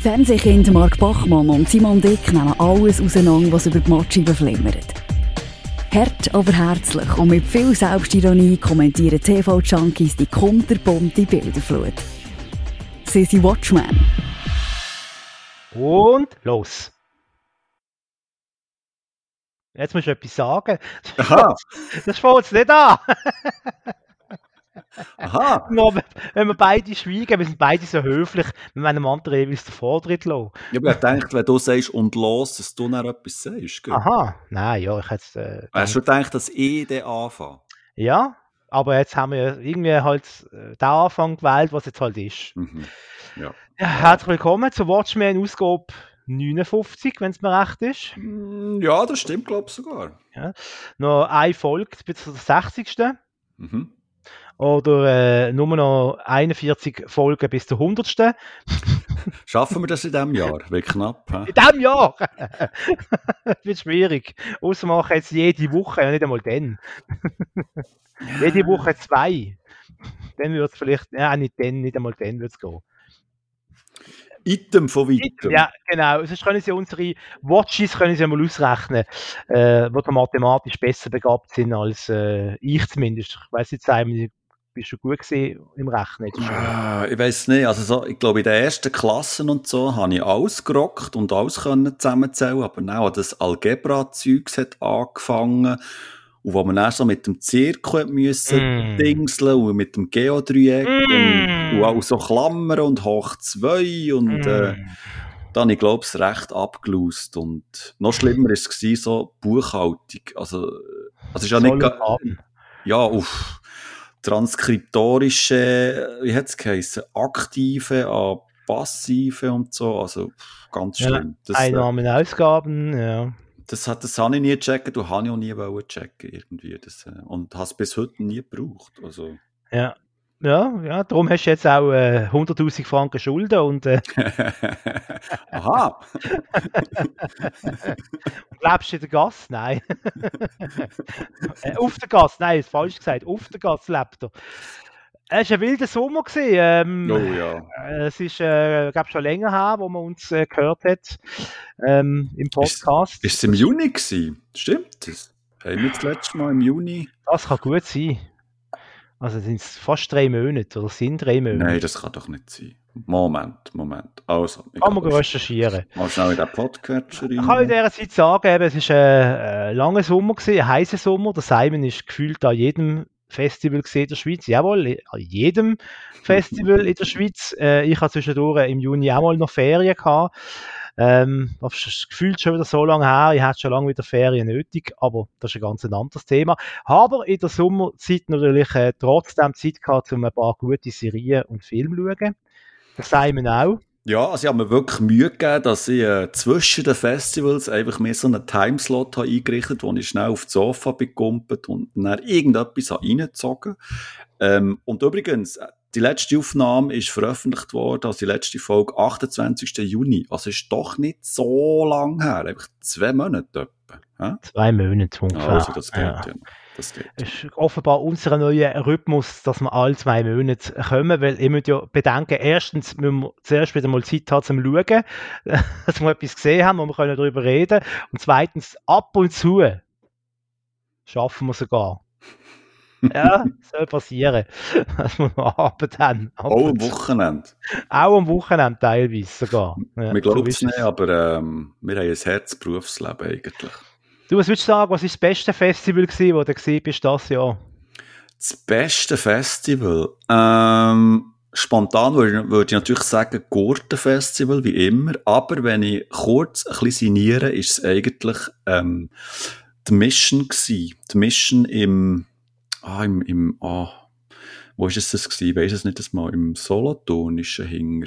Fernsehkind Mark Bachmann und Simon Dick nehmen alles auseinander, was über die Matscheibe flimmert. Hart, aber herzlich und mit viel Selbstironie kommentieren TV-Junkies die kunterbunte Bilderflut. Sie sind Watchmen. Und los! Jetzt musst du etwas sagen. Aha. Das fängt jetzt nicht an. Aha. Nur wenn wir beide schweigen, wir sind beide so höflich, wir wollen dem anderen jeweils den Vortritt lassen. Ich habe gedacht, wenn du sagst und los, dass du dann etwas sagst. gell? Aha, nein, ja, ich hätte äh, Hast du gedacht, dass ich den anfange? Ja, aber jetzt haben wir irgendwie halt äh, den Anfang gewählt, was jetzt halt ist. Mhm. Ja. Ja, herzlich willkommen zur Watchmen Ausgabe 59, wenn es mir recht ist. Mm, Ja, das stimmt, glaube ich sogar. Noch eine Folge bis zur 60. Mhm. Oder äh, nur noch 41 Folgen bis zur 100. Schaffen wir das in diesem Jahr? Wird knapp. hä? In diesem Jahr! das wird schwierig. Außer machen jetzt jede Woche, ja nicht einmal dann. jede Woche zwei. Dann wird es vielleicht, ja nicht dann, nicht einmal dann wird es gehen. Item von weitem. Ja, genau. Sonst können Sie unsere Watches können Sie mal ausrechnen, äh, die da mathematisch besser begabt sind als äh, ich zumindest. Ich weiss jetzt, Simon, bist schon gut im Rechnen. Ah, Ich weiß nicht, also so, ich glaube in den ersten Klassen und so habe ich alles gerockt und alles können zusammenzählen, aber dann, das Algebra-Zeugs hat angefangen und wo man dann so mit dem Zirkel müssen Mm. dingseln und mit dem Geodreieck Mm. und, und auch so Klammern und hoch zwei und äh, Mm. dann habe ich glaube ich recht abgelust und noch schlimmer war es so Buchhaltung, also, also es ist ja nicht, ga- haben. ja, auf transkriptorische, wie hat es geheißen, aktive an passive und so, also ganz Ja, schlimm. Äh, Einnahmen, Ausgaben, ja. das, hat, das habe ich nie gecheckt und habe ich auch nie checken irgendwie. Das, äh, und es bis heute nie gebraucht. Also, Ja. Ja, ja, darum hast du jetzt auch äh, 100.000 Franken Schulden und äh, Aha! lebst in der Gasse? Nein. äh, auf der Gasse, nein, ist falsch gesagt. Auf der Gasse lebt er. Es war ein wilder Sommer. Gewesen. Ähm, Oh ja. Äh, Es ist, äh, glaube schon länger her, wo man uns äh, gehört hat ähm, im Podcast. Ist es im Juni gewesen? Stimmt das? Haben wir das letzte Mal im Juni? das kann gut sein. Also sind es fast drei Monate oder sind drei Monate. Nein, das kann doch nicht sein. Moment, Moment. Also, ich Kann man recherchieren. mal schnell in den Podcatcher Ich kann in rein. dieser Zeit sagen, eben, es war ein, ein langer Sommer, gewesen, ein heißer Sommer. Der Simon ist gefühlt an jedem Festival gesehen in der Schweiz. Jawohl, an jedem Festival in der Schweiz. Äh, ich hatte zwischendurch im Juni auch mal noch Ferien gehabt. Ähm, das ist gefühlt schon wieder so lange her. Ich hatte schon lange wieder Ferien nötig, aber das ist ein ganz anderes Thema. Aber in der Sommerzeit natürlich äh, trotzdem Zeit gehabt, um ein paar gute Serien und Filme zu schauen. Der Simon auch. Ja, also ich habe mir wirklich Mühe gegeben, dass ich äh, zwischen den Festivals einfach mir so einen Timeslot habe eingerichtet wo ich schnell auf das Sofa bin und dann irgendetwas habe ähm, Und übrigens, äh, die letzte Aufnahme ist veröffentlicht worden, also die letzte Folge, 28. Juni. Also ist doch nicht so lang her, einfach zwei Monate etwa. hä? Zwei Monate ungefähr. Also das geht Ja. ja. Das geht. Ist offenbar unser neuer Rhythmus, dass wir alle zwei Monate kommen, weil ihr müsst ja bedenken, erstens müssen wir zuerst wieder mal Zeit haben zum Schauen, dass wir etwas gesehen haben, wo wir können darüber reden und zweitens, ab und zu schaffen wir sogar. Ja, soll passieren, dass wir noch Abend haben. Ab Oh, und am. Wochenende. Auch am Wochenende teilweise sogar. Ja, Wir glauben es nicht, aber ähm, wir haben ein Herzberufsleben eigentlich. Du, was würdest du sagen, was ist das beste Festival gewesen, wo du gesehen bist das Jahr? Das beste Festival? Ähm, spontan würde, ich- würde ich natürlich sagen Gurtenfestival, wie immer. Aber wenn ich kurz ein bisschen sinniere, ist es eigentlich ähm, die Mission gewesen. Die Mission im, ah, im, im ah, wo ist es das gewesen? Ich weiss es nicht das mal, im Solothurnischen Hinger.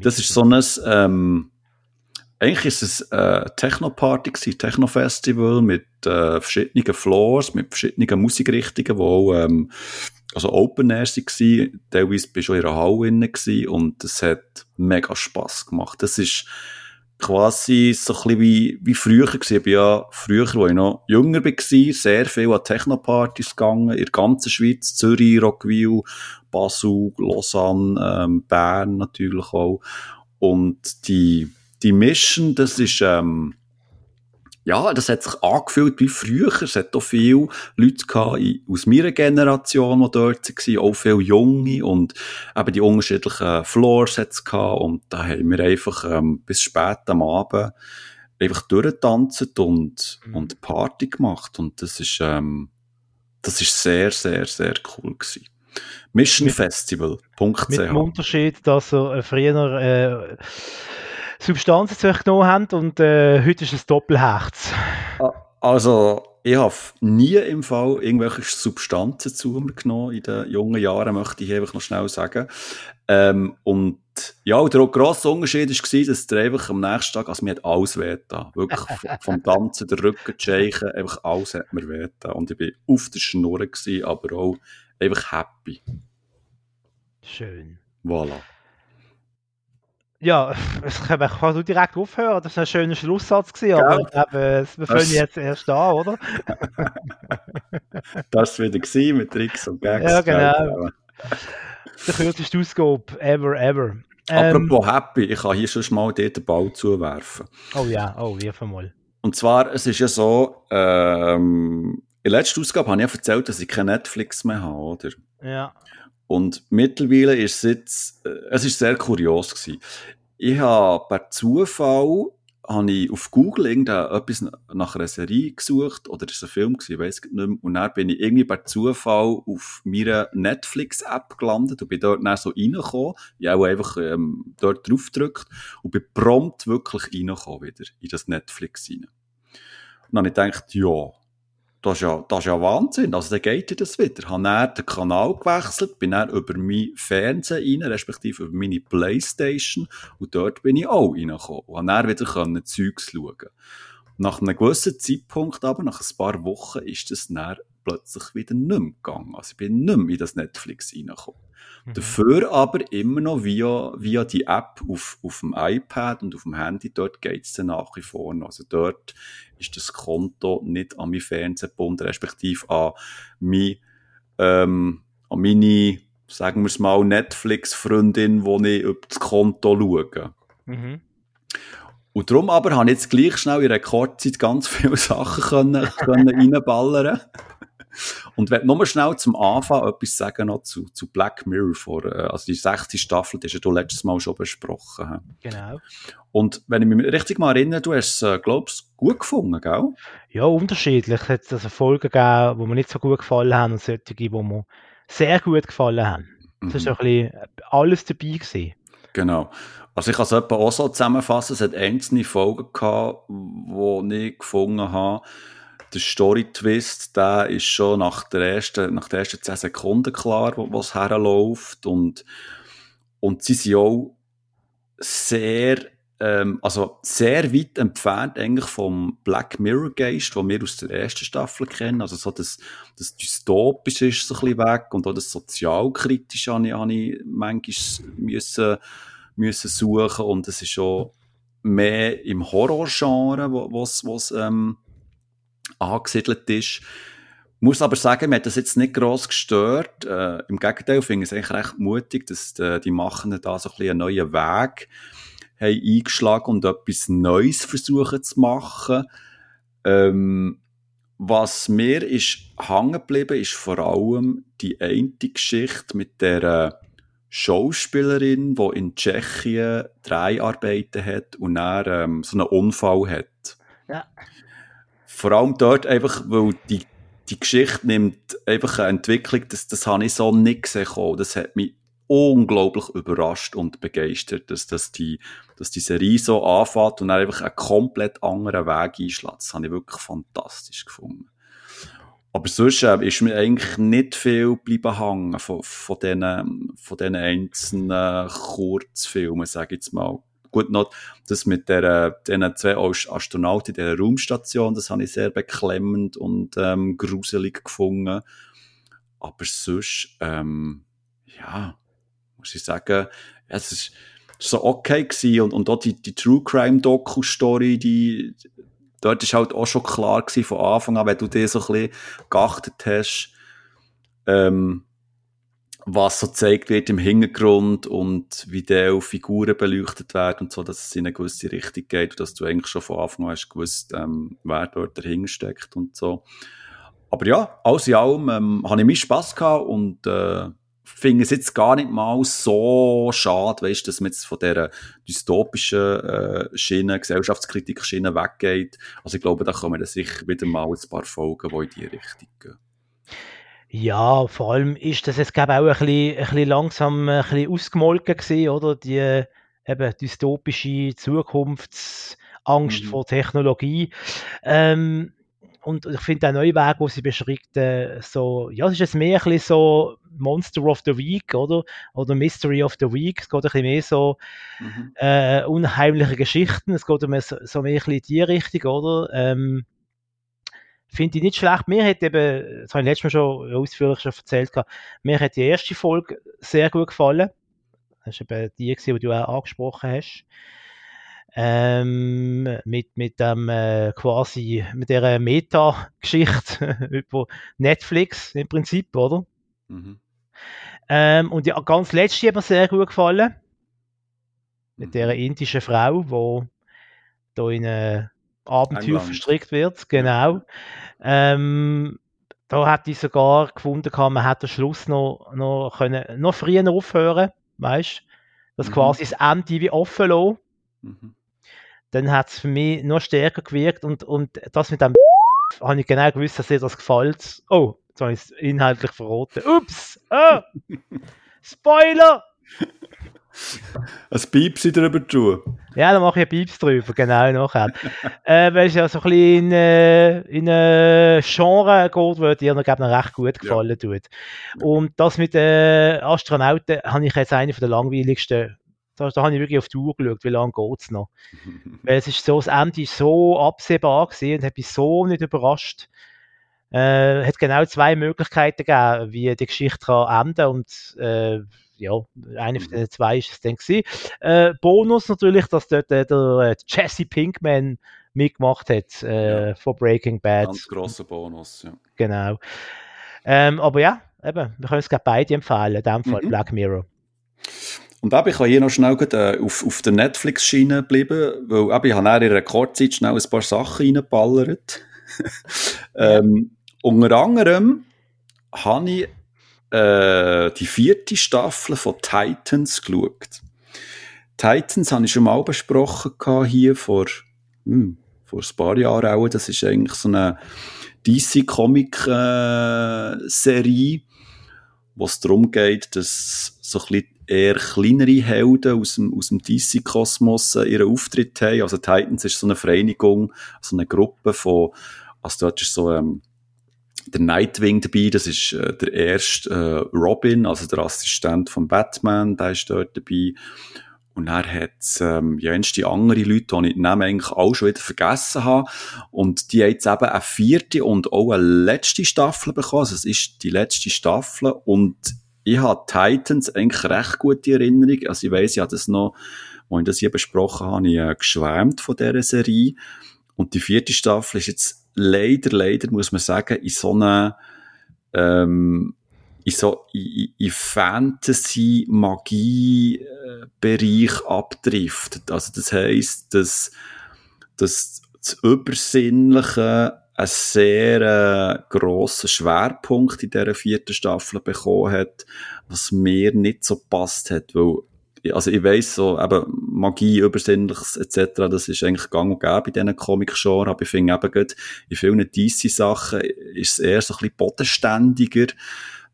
Das ist so ein, ähm, eigentlich ist es äh, Techno-Party gewesen, Techno-Festival mit äh, verschiedenen Floors, mit verschiedenen Musikrichtungen, die auch ähm, also Open Air waren. Teilweise bist du in einer Halle drin und es hat mega Spass gemacht. Das ist quasi so ein bisschen wie, wie früher gewesen. Ich bin ja früher, als ich noch jünger war, sehr viel an Techno-Partys gegangen, in der ganzen Schweiz, Zürich, Rockville, Basel, Lausanne, ähm, Bern natürlich auch. und die, die Mission, das ist, ähm, ja, das hat sich angefühlt wie früher. Es hat auch viele Leute gehabt, aus meiner Generation, die dort waren, auch viele Junge und eben die unterschiedlichen Floors hat es gehabt und da haben wir einfach ähm, bis spät am Abend einfach durchgetanzt und, mhm. und Party gemacht und das ist, ähm, das ist sehr, sehr, sehr cool gewesen. Missionfestival.ch Mit dem Unterschied, dass er äh, früher äh, Substanzen zu euch genommen habt und äh, heute ist es Doppelherz. Also, ich habe nie im Fall irgendwelche Substanzen zu mir genommen in den jungen Jahren, möchte ich einfach noch schnell sagen. Ähm, und ja, der grosse Unterschied war, dass der einfach am nächsten Tag, also mir hat alles wehgetan. Wirklich vom Tanzen, der Rücken, die Scheichen, einfach alles hat mir wehgetan. Und ich war auf der Schnur, gewesen, aber auch einfach happy. Schön. Voilà. Ja, ich kann du direkt aufhören. Das war ein schöner Schlusssatz, gewesen, aber ich glaube, wir fangen jetzt erst an, oder? das war wieder mit Tricks und Gags. Ja, genau. Der kürzeste Ausgabe ever, ever. Apropos ähm, Happy, ich kann hier schon mal den Ball zuwerfen. Oh ja, oh, wirf mal. Und zwar, es ist ja so, ähm, in der letzten Ausgabe habe ich ja erzählt, dass ich kein Netflix mehr habe, oder? Ja. Und mittlerweile ist es jetzt, äh, es ist sehr kurios gewesen. Ich habe per Zufall habe ich auf Google irgendetwas nach einer Serie gesucht, oder es ein Film ich weiß nicht mehr. Und dann bin ich irgendwie per Zufall auf meiner Netflix-App gelandet und bin dort dann so reingekommen. Ich habe einfach ähm, dort drauf gedrückt und bin prompt wirklich reingekommen wieder in das Netflix rein. Und dann habe ich gedacht, ja, das ist ja, das ist ja Wahnsinn. Also, dann geht dir das wieder. Ich habe dann den Kanal gewechselt, bin dann über mein Fernsehen rein, respektive über meine Playstation. Und dort bin ich auch reingekommen. Und habe dann wieder können Zeugs schauen. Nach einem gewissen Zeitpunkt aber, nach ein paar Wochen, ist das dann plötzlich wieder nicht mehr gegangen. Also ich bin nicht mehr in das Netflix reingekommen. Mhm. Dafür aber immer noch via, via die App auf, auf dem iPad und auf dem Handy, dort geht es dann nach wie vor noch. Also dort ist das Konto nicht an mein Fernsehen gebunden, respektive an, mein, ähm, an meine, sagen wir es mal, Netflix-Freundin, die ich über das Konto schaue. Mhm. Und darum aber habe ich jetzt gleich schnell in Rekordzeit ganz viele Sachen können, können reinballern und wenn nur schnell zum Anfang etwas sagen noch zu, zu Black Mirror vor, äh, also die sechste Staffel, die hast du letztes Mal schon besprochen. Genau. Und wenn ich mich richtig mal erinnere, du hast es, äh, glaubst gut gefunden, gell? Ja, unterschiedlich. Es hat also Folgen gegeben, die mir nicht so gut gefallen haben und solche, die mir sehr gut gefallen haben. Es mhm. ist ein bisschen alles dabei gewesen. Genau. Also ich kann es auch so zusammenfassen, es hat einzelne Folgen gehabt, die ich gefunden habe, der Story-Twist, der ist schon nach der ersten, nach der ersten 10 Sekunden klar, wo es herläuft. Und, und sie sind auch sehr, ähm, also sehr weit entfernt eigentlich vom Black Mirror Geist, den wir aus der ersten Staffel kennen. Also so das, das Dystopische ist so ein bisschen weg und auch das Sozialkritische habe ich, habe ich manchmal müssen, müssen suchen und es ist schon mehr im Horrorgenre, wo es ähm, angesiedelt ist. Muss aber sagen, mir hat das jetzt nicht gross gestört. Äh, Im Gegenteil, ich finde es eigentlich recht mutig, dass die, die Machenden da so ein bisschen einen neuen Weg haben eingeschlagen und etwas Neues versuchen zu machen. Ähm, was mir ist hängen geblieben, ist vor allem die eine Geschichte mit der Schauspielerin, die in Tschechien drei Arbeiten hat und dann ähm, so einen Unfall hat. Ja vor allem dort einfach, weil die, die Geschichte nimmt einfach eine Entwicklung, das, das habe ich so nicht gesehen. Das hat mich unglaublich überrascht und begeistert, dass, dass, die, dass die Serie so anfängt und dann einfach einen komplett anderen Weg einschlägt. Das habe ich wirklich fantastisch gefunden. Aber sonst äh, ist mir eigentlich nicht viel bleiben hängen von, von diesen, von diesen einzelnen Kurzfilmen, sage ich jetzt mal. Gut, noch das mit der, den zwei Astronauten in der Raumstation, das habe ich sehr beklemmend und ähm, gruselig gefunden. Aber sonst, ähm, ja, muss ich sagen, es ist so okay gewesen. Und, und auch die, die True Crime Doku-Story, die, dort ist halt auch schon klar gewesen von Anfang an, wenn du dir so ein bisschen geachtet hast, ähm, was so gezeigt wird im Hintergrund und wie auch Figuren beleuchtet werden und so, dass es in eine gewisse Richtung geht und dass du eigentlich schon von Anfang an hast gewusst, ähm, wer dort dahinter steckt und so. Aber ja, alles in allem ähm, habe ich meinen Spass gehabt und äh, finde es jetzt gar nicht mal so schade, weißt, dass man jetzt von dieser dystopischen äh, Schiene, Gesellschaftskritik-Schiene weggeht. Also ich glaube, da kommen sicher wieder mal ein paar Folgen, die in die Richtung gehen. Ja, vor allem ist das jetzt, glaube ich, auch ein bisschen, ein bisschen langsam ein bisschen ausgemolken gewesen, oder? Die eben dystopische Zukunftsangst mhm. vor Technologie. Ähm, und ich finde der neue Weg, wo sie beschreibt, äh, so, ja, es ist jetzt mehr ein bisschen so Monster of the Week, oder? Oder Mystery of the Week. Es geht ein bisschen mehr so mhm. äh, unheimliche Geschichten. Es geht mehr so, so mehr ein bisschen in die Richtung, oder? Ähm, Finde ich nicht schlecht. Mir hat eben, das habe ich letztes Mal schon ausführlich schon erzählt, mir hat die erste Folge sehr gut gefallen. Das war eben die, die du auch angesprochen hast. Ähm, mit, mit dem äh, quasi, mit der Meta-Geschichte über Netflix im Prinzip, oder? Mhm. Ähm, und die ganz letzte hat mir sehr gut gefallen. Mit mhm. der indischen Frau, die da in eine Abenteuer verstrickt wird, genau. Ähm, da hätte ich sogar gefunden, man hätte am Schluss noch, noch, können, noch früher aufhören, weißt Das mhm. quasi das Ende wie offen lassen. Mhm. Dann hat es für mich noch stärker gewirkt und, und das mit dem habe ich genau gewusst, dass dir das gefällt. Oh, jetzt habe ich es inhaltlich verraten. Ups! Oh. Spoiler! Ein Piepsi drüber tun. Ja, dann mache ich ein Pieps drüber, genau, nachher. äh, weil es ja so ein bisschen in, äh, in ein Genre geht, wo dir noch, noch recht gut gefallen ja. tut. Und das mit den Astronauten habe ich jetzt eine von der langweiligsten da, da habe ich wirklich auf die Uhr geschaut, wie lange geht es noch. Weil es ist so, das Ende ist so absehbar gewesen und hat mich so nicht überrascht. Äh, hat genau zwei Möglichkeiten gegeben, wie die Geschichte kann enden und äh, ja, eine von mhm. den zwei ist es dann gewesen. Äh, Bonus natürlich, dass dort äh, der äh, Jesse Pinkman mitgemacht hat äh, ja. von Breaking Bad. Ganz grosser Bonus, ja. Genau. Ähm, aber ja, eben, wir können es gerade beide empfehlen, in dem Fall mhm. Black Mirror. Und eben, ich kann hier noch schnell äh, auf, auf der Netflix-Schiene bleiben, weil eben, ich habe in einer Rekordzeit schnell ein paar Sachen reingeballert. ähm, unter anderem habe ich äh, die vierte Staffel von Titans geschaut. Titans habe ich schon mal besprochen hier vor, hm, vor ein paar Jahren auch. Das ist eigentlich so eine DC-Comic-Serie, wo es darum geht, dass so ein bisschen eher kleinere Helden aus dem, aus dem DC-Kosmos äh, ihren Auftritt haben. Also Titans ist so eine Vereinigung, so eine Gruppe von, also dort ist so ähm, der Nightwing dabei, das ist äh, der erste äh, Robin, also der Assistent von Batman, der ist dort dabei. Und er hat ähm, ja, die andere Leute, die ich den eigentlich auch schon wieder vergessen habe. Und die haben jetzt eben eine vierte und auch eine letzte Staffel bekommen. Also es ist die letzte Staffel. Und ich habe Titans eigentlich recht gute Erinnerung. Also ich weiss, ich habe das noch, als ich das hier besprochen habe, ich äh, geschwärmt von dieser Serie. Und die vierte Staffel ist jetzt leider, leider, muss man sagen, in so einer, ähm, in so, in, in Fantasy-Magie-Bereich abdriftet. Also das heisst, dass, dass das Übersinnliche einen sehr äh, grossen Schwerpunkt in dieser vierten Staffel bekommen hat, was mir nicht so passt hat, weil also ich weiss so, eben Magie, Übersinnliches etc., das ist eigentlich gang und gäbe in diesen Comic-Genres, aber ich finde eben gerade in vielen DC-Sachen ist es eher so ein bisschen bodenständiger,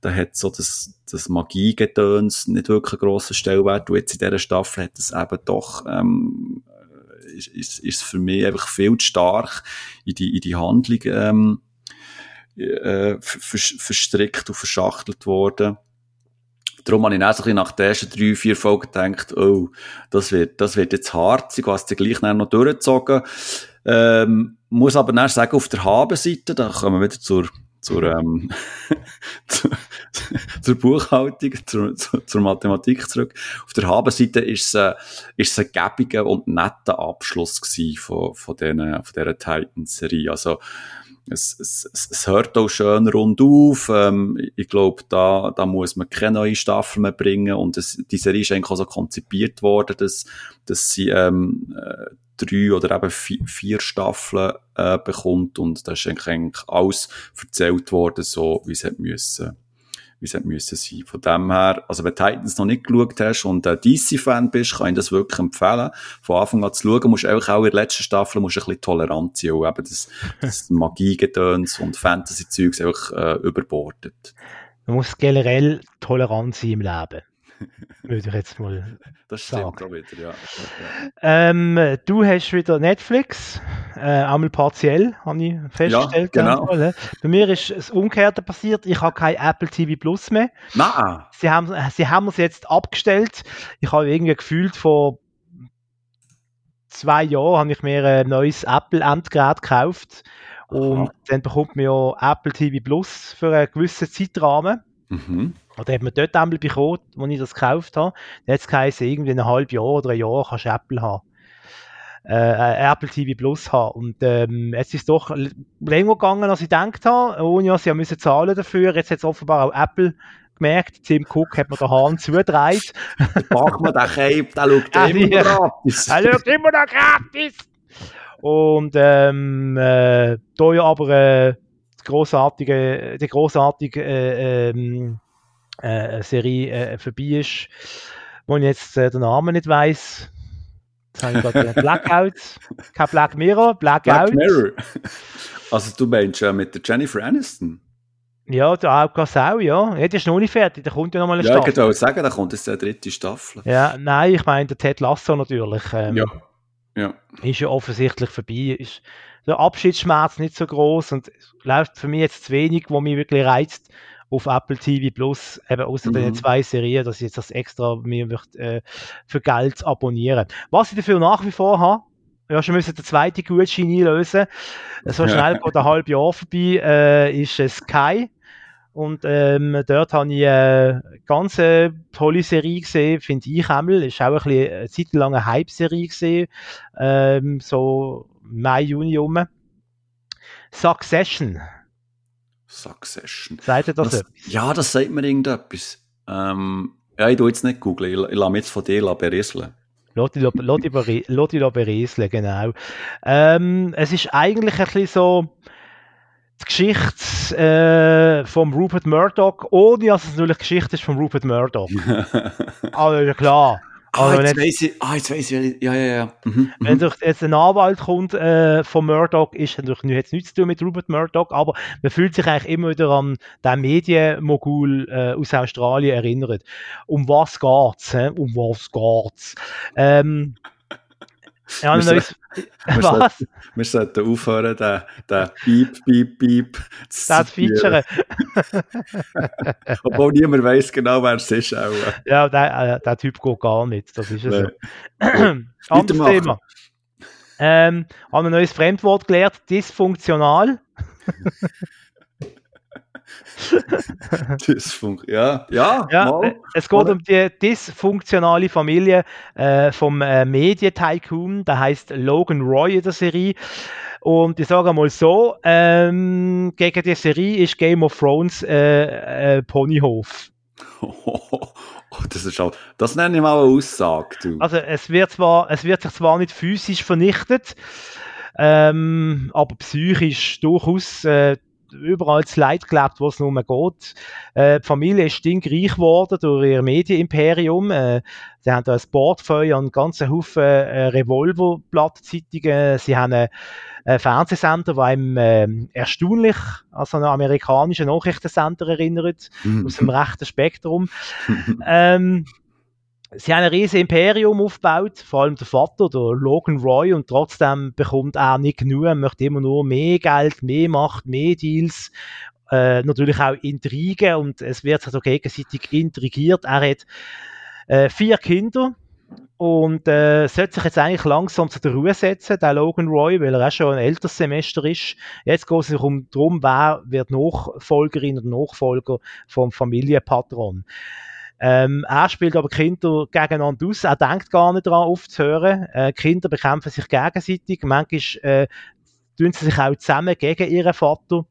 da hat so das, das Magie-Gedöns nicht wirklich einen grossen Stellwert und jetzt in dieser Staffel hat es eben doch ähm, ist, ist, ist für mich einfach viel zu stark in die, in die Handlung ähm, äh, verstrickt und verschachtelt worden. Darum habe ich auch so nach den ersten drei, vier Folgen gedacht, oh, das wird, das wird jetzt hart, ich hast du gleich noch durchgezogen. Ähm, muss aber dann sagen, auf der Habenseite, da kommen wir wieder zur, zur, ähm, zur Buchhaltung, zur, zur, Mathematik zurück. Auf der Habenseite ist es ein gäbiger und netter Abschluss gewesen von, von, diesen, von dieser Titan-Serie. Also, es, es, es hört auch schön rund auf. Ähm, ich glaube, da, da muss man keine neue Staffel mehr bringen. Und es, die Serie ist eigentlich auch so konzipiert worden, dass, dass sie ähm, äh, drei oder eben vier, vier Staffeln äh, bekommt. Und da ist eigentlich alles erzählt worden, so wie es hätte müssen wie es müssen sein. Von dem her, also wenn du Titans noch nicht geschaut hast und ein DC-Fan bist, kann ich das wirklich empfehlen. Von Anfang an zu schauen, musst du auch, auch in der letzten Staffel musst du ein bisschen tolerant sein, weil eben das, das Magie-Gedöns und Fantasy-Zeugs einfach äh, überbordet. Man muss generell tolerant sein im Leben. Würde ich jetzt mal Das stimmt sagen. auch wieder, ja. Ähm, du hast wieder Netflix, äh, einmal partiell, habe ich festgestellt. Ja, genau. Mal, Bei mir ist das Umgekehrte passiert. Ich habe kein Apple TV Plus mehr. Nein! Sie haben, sie haben es jetzt abgestellt. Ich habe irgendwie gefühlt vor zwei Jahren habe ich mir ein neues Apple-Endgerät gekauft. Und Aha. dann bekommt man ja Apple TV Plus für einen gewissen Zeitrahmen. Mhm. Oder hat man dort einmal bekommen, als ich das gekauft habe. Dann hat es geheißen, irgendwie ein halbes Jahr oder ein Jahr kannst du Apple haben. Äh, äh, Apple TV Plus haben. Und ähm, es ist doch l- länger gegangen, als ich gedacht habe, ohne dass sie müssen zahlen dafür. Jetzt hat es offenbar auch Apple gemerkt. Tim Cook hat mir den Hahn zugedreht. Mach mal den Cape, der schaut Ah, immer ja. gratis. Er schaut immer noch gratis! Und ähm, äh, da ja aber äh, die großartige, die großartige äh, ähm, äh, Serie äh, vorbei ist, wo ich jetzt äh, den Namen nicht weiß. Jetzt habe ich gerade Blackout. Kein Black Mirror, Blackout. Black Mirror. Also du meinst äh, mit der Jennifer Aniston? Ja, der Alcazau, ja. ja. Der ist noch nicht fertig, der kommt ja nochmal eine Ja, ich Staffel. wollte sagen, da kommt jetzt eine dritte Staffel. Ja, nein, ich meine der Ted Lasso natürlich. Ähm, Ja. Ja. ist ja offensichtlich vorbei. Ist der Abschiedsschmerz nicht so groß und läuft für mich jetzt zu wenig, wo mich wirklich reizt auf Apple TV Plus, eben außer Mhm. den zwei Serien, dass ich jetzt das extra mir möchte, äh, für Geld abonnieren. Was ich dafür nach wie vor habe, ja, schon müssen den zweiten Gutschein einlösen. So schnell geht ein halbes Jahr vorbei, äh, ist Sky. Und ähm, dort habe ich eine ganz äh, tolle Serie gesehen, finde ich einmal. Ist auch ein bisschen eine Zeit lang eine Hype-Serie gesehen, ähm, so Mai, Juni rum. Succession, Succession. sagt ihr das? Ja, das sagt mir irgendetwas. Ähm, ja, ich tu jetzt nicht googeln, ich, ich lasse mich jetzt von dir berieseln. Loti Loti berieseln, genau. Ähm, es ist eigentlich ein bisschen so die Geschichte äh, vom Rupert Murdoch, ohne dass es natürlich Geschichte ist von Rupert Murdoch. Aber ja klar. Ah, jetzt wenn, weiss ich, ah, jetzt weiss ich, ja, ja, ja. Mhm, wenn mhm. durch jetzt ein Anwalt kommt äh, von Murdoch, ist natürlich jetzt nichts zu tun mit Rupert Murdoch, aber man fühlt sich eigentlich immer wieder an den Medienmogul äh, aus Australien erinnert. Um was geht's? Hä? Um was geht's? Ähm, ja, Wir neues, wir sollten- Wir sollten aufhören, den, den Piep, Piep, Piep zu Das. Feature. Obwohl niemand weiss genau, wer es ist. Auch. Ja, der, äh, der Typ geht gar nicht. Das ist ja so. Anderes. Thema. Ähm, haben ein neues Fremdwort gelernt, dysfunktional. Das fun- ja, ja, Ja, mal. äh, es geht Oder? um die dysfunktionale Familie äh, vom äh, Medien-Tycoon, der heißt Logan Roy in der Serie. Und ich sage mal so, ähm, gegen die Serie ist Game of Thrones äh, äh, Ponyhof. Oh, das ist auch, das nenne ich mal eine Aussage, du. Also es wird zwar, es wird sich zwar nicht physisch vernichtet, ähm, aber psychisch durchaus äh, überall das Leid gelebt, wo es nur mehr geht. Äh, die Familie ist stinkreich geworden durch ihr Medienimperium. Äh, sie haben da ein Portfolio und einen ganzen Haufen äh, Revolver-Blattzeitungen. Sie haben einen, einen Fernsehsender, der einem äh, erstaunlich an so einen amerikanischen Nachrichtensender erinnert, aus dem rechten Spektrum. ähm, sie haben ein riesiges Imperium aufgebaut, vor allem der Vater, der Logan Roy, und trotzdem bekommt er nicht genug, er möchte immer nur mehr Geld, mehr Macht, mehr Deals, äh, natürlich auch Intrigen und es wird da gegenseitig intrigiert. Er hat äh, vier Kinder und äh, sollte sich jetzt eigentlich langsam zu der Ruhe setzen, der Logan Roy, weil er auch schon ein älteres Semester ist. Jetzt geht es sich um darum, wer wird Nachfolgerin oder Nachfolger vom Familienpatron. Ähm, er spielt aber Kinder gegeneinander aus. Er denkt gar nicht daran aufzuhören. Äh, Kinder bekämpfen sich gegenseitig. Manchmal äh, tun sie sich auch zusammen gegen ihren Vater.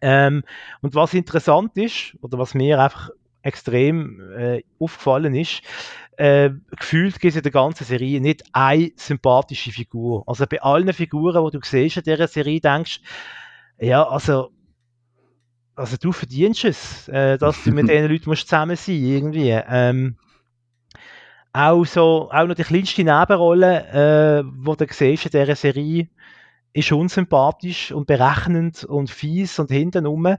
Ähm, und was interessant ist, oder was mir einfach extrem äh, aufgefallen ist, äh, gefühlt gibt es in der ganzen Serie nicht eine sympathische Figur. Also bei allen Figuren, die du siehst in dieser Serie, denkst ja, also, also du verdienst es, äh, dass du mit diesen Leuten musst zusammen sein irgendwie. Ähm, auch so, auch noch die kleinste Nebenrolle, äh, wo du siehst in dieser Serie, ist unsympathisch und berechnend und fies und hintenrum.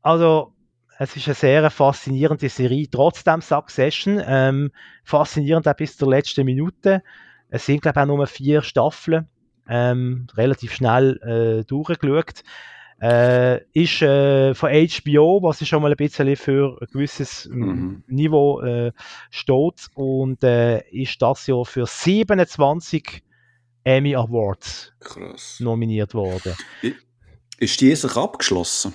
Also, es ist eine sehr faszinierende Serie, trotzdem Succession. Ähm, faszinierend auch bis zur letzten Minute. Es sind, glaube ich, auch nur vier Staffeln. Ähm, relativ schnell äh, durchgeschaut. Äh, ist äh, von HBO, was ist schon mal ein bisschen für ein gewisses mhm. Niveau äh, steht und äh, ist das Jahr für 27 Emmy Awards Krass. nominiert worden. Ist die sich abgeschlossen?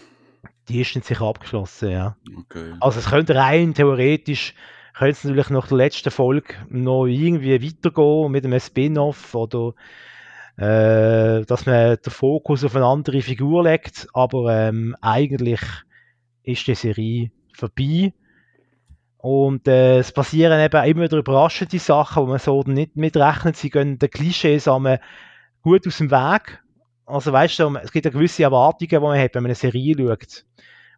Die ist sich abgeschlossen, ja. Okay. Also es könnte rein theoretisch könnte es natürlich nach der letzten Folge noch irgendwie weitergehen mit einem Spin-off oder äh, dass man den Fokus auf eine andere Figur legt, aber ähm, eigentlich ist die Serie vorbei. Und äh, es passieren eben immer wieder überraschende Sachen, wo man so nicht mitrechnet. Sie gehen den Klischees gut aus dem Weg. Also weißt du, es gibt ja gewisse Erwartungen, die man hat, wenn man eine Serie schaut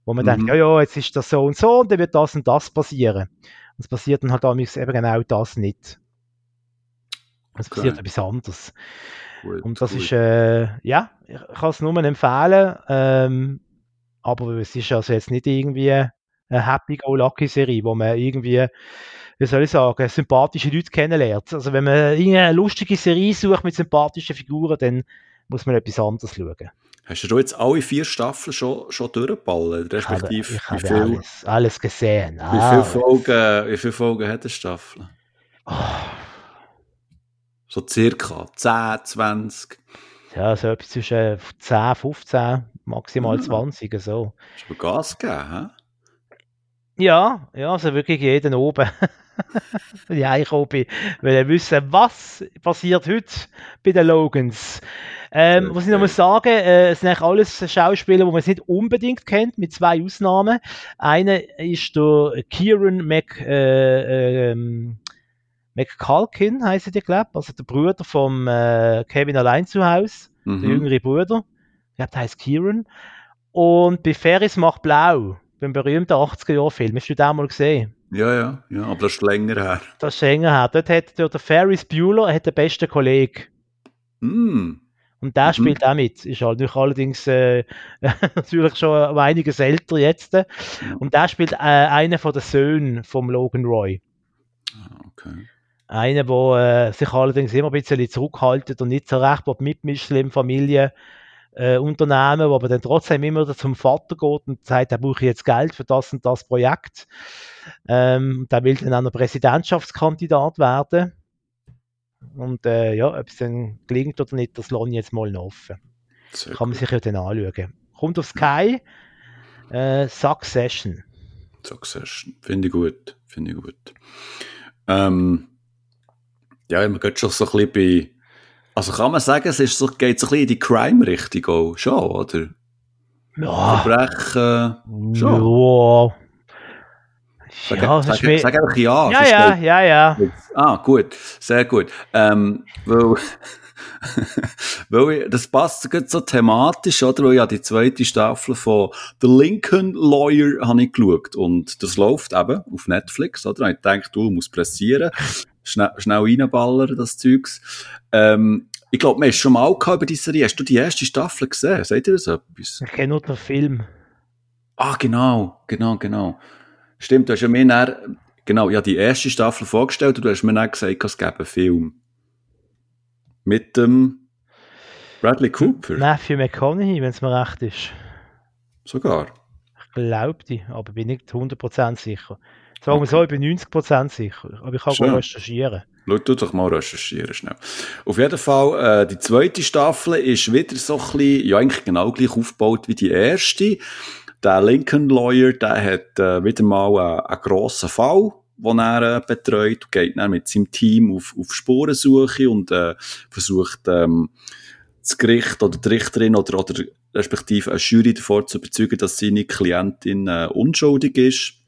wo man mhm. denkt, ja, ja, jetzt ist das so und so und dann wird das und das passieren. Und es passiert dann halt damals eben genau das nicht. Es okay. passiert etwas anderes. Gut, und das gut. ist, äh, ja, ich kann es nur empfehlen, ähm, aber es ist also jetzt nicht irgendwie eine Happy-Go-Lucky-Serie, wo man irgendwie, wie soll ich sagen, sympathische Leute kennenlernt. Also wenn man eine lustige Serie sucht mit sympathischen Figuren, dann muss man etwas anderes schauen. Hast du jetzt alle vier Staffeln schon, schon durchgeballert? Respektive, ich habe, ich habe alles, alles, gesehen. Wie, viele Folgen, wie viele Folgen hat eine Staffel? Oh. So circa 10, 20? Ja, so etwas zwischen 10, 15, maximal ja. 20, so. Hast du Gas gegeben, hä? Ja, ja, also wirklich jeden oben. ja, ich oben. Weil wissen, was passiert heute bei den Logans. Ähm, okay. Was ich noch mal sagen, äh, es sind eigentlich alles Schauspieler, die man nicht unbedingt kennt, mit zwei Ausnahmen. Einer ist der Kieran Mc, äh, ähm, McCulkin, heisst der, glaube also der Bruder vom äh, Kevin allein zu Hause, mhm. der jüngere Bruder. Ich glaube, der heißt Kieran. Und bei Ferris macht Blau, beim berühmten 80er-Jahr-Film. Hast du den mal gesehen? Ja, ja, ja, aber das ist länger her. Das ist länger her. Dort hat der, der Ferris Bueller hat den besten Kollegen. Mm. Und der mhm. spielt auch mit. Ist halt allerdings äh, natürlich schon um einiges älter jetzt. Und der spielt äh, einen von den Söhnen vom Logan Roy. Ah, okay. Einer, der äh, sich allerdings immer ein bisschen zurückhaltet und nicht so recht mitmischt im Familienunternehmen, äh, wo aber dann trotzdem immer zum Vater geht und sagt, er brauche jetzt Geld für das und das Projekt. Ähm, der will dann auch noch Präsidentschaftskandidat werden. Und äh, ja, ob es dann gelingt oder nicht, das ich jetzt mal noch offen. Sehr Kann man sich ja dann anschauen. Kommt auf Sky, äh, Succession. Succession, finde ich gut, finde ich gut. Ähm, ja, man geht schon so ein bisschen bei, also kann man sagen, es ist so, geht so ein bisschen in die Crime-Richtung auch, schon, oder? Ja. Verbrechen, schon. Ja. Sag, ja, sag, sag, sag einfach ja. Ja, ja, ja, ja. Ah, gut, sehr gut. Ähm, weil, weil ich, das passt so thematisch, oder? Weil ja die zweite Staffel von The Lincoln Lawyer habe ich geschaut und das läuft eben auf Netflix, oder? Und ich denke, du musst pressieren, schnell, schnell reinballern, das Zeugs. Ähm, ich glaube, man ist schon mal über diese Serie. Hast du die erste Staffel gesehen? Seht ihr das etwas? Ich kenne nur den Film. Ah, genau, genau, genau. Stimmt, du hast ja mir dann, genau, ja, die erste Staffel vorgestellt und du hast mir dann gesagt, es gäbe einen Film. Mit dem Bradley Cooper. Matthew McConaughey, wenn es mir recht ist. Sogar. Ich glaube die, aber bin nicht 100% sicher. Sagen wir okay. so, ich bin 90% sicher. Aber ich kann Schön. recherchieren. Schau du doch mal recherchieren schnell. Auf jeden Fall, äh, die zweite Staffel ist wieder so ein bisschen, ja eigentlich genau gleich aufgebaut wie die erste. Der Lincoln Lawyer, der hat äh, wieder mal äh, einen grossen Fall, den er äh, betreut, geht dann mit seinem Team auf, auf Spurensuche und äh, versucht, ähm, das Gericht oder die Richterin oder, oder respektive eine Jury davor zu überzeugen, dass seine Klientin äh, unschuldig ist.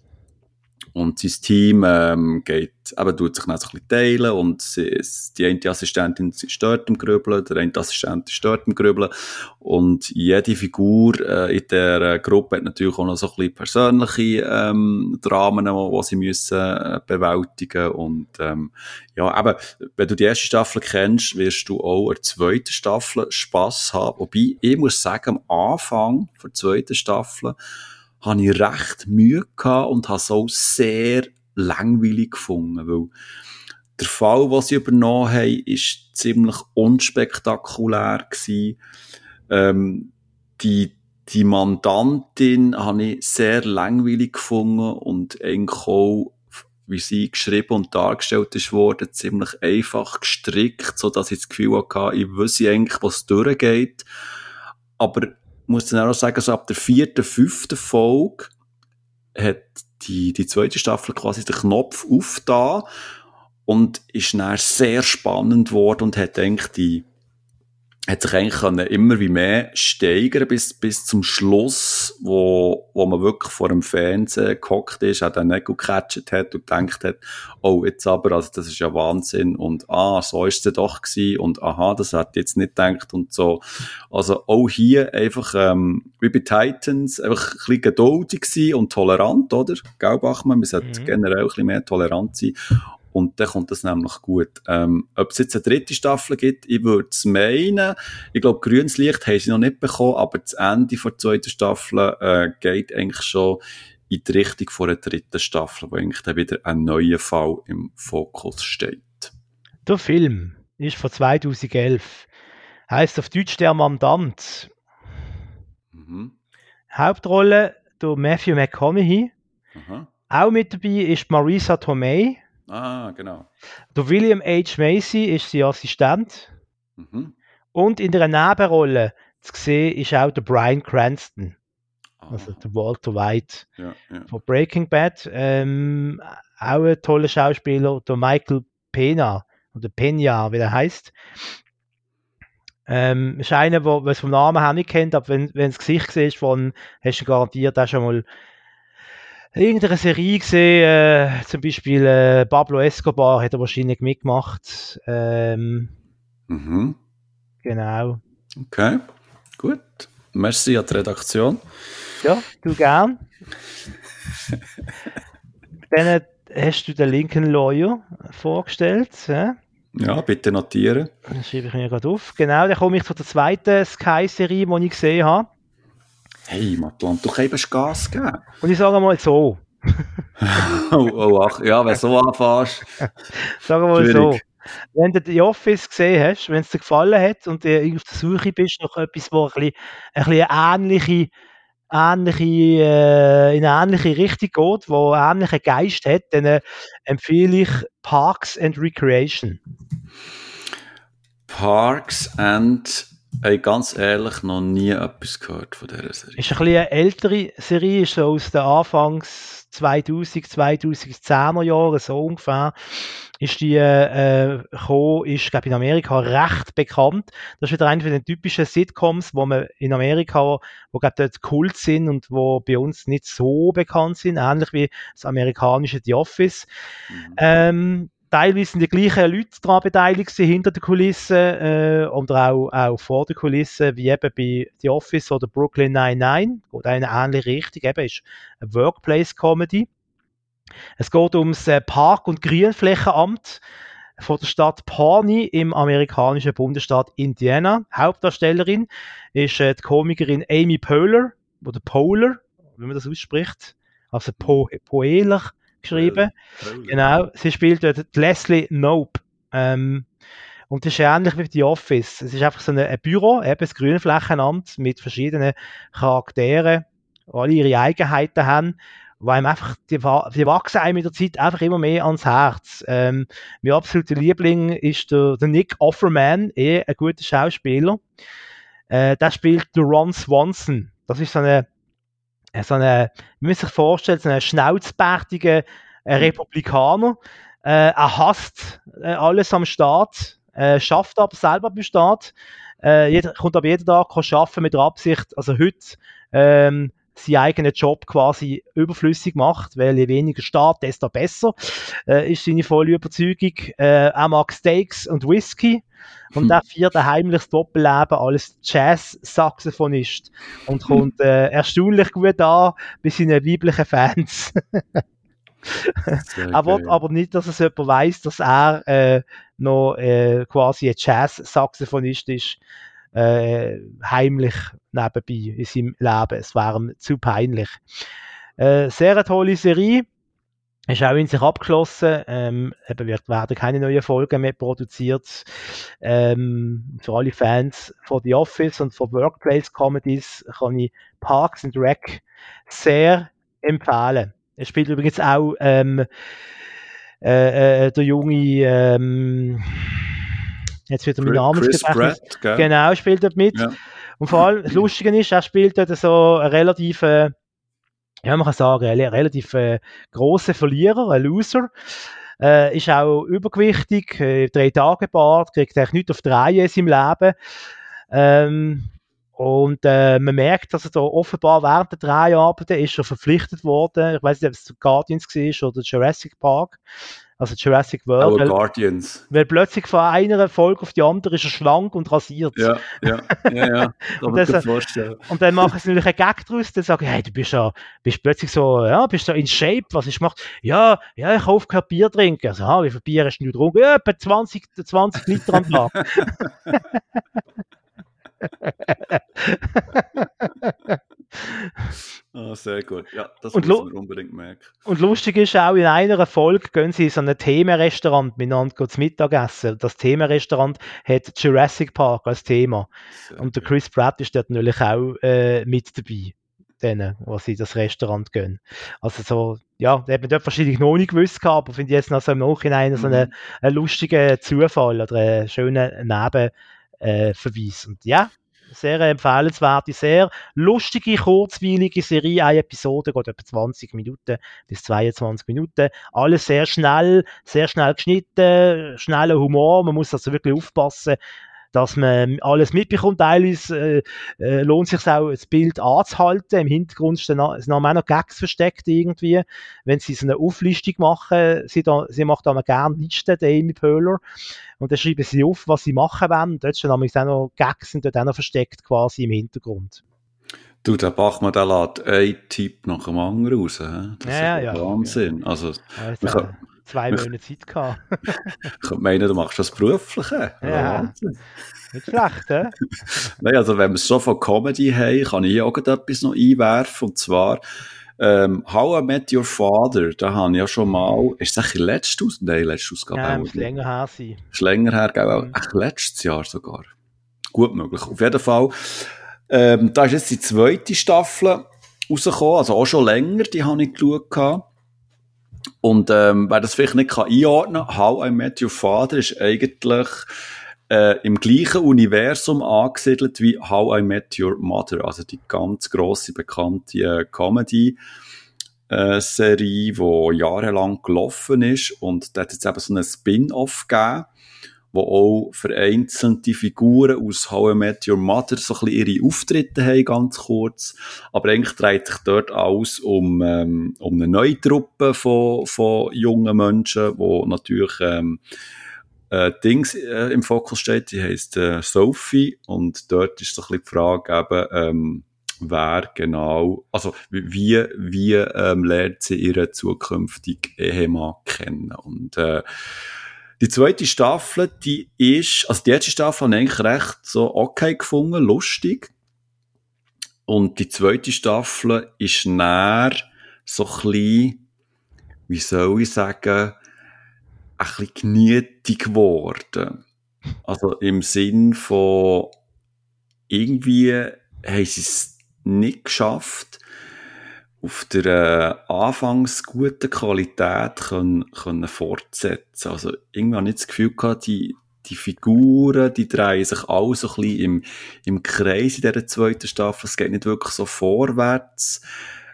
Und sein Team ähm, geht, eben, tut sich dann so ein bisschen teilen und sie, die eine Assistentin ist dort im Grübeln, der eine Assistent ist dort im Grübeln. Und jede Figur äh, in der Gruppe hat natürlich auch noch so ein bisschen persönliche ähm, Dramen, die sie müssen äh, bewältigen und ähm, ja, eben, wenn du die erste Staffel kennst, wirst du auch in der zweiten Staffel Spass haben, wobei, ich muss sagen, am Anfang der zweiten Staffel habe ich recht Mühe gehabt und habe es auch sehr langweilig gefunden, weil der Fall, was sie übernommen haben, ist ziemlich unspektakulär. Ähm, die, die Mandantin habe ich sehr langweilig gefunden und eigentlich auch, wie sie geschrieben und dargestellt ist worden, ziemlich einfach gestrickt, so dass ich das Gefühl hatte, ich wüsste eigentlich, was durchgeht. Aber muss dann auch sagen, so ab der vierten, fünften Folge hat die, die zweite Staffel quasi den Knopf aufgetan und ist dann sehr spannend geworden und hat eigentlich die, hat sich eigentlich können immer wie mehr steigern bis, bis zum Schluss, wo, wo man wirklich vor dem Fernsehen gehockt ist, auch den Nägel gecatcht hat und gedacht hat, oh, jetzt aber, also das ist ja Wahnsinn und ah, so ist es doch gewesen und aha, das hat jetzt nicht gedacht und so. Also auch hier einfach, ähm, wie bei Titans, einfach ein bisschen geduldig sein und tolerant, oder? Gell, Bachmann? Man sollte mhm. generell ein bisschen mehr tolerant sein und dann kommt das nämlich gut. Ähm, ob es jetzt eine dritte Staffel gibt, ich würde es meinen. Ich glaube, grünes Licht haben sie noch nicht bekommen, aber das Ende der zweiten Staffel äh, geht eigentlich schon in die Richtung von der dritten Staffel, wo eigentlich dann wieder ein neuer Fall im Fokus steht. Der Film ist von 2011. Heißt auf Deutsch der Mandant. Mhm. Hauptrolle der Matthew McConaughey. Aha. Auch mit dabei ist Marisa Tomei. Ah, genau. Der William H. Macy ist sein Assistent. Mhm. Und in der Nebenrolle zu sehen ist auch der Brian Cranston. Ah. Also der Walter White ja, ja. von Breaking Bad. Ähm, auch ein toller Schauspieler, der Michael Pena oder Pena, wie der heißt. Ähm, ist einer, der es vom Namen her nicht kennt, aber wenn, wenn das Gesicht siehst, von, hast du garantiert auch schon mal irgendeine Serie gesehen, äh, zum Beispiel äh, Pablo Escobar hat er wahrscheinlich mitgemacht. Ähm, mhm. Genau. Okay, gut. Merci an die Redaktion. Ja, du gern. Dann hast du den Lincoln Lawyer vorgestellt. Ja? Ja, bitte notieren. Das schreibe ich mir gerade auf. Genau, dann komme ich zu der zweiten Sky-Serie, die ich gesehen habe. Hey, Matlan, du kannst Gas geben. Und ich sage mal so. oh, oh, ach, ja, wenn du so anfängst. Sagen wir mal so. Wenn du die Office gesehen hast, wenn es dir gefallen hat und du auf der Suche bist nach etwas, wo ein bisschen, ein bisschen ähnliche, ähnliche, äh, in eine ähnliche Richtung geht, wo einen ähnlichen Geist hat, dann äh, empfehle ich Parks and Recreation. Parks and ich ganz ehrlich noch nie etwas gehört von dieser Serie. Ist ein bisschen eine ältere Serie, ist so aus den Anfangs 2000, 2010er Jahren, so ungefähr, ist die äh, gekommen, ist, glaube in Amerika recht bekannt. Das ist wieder eine von den typischen Sitcoms, wo man in Amerika, wo glaube dort Kult sind und wo bei uns nicht so bekannt sind, ähnlich wie das amerikanische The Office. Mhm. Ähm, teilweise sind die gleichen Leute daran beteiligt hinter den Kulissen äh, oder auch, auch vor den Kulissen, wie eben bei The Office oder Brooklyn Nine-Nine. Geht eine ähnliche Richtung, eben ist eine Workplace-Comedy. Es geht ums äh, Park- und Grünflächenamt von der Stadt Pawnee im amerikanischen Bundesstaat Indiana. Hauptdarstellerin ist äh, die Komikerin Amy Poehler, oder Poehler, wie man das ausspricht, also po Poehler geschrieben. Oh, genau, sie spielt dort Leslie Nope. Ähm, und das ist ähnlich wie die Office. Es ist einfach so ein, ein Büro, eben das Grünflächenamt mit verschiedenen Charakteren, die alle ihre Eigenheiten haben, weil einem einfach, die, die wachsen einem mit der Zeit einfach immer mehr ans Herz. Ähm, mein absoluter Liebling ist der, der Nick Offerman, eh ein guter Schauspieler. Äh, der spielt Ron Swanson. Das ist so eine so eine, wie man sich vorstellt, so einen schnauzbärtigen äh, Republikaner. Äh, er hasst äh, alles am Staat, äh, schafft aber selber beim Staat, äh, jeder, kommt aber jeden Tag arbeiten mit der Absicht, also heute ähm, seinen eigenen Job quasi überflüssig macht, weil je weniger Staat, desto besser, äh, ist seine volle Überzeugung. Äh, er mag Steaks und Whisky und hm. der viert ein heimliches Doppelleben als Jazz-Saxophonist und kommt äh, erstaunlich gut an bei seinen weiblichen Fans. er will aber nicht, dass es jemand weiß, dass er äh, noch äh, quasi ein Jazz-Saxophonist ist äh, heimlich nebenbei in seinem Leben. Es wäre ihm zu peinlich. Äh, sehr eine tolle Serie. Ist auch in sich abgeschlossen. Ähm, eben werden keine neuen Folgen mehr produziert. Ähm, für alle Fans von The Office und von Workplace Comedies kann ich Parks and Rec sehr empfehlen. Es spielt übrigens auch ähm, äh, äh, der junge ähm, Jetzt wird er mit Namensgedächtnis. Genau, spielt dort mit. Ja. Und vor allem, das Lustige ist, er spielt dort so einen relativ, äh, ja, man kann sagen, einen relativ äh, grossen Verlierer, ein Loser. Äh, ist auch übergewichtig, äh, drei Tage Bart, kriegt eigentlich nichts auf die Reihe in seinem Leben. Ähm, und äh, man merkt, dass er da offenbar während der drei Arbeiten ist er verpflichtet worden. Ich weiß nicht, ob es Guardians war oder Jurassic Park also Jurassic World. Weil, Guardians. Weil plötzlich von einer Folge auf die andere ist er schlank und rasiert. Ja, ja, ja, ja. und, das, und dann machen sie natürlich einen Gag draus, dann sagen, hey, du bist ja, bist plötzlich so, ja, bist so in Shape, was ich gemacht? Ja, ja, ich hoffe kein Bier trinken. Also, ah, wie viel Bier hast du getrunken? Ja, etwa 20, 20 Liter am Tag. oh, sehr gut. Ja, das und muss man unbedingt merken. Und lustig ist auch, in einer Folge gehen sie in so ein Themenrestaurant miteinander zu Mittagessen. Das Themenrestaurant hat Jurassic Park als Thema. Sehr und der Chris Pratt ist dort natürlich auch äh, mit dabei denen, was sie das Restaurant gehen. Also so, ja, da hat man dort wahrscheinlich noch nicht gewusst gehabt, aber finde ich jetzt noch so im Nachhinein mhm. so einen, einen lustigen Zufall oder einen schönen Nebenverweis. Äh, und ja, sehr empfehlenswerte, sehr lustige, kurzweilige Serie. Eine Episode geht etwa 20 Minuten bis 22 Minuten. Alles sehr schnell, sehr schnell geschnitten, schneller Humor. Man muss also wirklich aufpassen, dass man alles mitbekommt. Teilweise äh, äh, lohnt sich auch, das Bild anzuhalten. Im Hintergrund sind noch, sind noch Gags versteckt irgendwie. Wenn sie so eine Auflistung machen, sie, da, sie macht auch gerne Listen, der Amy Pöhler. Und dann schreiben sie auf, was sie machen wollen. Dort sind nämlich auch noch Gags sind dort auch noch versteckt quasi im Hintergrund. Du, der Bachmann, der lädt einen Tipp nach dem anderen raus. Das ja, ist ja, Wahnsinn. Ja. Also, ja, zwei Monate Zeit gehabt. ich könnte meinen, du machst das Berufliche. Ja, nicht schlecht, hä? Nein, also wenn wir schon von Comedy haben, kann ich hier auch etwas noch einwerfen, und zwar ähm, How I Met Your Father, da habe ich ja schon mal, ist das letztes Aus? Nein, letztes Ausgabe ja, muss länger her sein. Ist länger her, gell? Mhm. Echt letztes Jahr sogar. Gut möglich. Auf jeden Fall, ähm, da ist jetzt die zweite Staffel rausgekommen, also auch schon länger, die habe ich geschaut. Und ähm, wer das vielleicht nicht kann einordnen kann, How I Met Your Father ist eigentlich äh, im gleichen Universum angesiedelt wie How I Met Your Mother, also die ganz grosse, bekannte äh, Comedy. Äh, Serie, die jahrelang gelaufen ist und da hat jetzt eben so einen Spin-off gegeben wo auch vereinzelte Figuren aus How I Met Your Mother so ein bisschen ihre Auftritte haben, ganz kurz. Aber eigentlich dreht sich dort alles um, ähm, um eine neue Truppe von, von jungen Menschen, wo natürlich ähm, äh, Dings äh, im Fokus steht, die heisst äh, Sophie. Und dort ist so ein bisschen die Frage eben, ähm, wer genau, also wie, wie ähm, lernt sie ihren zukünftigen Ehemann kennen? Und äh, die zweite Staffel, die ist, also die erste Staffel habe ich eigentlich recht so okay gefunden, lustig. Und die zweite Staffel ist näher so ein bisschen, wie soll ich sagen, ein bisschen genietig geworden. Also im Sinn von, irgendwie haben sie es nicht geschafft, auf der äh, anfangs guten Qualität können, können fortsetzen. Also irgendwie habe ich das Gefühl gehabt, die, die Figuren, die drehen sich alle so ein bisschen im, im Kreis in dieser zweiten Staffel. Es geht nicht wirklich so vorwärts.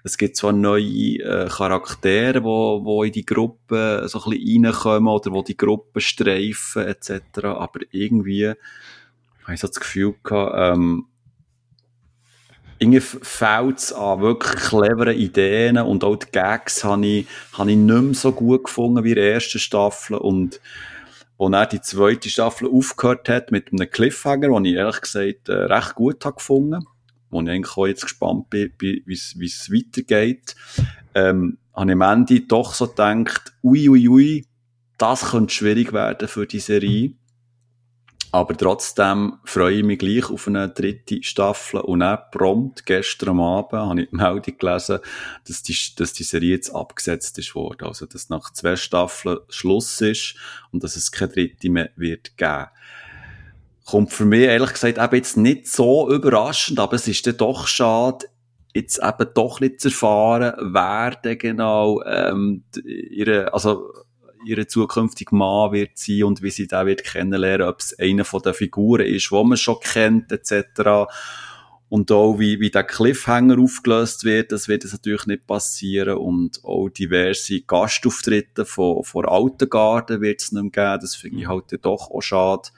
Es gibt zwar neue äh, Charaktere, wo, wo in die Gruppe so ein bisschen reinkommen oder wo die Gruppe streifen etc., aber irgendwie habe ich so das Gefühl gehabt, ähm, irgendwie fehlt es an wirklich cleveren Ideen und auch die Gags habe ich, habe ich nicht mehr so gut gefunden wie in der ersten Staffel und wo er die zweite Staffel aufgehört hat mit einem Cliffhanger, den ich ehrlich gesagt äh, recht gut habe gefunden, wo ich eigentlich auch jetzt gespannt bin, wie es weitergeht, ähm, habe ich am Ende doch so gedacht, ui, ui, ui, das könnte schwierig werden für die Serie. Aber trotzdem freue ich mich gleich auf eine dritte Staffel. Und dann prompt gestern Abend habe ich die Meldung gelesen, dass die, dass die Serie jetzt abgesetzt ist worden. Also, dass nach zwei Staffeln Schluss ist und dass es keine dritte mehr wird geben. Kommt für mich ehrlich gesagt eben jetzt nicht so überraschend, aber es ist dann doch schade, jetzt eben doch nicht zu erfahren, wer denn genau ähm, ihre, also ihre zukünftige Mann wird sein und wie sie da wird kennenlernen, ob es eine von den Figuren ist, wo man schon kennt, etc. Und auch wie, wie der Cliffhanger aufgelöst wird, das wird es natürlich nicht passieren. Und auch diverse Gastauftritte von, von alten Garden wird es nicht mehr geben. Das finde ich halt doch auch schade.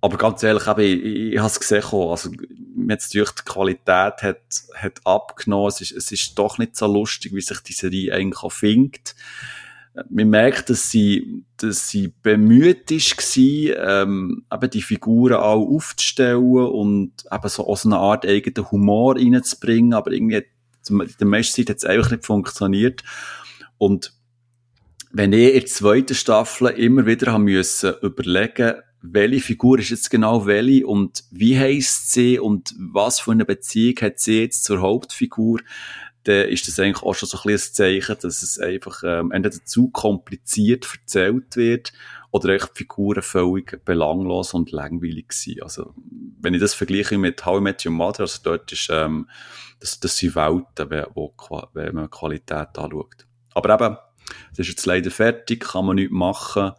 Aber ganz ehrlich, ich, ich, ich habe es gesehen, also, jetzt durch die Qualität hat, hat abgenommen. Es ist, es ist doch nicht so lustig, wie sich die Serie eigentlich auch findet man merkt, dass sie, dass sie bemüht ist, war, ähm, eben die Figuren auch aufzustellen und eben so aus einer Art eigenen Humor reinzubringen, aber irgendwie, in der meisten Zeit hat es einfach nicht funktioniert. Und wenn ich in der zweiten Staffel immer wieder haben müssen überlegen, welche Figur ist jetzt genau welche und wie heisst sie und was für eine Beziehung hat sie jetzt zur Hauptfigur, dann ist das eigentlich auch schon so ein ein Zeichen, dass es einfach ähm, entweder zu kompliziert erzählt wird oder echt die Figuren völlig belanglos und langweilig sind. Also, wenn ich das vergleiche mit How I Met Your Mother, also dort ist, ähm, das, das sind Welten, wo, wenn man Qualität anschaut. Aber eben, es ist jetzt leider fertig, kann man nichts machen.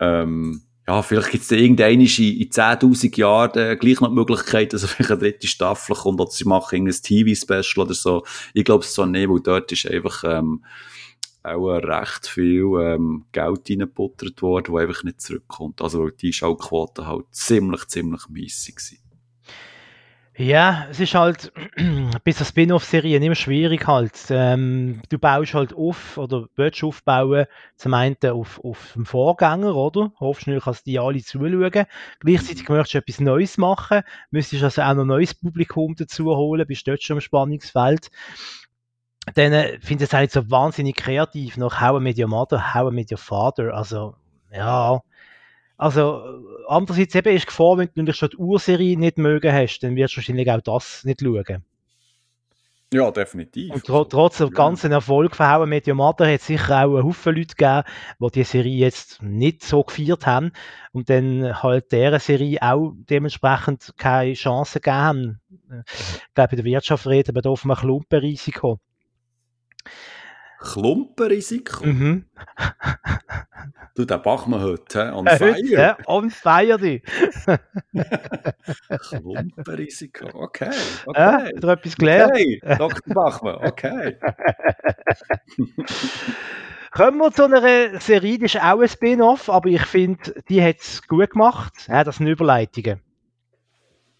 Ähm, ja, vielleicht gibt es irgendeine in, in 10.000 Jahren gleich noch die Möglichkeit, dass vielleicht eine dritte Staffel kommt oder sie machen irgendein TV-Special oder so. Ich glaube es zwar nicht, weil dort ist einfach ähm, auch recht viel ähm, Geld reingebuttert worden, wo einfach nicht zurückkommt. Also die Schauquote halt ziemlich, ziemlich mies war. Ja, es ist halt bei so Spin-off-Serien immer schwierig halt. Ähm, du baust halt auf oder willst aufbauen, zum einen auf, auf dem Vorgänger, oder? Hoffst du, kannst die alle zuschauen. Gleichzeitig möchtest du etwas Neues machen, müsstest also auch noch ein neues Publikum dazu holen, bist dort schon im Spannungsfeld. Dann äh, finde ich es halt so wahnsinnig kreativ, noch How I Met Your Mother, How I Met Your Father, also, ja, also, andererseits eben ist die Gefahr, wenn du schon die Urserie nicht mögen hast, dann wirst du wahrscheinlich auch das nicht schauen. Ja, definitiv. Und tr trotz dem ganzen Erfolg von How I Mother hat es sicher auch einen Haufen Leute gegeben, die die Serie jetzt nicht so gefeiert haben und dann halt dieser Serie auch dementsprechend keine Chance gegeben haben. Ich glaube, in der Wirtschaft reden wir hier von einem Klumpenrisiko. Klumpenrisiko? Mhm. du, den machen wir heute, on fire. Ja, on fire, die. Klumpenrisiko, okay. okay. Ja, wieder etwas gelernt. Okay, Dr. Bachmann, okay. Kommen wir zu einer Serie, die ist auch ein Spin-off, aber ich finde, die hat es gut gemacht. Ja, das sind Überleitungen.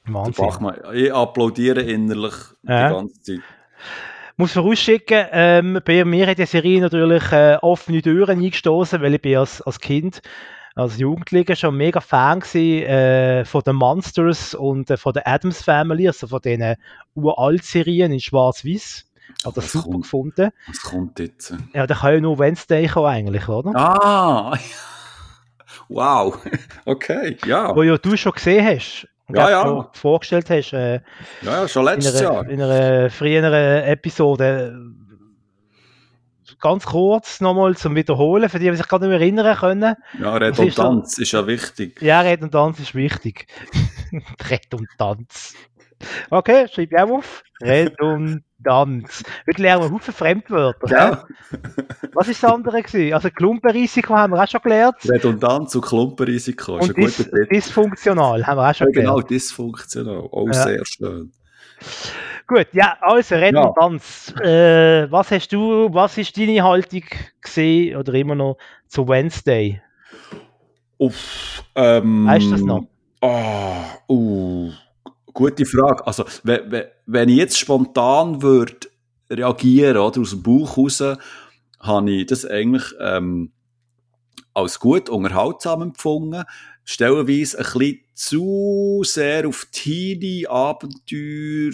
Wahnsinn. Bachmann, ich applaudiere innerlich ja. die ganze Zeit muss vorausschicken, ähm, bei mir hat die Serie natürlich äh, offene Türen eingestoßen, weil ich bin als, als Kind, als Jugendlicher schon mega Fan gewesen, äh, von den Monsters und äh, von der Adams Family, also von diesen uralt Serien in Schwarz-Weiß. Hat das super kommt, gefunden. Was kommt jetzt? Ja, da kann ja nur Wednesday kommen eigentlich, oder? Ah! Wow! Okay, ja. Wo ja du schon gesehen hast ja, ja. vorgestellt hast. Äh, ja, ja, schon letztes in einer, Jahr. In einer früheren Episode. Ganz kurz nochmal zum Wiederholen, für die, die sich gerade nicht mehr erinnern können. Ja, Redundanz ist, ist, ja wichtig. Ja, Redundanz ist wichtig. Redundanz. Okay, schreibe ich auch auf. Redundanz. Heute lernen wir Haufen Fremdwörter. Ja. Was ist das andere gewesen? Also Klumpenrisiko haben wir auch schon gelernt. Redundanz und Klumpenrisiko. Und dis dysfunktional haben wir auch schon ja, genau, gelernt. Genau, dysfunktional. Auch ja. sehr schön. Gut, ja, also Redundanz. Ja. Äh, was hast du, was ist deine Haltung gesehen oder immer noch zu Wednesday? Uff, ähm, weißt du das noch? Oh, uh, gute Frage. Also, wenn, wenn ich jetzt spontan würde reagieren, oder, aus dem Bauch raus, habe ich das eigentlich ähm, als gut unterhaltsam empfunden. Stellenweise ein bisschen zu sehr auf Teenie, Abenteuer,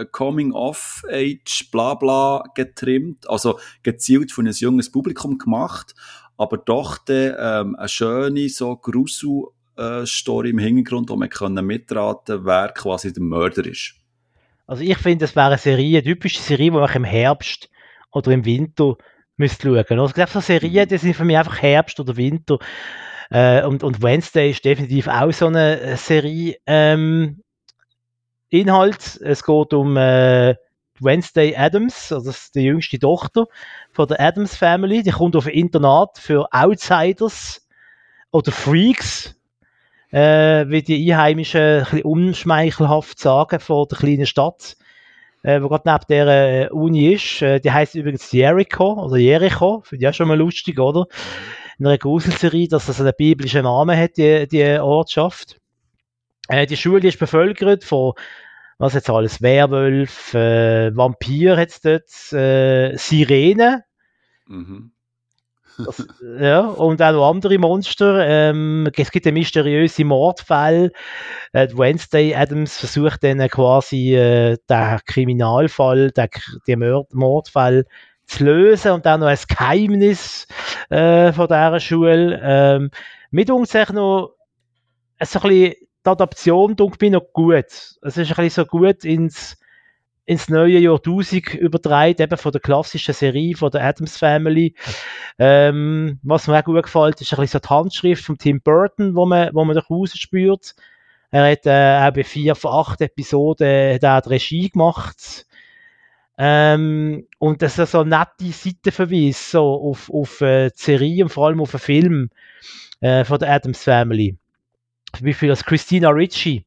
äh, Coming-of-Age, bla bla getrimmt. Also gezielt von ein junges Publikum gemacht, aber doch dann, ähm, eine schöne, so Grusel- Story im Hintergrund, wo man können mitraten wer quasi der Mörder ist. Also ich finde, das wäre eine Serie, eine typische Serie, die man im Herbst oder im Winter müsste schauen. Also ich glaube, so Serien, die sind für mich einfach Herbst oder Winter. Äh, und, und Wednesday ist definitiv auch so eine äh, Serie. Ähm, Inhalt, es geht um äh, Wednesday Adams, also das ist die jüngste Tochter von der Adams Family. Die kommt auf ein Internat für Outsiders oder Freaks, äh, wie die Einheimischen ein unschmeichelhaft sagen, von der kleinen Stadt, äh, wo gerade neben der äh, Uni ist. Äh, die heißt übrigens Jericho oder Jericho, finde ich auch schon mal lustig, oder? In einer Gruselserie, dass das einen biblischen Namen hat, die, die Ortschaft. Äh, die Schule ist bevölkert von was jetzt alles, Werwolf, äh, Vampir es dort, äh, Sirene. Mhm. Das, ja, und auch noch andere Monster. Ähm, es gibt einen mysteriösen Mordfall. Äh, Wednesday Adams versucht dann quasi äh, den Kriminalfall, den, den Mordfall zu lösen und dann noch ein Geheimnis äh, von dieser Schule. Ähm, mit uns noch so ein bisschen, die Adaption tut mir noch gut. Es ist ein bisschen so gut ins ins neue Jahrtausend übertragen, eben von der klassischen Serie von der Adams Family. Ähm, was mir auch gut gefällt, ist ein bisschen so die Handschrift von Tim Burton, wo man, wo man raus spürt. Er hat äh, auch bei vier von acht Episoden hat er die Regie gemacht. Ähm, und das ist so nette Seitenverweis so auf, auf äh, die Serie und vor allem auf einen Film äh, von der Adams Family. Zum Beispiel als Christina Ritchie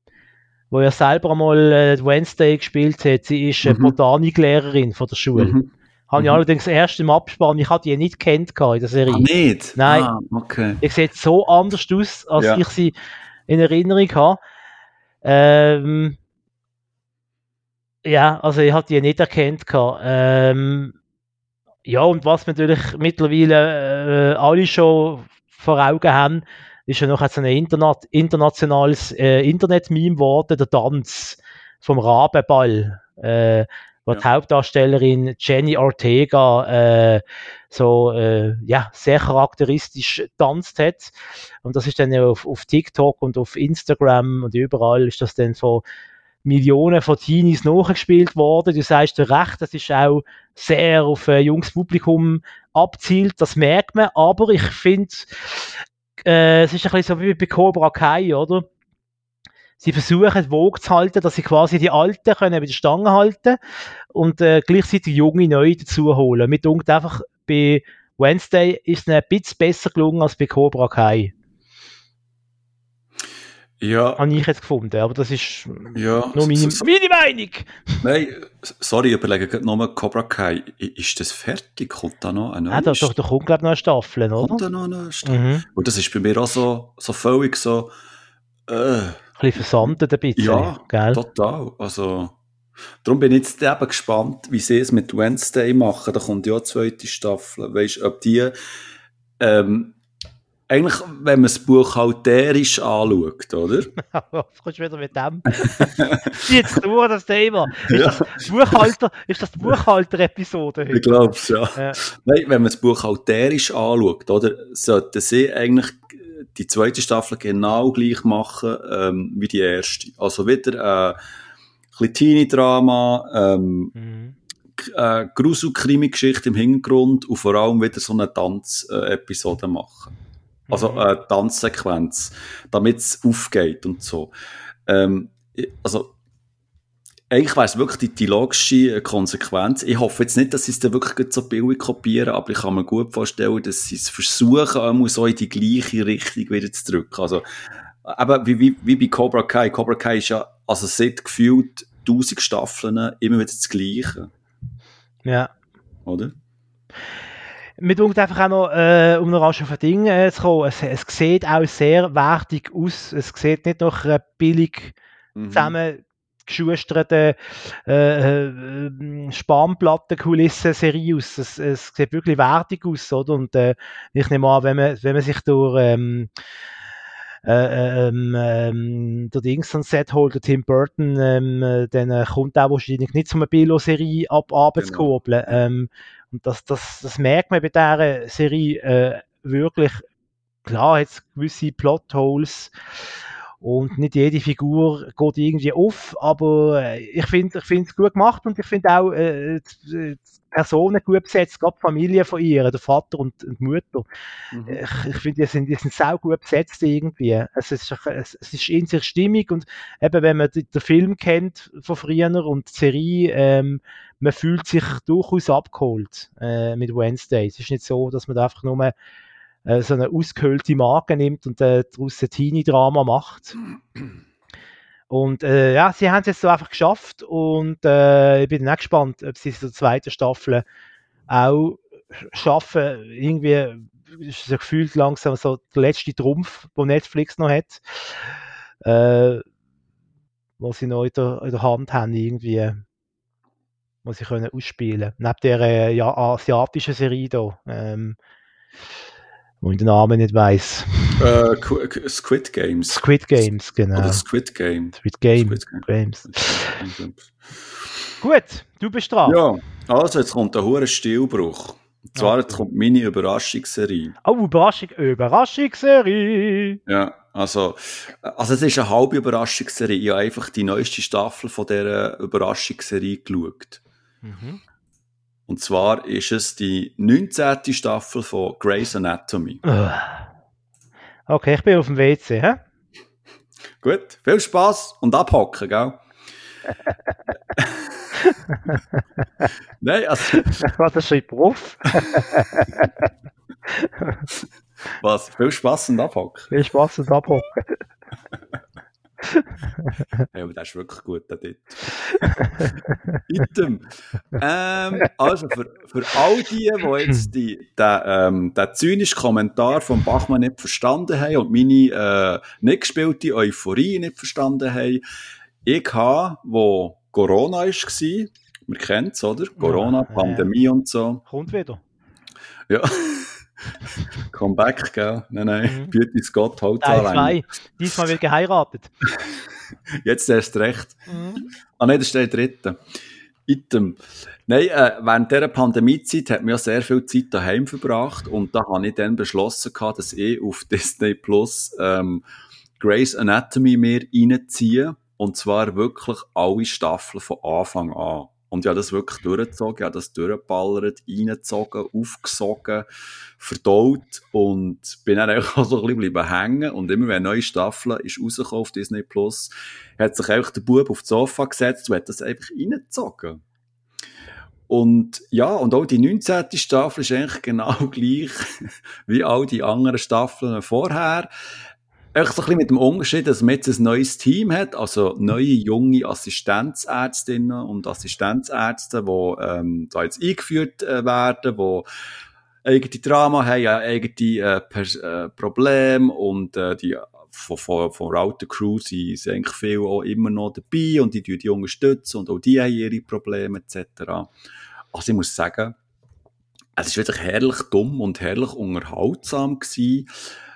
wo ja selber einmal äh, Wednesday gespielt hat. Sie ist äh, mhm. Botaniklehrerin von der Schule. Mhm. Habe ich mhm. allerdings erst im Abspann, ich hatte die nicht kennt in der Serie. Ah, nicht? Nein. Ah, okay. Ich sieht so anders aus, als ja. ich sie in Erinnerung habe. Ähm, ja, also ich hatte die nicht erkannt. Ähm, ja, und was natürlich mittlerweile äh, alle schon vor Augen haben, ist ja noch jetzt ein Internet, internationales äh, Internet-Meme geworden, der Tanz vom Rabenball, äh, wo ja. die Hauptdarstellerin Jenny Ortega äh, so äh, ja, sehr charakteristisch tanzt hat. Und das ist dann ja auf, auf TikTok und auf Instagram und überall ist das dann von Millionen von Teenies nachgespielt worden. Du sagst dir recht, das ist auch sehr auf ein junges Publikum abzielt, das merkt man, aber ich finde, äh, es ist ein bisschen so wie bei Cobra Kai, oder? Sie versuchen, Woge zu halten, dass sie quasi die Alten können bei der Stange halten und äh, gleichzeitig junge Neue dazu holen. Mit einfach bei Wednesday ist es ein bisschen besser gelungen als bei Cobra Kai. Ja. Habe ich jetzt gefunden, aber das ist ja, nur meine, so, meine Meinung. Nein, sorry, ich überlege gerade nochmal Cobra Kai. Ist das fertig? Kommt da noch eine neue? Ja, da, doch, da kommt glaube ich noch eine Staffel, oder? Kommt da noch eine Staffel? Mhm. Und das ist bei mir auch so, so völlig so... Äh, ein bisschen versandet ein bisschen, ja, gell? total. Also... Darum bin ich jetzt eben gespannt, wie sie es mit Wednesday machen. Da kommt ja eine zweite Staffel. Weißt du, ob die ähm, eigentlich, wenn man das buchhalterisch anschaut, oder? Was kommst du wieder mit dem? Jetzt durch das Thema. Ist ja. das Buchhalter, ist das die Buchhalter-Episode Ich glaube es, ja. ja. Nein, wenn man es buchhalterisch anschaut, oder, sollten sie eigentlich die zweite Staffel genau gleich machen ähm, wie die erste. Also wieder äh, ein bisschen Teenie-Drama, ähm, mhm. äh, Grusel-Krimi-Geschichte im Hintergrund und vor allem wieder so eine Tanz-Episode machen. Also mhm. äh, Tanzsequenz, damit es aufgeht und so. Ähm, also eigentlich wäre es wirklich die, die logische Konsequenz. Ich hoffe jetzt nicht, dass sie es dann wirklich so billig kopieren, aber ich kann mir gut vorstellen, dass sie es versuchen, so in die gleiche Richtung wieder zu drücken. Also, aber wie, wie, wie bei Cobra Kai. Cobra Kai ist ja, also seit gefühlt tausend Staffeln immer wieder das Gleiche. Ja. Oder? Mir denkt einfach auch noch, äh, um noch rasch auf ein Ding äh, zu kommen, es, es sieht auch sehr wertig aus. Es sieht nicht nach einer billig Mhm. zusammengeschusterte äh, äh, Spanplattenkulissen-Serie aus. Es, es sieht wirklich wertig aus, oder? Und äh, ich nehme an, wenn man, wenn man sich durch ähm, äh, ähm, ähm, der Dings ans Set holt, der Tim Burton, ähm, äh, dann äh, kommt auch wahrscheinlich nicht so eine Billo-Serie ab Abend zu Genau. kurbeln. Ähm, und das, das, das merkt man bei dieser Serie äh, wirklich. Klar, jetzt gewisse Plotholes und nicht jede Figur geht irgendwie auf, aber äh, ich finde ich finde es gut gemacht und ich finde auch äh, die, die Personen gut besetzt, gerade die Familie von ihr, der Vater und, und die Mutter. Mhm. Ich, ich finde, die sind, die sind sau gut besetzt irgendwie. Es ist, es, es ist in sich stimmig und eben, wenn man die- den Film kennt von früher und die Serie, ähm, man fühlt sich durchaus abgeholt äh, mit Wednesday. Es ist nicht so, dass man da einfach nur äh, so eine ausgehöhlte Marke nimmt und äh, daraus ein Teenie-Drama macht. Und äh, ja, sie haben es jetzt so einfach geschafft und äh, ich bin auch gespannt, ob sie es in der zweiten Staffel auch schaffen. Irgendwie ist es gefühlt langsam so der letzte Trumpf, den Netflix noch hat, äh, was sie noch in der, in der Hand haben, irgendwie, was sie können ausspielen. Neben der äh, ja, asiatischen Serie da, ähm, wo ich den Namen nicht weiß. Äh, Qu- Qu- Squid Games. Squid Games, genau. Oder Squid Game. Squid Game. Squid Games. Game. Gut, du bist dran. Ja, also jetzt kommt ein hoher Stilbruch. Und zwar jetzt kommt meine Überraschungsserie. Oh, Überraschung, Überraschungsserie. Ja, also, also es ist eine halbe Überraschungsserie. Ich habe einfach die neueste Staffel von dieser Überraschungsserie geschaut. Mhm. Und zwar ist es die 19. Staffel von Grey's Anatomy. Okay, ich bin auf dem WC, hä? Gut, viel Spaß und abhocken, gell? Nein, also, Was ist ein Beruf? was? Viel Spaß und abhocken. Viel Spaß und abhocken. Hey, aber das ist wirklich gut, der dort. Item. Ähm, also, für, für all die, die jetzt die, den, ähm, den zynischen Kommentar von Bachmann nicht verstanden haben und meine äh, nicht gespielte Euphorie nicht verstanden haben, ich habe, wo Corona war, wir kennen es, oder? Corona, Ja, ja. Pandemie und so. Kommt wieder. Ja. Comeback, gell? Nein, nein, Mhm. Beauty Scott, holt Teil allein. 2. Diesmal wird geheiratet. Jetzt erst recht. Mhm. Ah nein, das ist der dritte. Item. Nein, äh, während dieser Pandemiezeit hat man ja sehr viel Zeit daheim verbracht und da habe ich dann beschlossen, gehabt, dass ich auf Disney Plus ähm, Grey's Anatomy mir reinziehe und zwar wirklich alle Staffeln von Anfang an. Und ich habe das wirklich durchgezogen, ich habe das durchgeballert, reingezogen, aufgesogen, verdaut und bin dann auch so ein bisschen hängen und immer wenn eine neue Staffel ist rausgekommen auf Disney Plus, hat sich einfach der Bub auf das Sofa gesetzt und hat das einfach reingezogen. Und ja, und auch die 19. Staffel ist eigentlich genau gleich wie all die anderen Staffeln vorher. Einfach so ein bisschen mit dem Unterschied, dass man jetzt ein neues Team hat, also neue junge Assistenzärztinnen und Assistenzärzte, die ähm, da jetzt eingeführt äh, werden, die eigene Drama haben, eigene äh, äh, Probleme und äh, die von, von, von Router Crew sind, sind eigentlich viel auch immer noch dabei und die tun die unterstützen und auch die haben ihre Probleme etc. Also ich muss sagen, es ist wirklich herrlich dumm und herrlich unterhaltsam gewesen,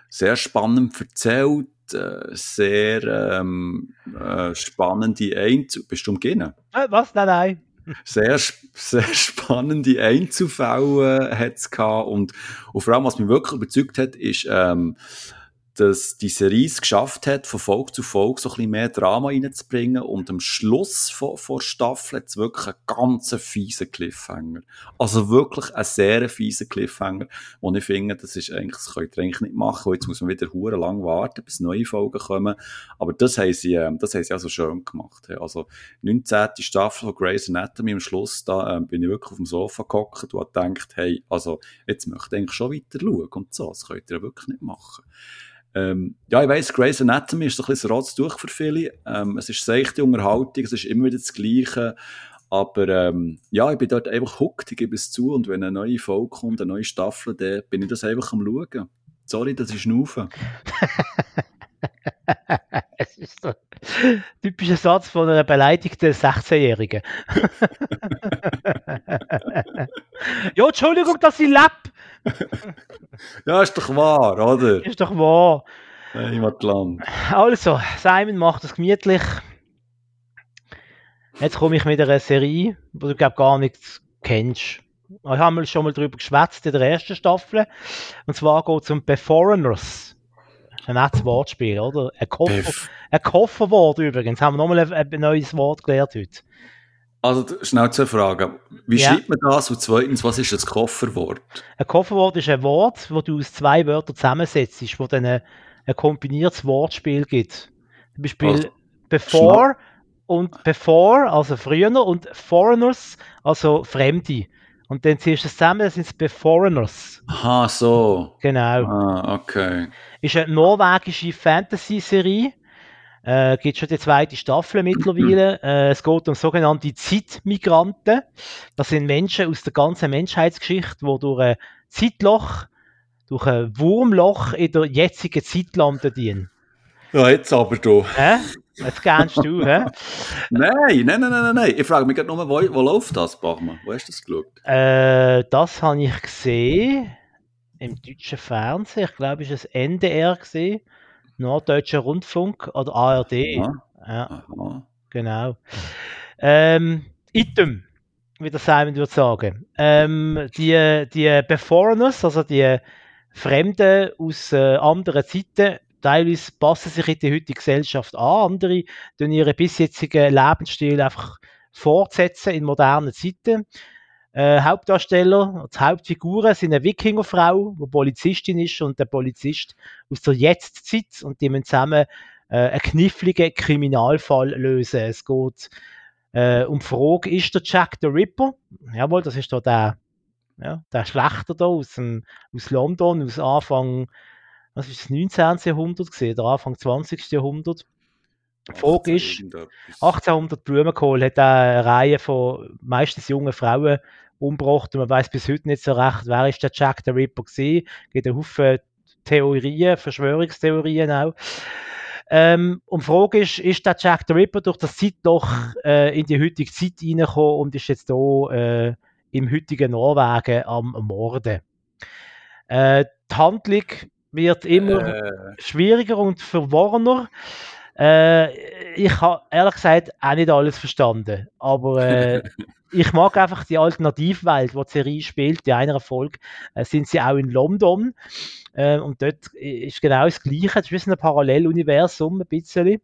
sehr spannend erzählt, äh, sehr ähm, äh, spannende Einzel... Bist du umgehen? Äh, was? Nein, nein. sehr, sehr spannende Einzelfälle hat es gehabt und, und vor allem, was mich wirklich überzeugt hat, ist, ähm, dass die Serie es geschafft hat, von Folge zu Folge so ein bisschen mehr Drama reinzubringen und am Schluss von, von Staffel hat es wirklich einen ganz fiesen Cliffhanger. Also wirklich einen sehr fiesen Cliffhanger, wo ich finde, das ist eigentlich, das könnt ihr eigentlich nicht machen, jetzt muss man wieder hure lang warten, bis neue Folgen kommen. Aber das haben sie, ähm, das haben sie also schön gemacht. Also 19. Staffel von Grey's Anatomy am Schluss, da ähm, bin ich wirklich auf dem Sofa gehockt und habe gedacht, hey, also jetzt möchte ich eigentlich schon weiter schauen und so, das könnt ihr ja wirklich nicht machen. Ähm, ja, ich weiss, Grey's Anatomy ist so ein bisschen das Rotz durch für viele. Ähm, es ist seichte Unterhaltung, es ist immer wieder das Gleiche. Aber ähm, ja, ich bin dort einfach hooked, ich gebe es zu. Und wenn eine neue Folge kommt, eine neue Staffel, dann bin ich das einfach am Schauen. Sorry, das ist Schnaufen. es ist so ein typischer Satz von einer beleidigten 16-Jährigen. ja, Entschuldigung, dass ich lebe. ja, ist doch wahr, oder? Ist doch wahr. Heimatland. Also, Simon macht es gemütlich. Jetzt komme ich mit einer Serie, wo du glaub, gar nichts kennst. Ich habe schon mal darüber geschwätzt in der ersten Staffel. Und zwar geht es um The Foreigners. Das ein nettes Wortspiel, oder? Ein, Koffer, ein Kofferwort übrigens. Haben wir nochmal ein, ein neues Wort gelernt heute. Also schnell zwei Fragen. Wie ja. schreibt man das? Und zweitens, was ist das Kofferwort? Ein Kofferwort ist ein Wort, das du aus zwei Wörtern zusammensetzt, wo dann ein, ein kombiniertes Wortspiel gibt. Zum Beispiel also, before und before, also früher, und foreigners, also Fremde. Und dann ziehst du es zusammen, das sind es Beforeigners. Aha, so. Genau. Ah, okay. Ist eine norwegische Fantasy-Serie. Äh, gibt schon die zweite Staffel mittlerweile. äh, es geht um sogenannte Zeitmigranten. Das sind Menschen aus der ganzen Menschheitsgeschichte, die durch ein Zeitloch, durch ein Wurmloch in der jetzigen Zeit landen. Ja, jetzt aber du. Hä? Jetzt kennst du, hä? nein, nein, nein, nein, nein. Ich frage mich gerade nur, wo, wo läuft das, Bachmann? Wo hast du das geschaut? Äh, das habe ich gesehen im deutschen Fernsehen. Ich glaube, es war das NDR gesehen. Norddeutscher Rundfunk oder ARD. Aha. Ja, Aha. genau. Ähm, Item, wie der Simon würde sagen. Ähm, die, die Beforeigners, also die Fremden aus äh, anderen Zeiten, teilweise passen sich in die heutige Gesellschaft an, andere tun ihren bisherigen Lebensstil einfach fortsetzen in modernen Zeiten. Äh, Hauptdarsteller, die Hauptfiguren sind eine Wikingerfrau, die Polizistin ist und der Polizist aus der Jetztzeit und die müssen zusammen äh, einen kniffligen Kriminalfall lösen. Es geht äh, um die Frage, ist der Jack the Ripper? Jawohl, das ist da der, ja, der Schlechter da aus, dem, aus London, aus Anfang was ist das 19. Jahrhundert gesehen, der Anfang 20. Jahrhundert. Die Frage ist, 1800 Blumenkohl hat eine Reihe von meistens jungen Frauen umgebracht und man weiß bis heute nicht so recht, wer ist der Jack the Ripper gewesen. Es gibt einen Haufen Theorien, Verschwörungstheorien auch. Ähm, und die Frage ist, ist der Jack the Ripper durch das Zeitloch äh, in die heutige Zeit reingekommen und ist jetzt hier äh, im heutigen Norwegen am Morden? Äh, die Handlung wird immer äh. schwieriger und verworrener. Äh, ich habe ehrlich gesagt auch nicht alles verstanden, aber äh, ich mag einfach die Alternativwelt, wo die Serie spielt. In einer Folge äh, sind sie auch in London äh, und dort ist genau das Gleiche. Es ist ein Paralleluniversum ein bisschen.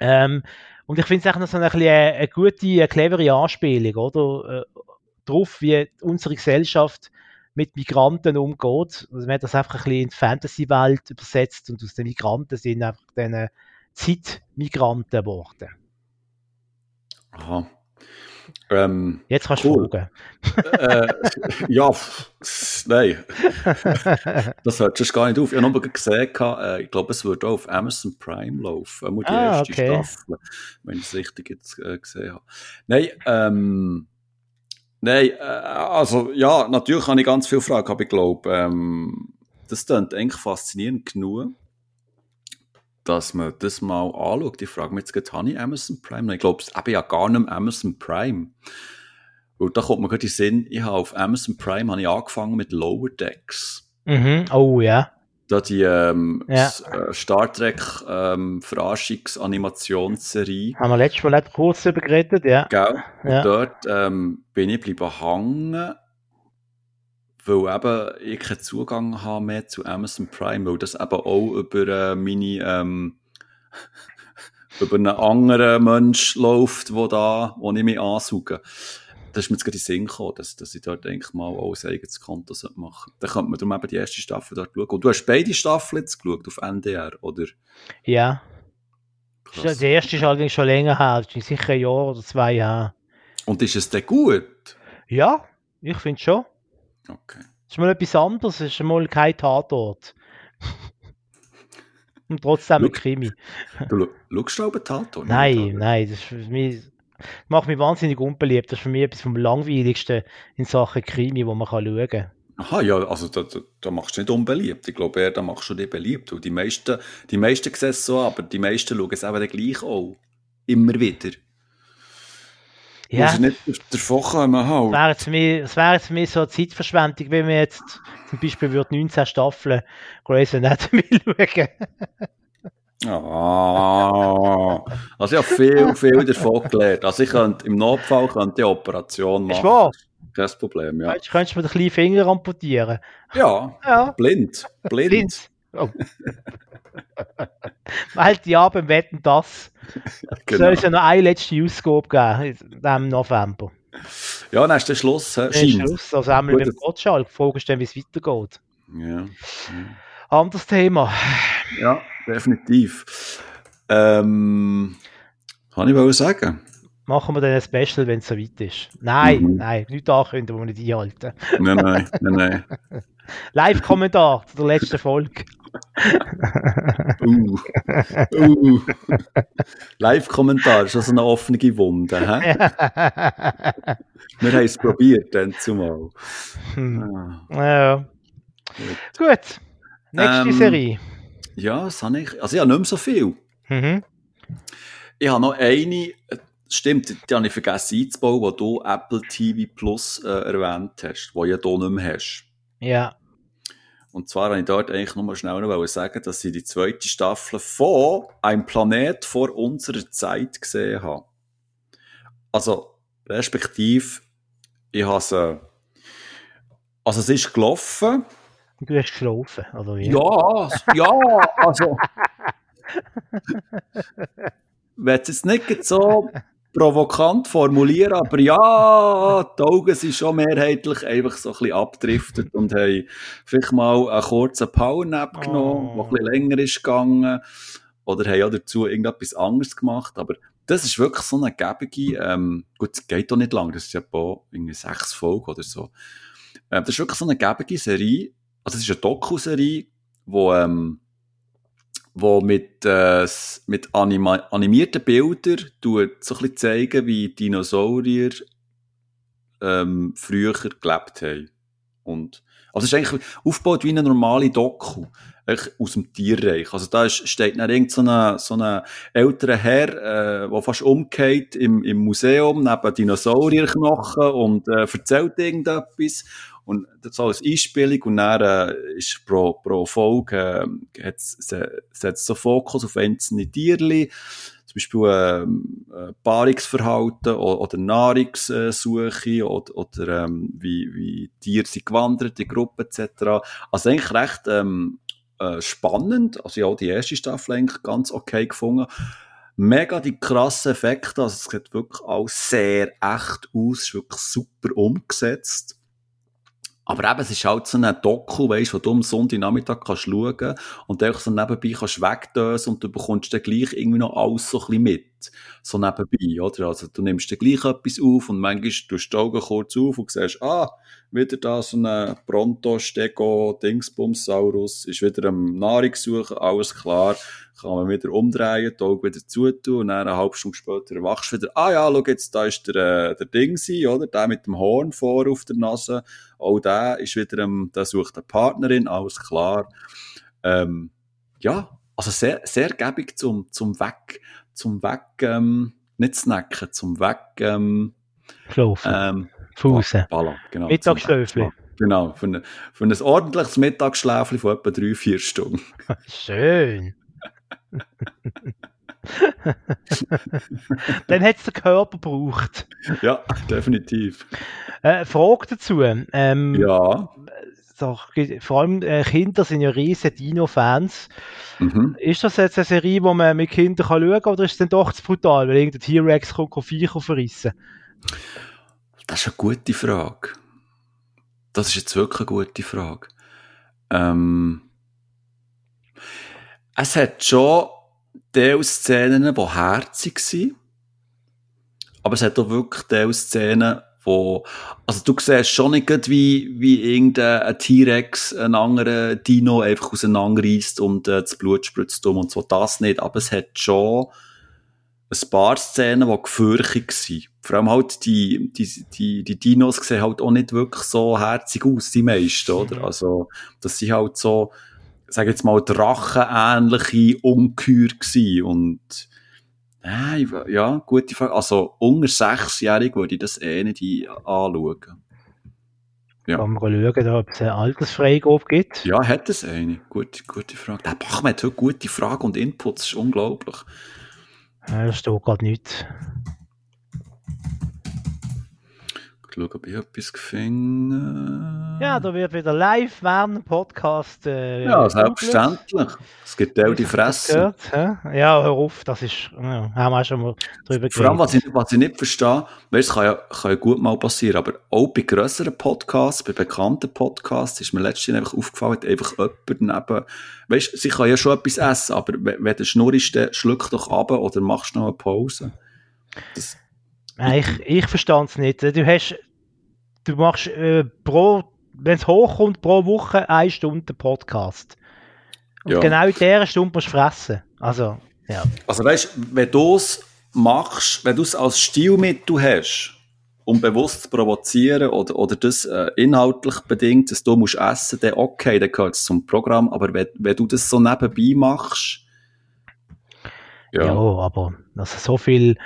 Ähm, und ich finde es eigentlich noch so eine, eine, eine gute, eine clevere Anspielung, oder? Äh, drauf, wie unsere Gesellschaft mit Migranten umgeht. Also man hat das einfach ein bisschen in die Fantasy-Welt übersetzt und aus den Migranten sind einfach dann Zeitmigranten geworden. Aha. Ähm, Jetzt kannst du cool. fragen. äh, ja, nein. das hört schon gar nicht auf. Ich habe noch gesehen, äh, ich glaube, es wird auch auf Amazon Prime laufen. Die ah, erste okay. Staffel, wenn ich es richtig jetzt äh, gesehen habe. Nein, ähm, Nein, äh, also ja, natürlich habe ich ganz viele Fragen, aber ich glaube, ähm, das klingt eigentlich faszinierend genug, dass man das mal anschaut. Ich frage mich jetzt, habe ich Amazon Prime? Ich glaube, ich habe ja gar nicht mehr Amazon Prime. Und da kommt mir gerade in den Sinn, ich habe auf Amazon Prime habe ich angefangen mit Lower Decks. Mhm. Oh ja da die ähm, ja. Äh, Star Trek ähm, Verarschungsanimationsserie. Haben wir letztes Mal kurz darüber geredet, ja. Gell? Ja. Dort ähm, bin ich bleiben hängen, weil eben ich keinen Zugang habe mehr zu Amazon Prime, weil das eben auch über äh, meine ähm, über einen anderen Mensch läuft, wo da, wo ich mich ansauge das ist mir jetzt gerade in den Sinn gekommen, dass, dass ich dort eigentlich mal auch ein eigenes Konto machen sollte. Dann könnte man darum eben die erste Staffel dort schauen. Und du hast beide Staffeln jetzt geschaut auf NDR, oder? Ja. Krass. Die erste ist allerdings schon länger her, sicher ein Jahr oder zwei Jahre. Und ist es denn gut? Ja, ich finde schon. Okay. Es ist mal etwas anderes, es ist mal kein Tatort. Und trotzdem ein Krimi. Du schaust einen Tatort? Nein, nein, das ist für mich macht mich wahnsinnig unbeliebt. Das ist für mich etwas vom langweiligsten in Sachen Krimi, wo man kann schauen kann. Aha, ja, also da, da, da machst du nicht unbeliebt. Ich glaube eher, da machst du dich beliebt. Und die meisten, die meisten sehen es so, aber die meisten schauen es eben gleich auch. Immer wieder. Ja. Musst du nicht davon kommen halt. Wäre mich, das wäre jetzt mich so eine Zeitverschwendung, wenn wir jetzt zum Beispiel würde 19 Staffeln Grey's Anatomy schauen. Ah, also ich habe viel, viel davon gelernt. Also ich könnte, im Notfall könnte ich eine Operation Ist machen. wahr? Kein Problem, ja. Könntest, könntest du mir den kleinen Finger amputieren? Ja, Ja. blind. Blind. Blind. Oh. Halt die ab im Wetten das. Genau. Soll es ja noch eine letzte Ausgabe geben diesem November. Ja, dann ist der Schluss. Dann ist Scheint. Schluss. Also einmal mit dem Gottschalk. Ist dann, wie es weitergeht. Ja. Anderes Thema. ja, definitiv. Ähm, kann ich wohl sagen? Machen wir dann ein Special, wenn es soweit ist. Nein, Mhm. nein, nicht ankündigen, wir nicht einhalten. Nein, nein, nein, nein. Live-Kommentar zu der letzten Folge. Uh. Uh. Live-Kommentar ist also eine offene Wunde. Hä? Wir haben es probiert, dann zumal. Hm. Ah. ja. Gut. Nächste Ähm, Serie. Ja, das habe ich. Also, ich habe nicht mehr so viel. Mhm. Ich habe noch eine, stimmt, die habe ich vergessen einzubauen, wo du Apple TV Plus äh, erwähnt hast, wo ja du nicht mehr hast. Ja. Und zwar wollte ich dort eigentlich nur mal schnell noch sagen, dass ich die zweite Staffel von Ein Planet vor unserer Zeit gesehen habe. Also, respektive, ich habe es, also es ist gelaufen. Du hast geschlafen, oder wie? Ja, ja, also. Wenn es jetzt nicht so provokant formulieren, aber ja, die Augen sind schon mehrheitlich einfach so ein bisschen abdriftet und haben vielleicht mal einen kurzen Powernap genommen, Oh. der ein bisschen länger ist gegangen. Oder haben auch dazu irgendetwas anderes gemacht. Aber das ist wirklich so eine gebige, ähm, gut, es geht doch nicht lang, das ist ja irgendwie sechs Folgen oder so. Äh, das ist wirklich so eine gebige Serie. Also es ist eine Doku-Serie, wo, ähm, wo mit, äh, mit anima animierten Bildern tut so ein bisschen zeigen, wie Dinosaurier ähm, früher gelebt haben. Und, also es ist eigentlich aufgebaut wie eine normale Doku. Aus dem Tierreich. Also da ist, steht dann irgend so ein so älterer Herr, äh, der fast umgeht im, im Museum neben Dinosaurierknochen und äh, erzählt irgendetwas. Und das als Einspielung und dann äh, ist pro, pro Folge äh, hat's- se- setzt so Fokus auf einzelne Tierli, zum Beispiel ähm, äh, Paarungsverhalten o- oder Nahrungssuche oder, oder ähm, wie, wie Tiere sind gewandert in Gruppen etc. Also eigentlich recht ähm, äh, spannend. Also ja, die erste Staffel eigentlich ganz okay gefunden. Mega die krassen Effekte, also es sieht wirklich alles sehr echt aus, ist wirklich super umgesetzt. Aber eben, es ist halt so ein Doku, weißt, wo du am Sonntagnachmittag kannst schauen und einfach so nebenbei kannst wegdösen und du bekommst dann gleich irgendwie noch alles so ein bisschen mit. So nebenbei, oder? Also, du nimmst dann gleich etwas auf und manchmal tust du die Augen kurz auf und siehst, ah, wieder da so ein Pronto, Stego, Dingsbumsaurus, ist wieder am Nahrung suchen, alles klar, kann man wieder umdrehen, die Augen wieder zutun und dann eine halbe Stunde später wachst du wieder, ah ja, schau jetzt, da ist der, äh, der Dingsi, oder? Der mit dem Horn vor auf der Nase, auch der ist wieder, ähm, der sucht eine Partnerin, alles klar. Ähm, ja, also sehr, sehr gäbig zum, zum Weg, zum Weg, ähm, nicht snacken, zum Weg, ähm, Schlafen. ähm, Fußen. Ballern, genau. Mittagsschläfli. Zum- Genau, für, ein- für ein ordentliches Mittagsschläfli von etwa drei, vier Stunden. Schön. Dann hat es der Körper gebraucht. Ja, definitiv. Äh, Frage dazu. Ähm, Ja. So, vor allem äh, Kinder sind ja riesige Dino-Fans. Mhm. Ist das jetzt eine Serie, wo man mit Kindern kann schauen kann, oder ist es dann doch zu brutal, weil irgendein T-Rex kommt und Viecher verrissen? Das ist eine gute Frage. Das ist jetzt wirklich eine gute Frage. Ähm, es hat schon Teilszenen, die herzig sind. Aber es hat auch wirklich Teilszenen, wo, also du siehst schon nicht wie, wie irgendein T-Rex einen anderen Dino einfach auseinanderreißt und äh, das Blut spritzt um und so, das nicht. Aber es hat schon, ein paar Szenen, die gefürchtig waren. Vor allem halt die, die, die, die Dinos sehen halt auch nicht wirklich so herzig aus, die meisten, oder? Also, das sind halt so, sag jetzt mal, drachenähnliche Ungeheuer gewesen. Und, äh, ja, gute Frage. Also, unter sechsjährig würde ich das eh nicht anschauen. Ja. Kann man schauen, ob es eine Altersfreigabe gibt? Ja, hat es eine. Gute, gute Frage. Der Bachmann hat heute gute Fragen und Inputs, das ist unglaublich. Ja, da steht gerade nichts. Schauen, ob ich etwas gefunden Ja, da wird wieder live während dem Podcast. Äh, ja, selbstverständlich. Es gibt auch die Fresse. Ja, hör auf, das ist, ja, haben wir schon mal drüber geredet. Vor allem, was ich, was ich nicht verstehe, weißt, das kann ja, kann ja gut mal passieren, aber auch bei grösseren Podcasts, bei bekannten Podcasts, ist mir letztens einfach aufgefallen, einfach jemand neben, weißt, sie kann ja schon etwas essen, aber wenn du schnurrst, dann schluck doch ab oder machst noch eine Pause. Das, ich, ich verstehe es nicht. Du hast, du machst äh, pro, wenn es hochkommt, pro Woche eine Stunde Podcast. Und ja. genau in dieser Stunde musst du fressen. Also, ja. Also weißt du, wenn du es machst, wenn du es als Stilmittel hast, um bewusst zu provozieren oder, oder das äh, inhaltlich bedingt, dass du musst essen, dann okay, dann gehört es zum Programm. Aber wenn, wenn du das so nebenbei machst, ja, ja aber also so viel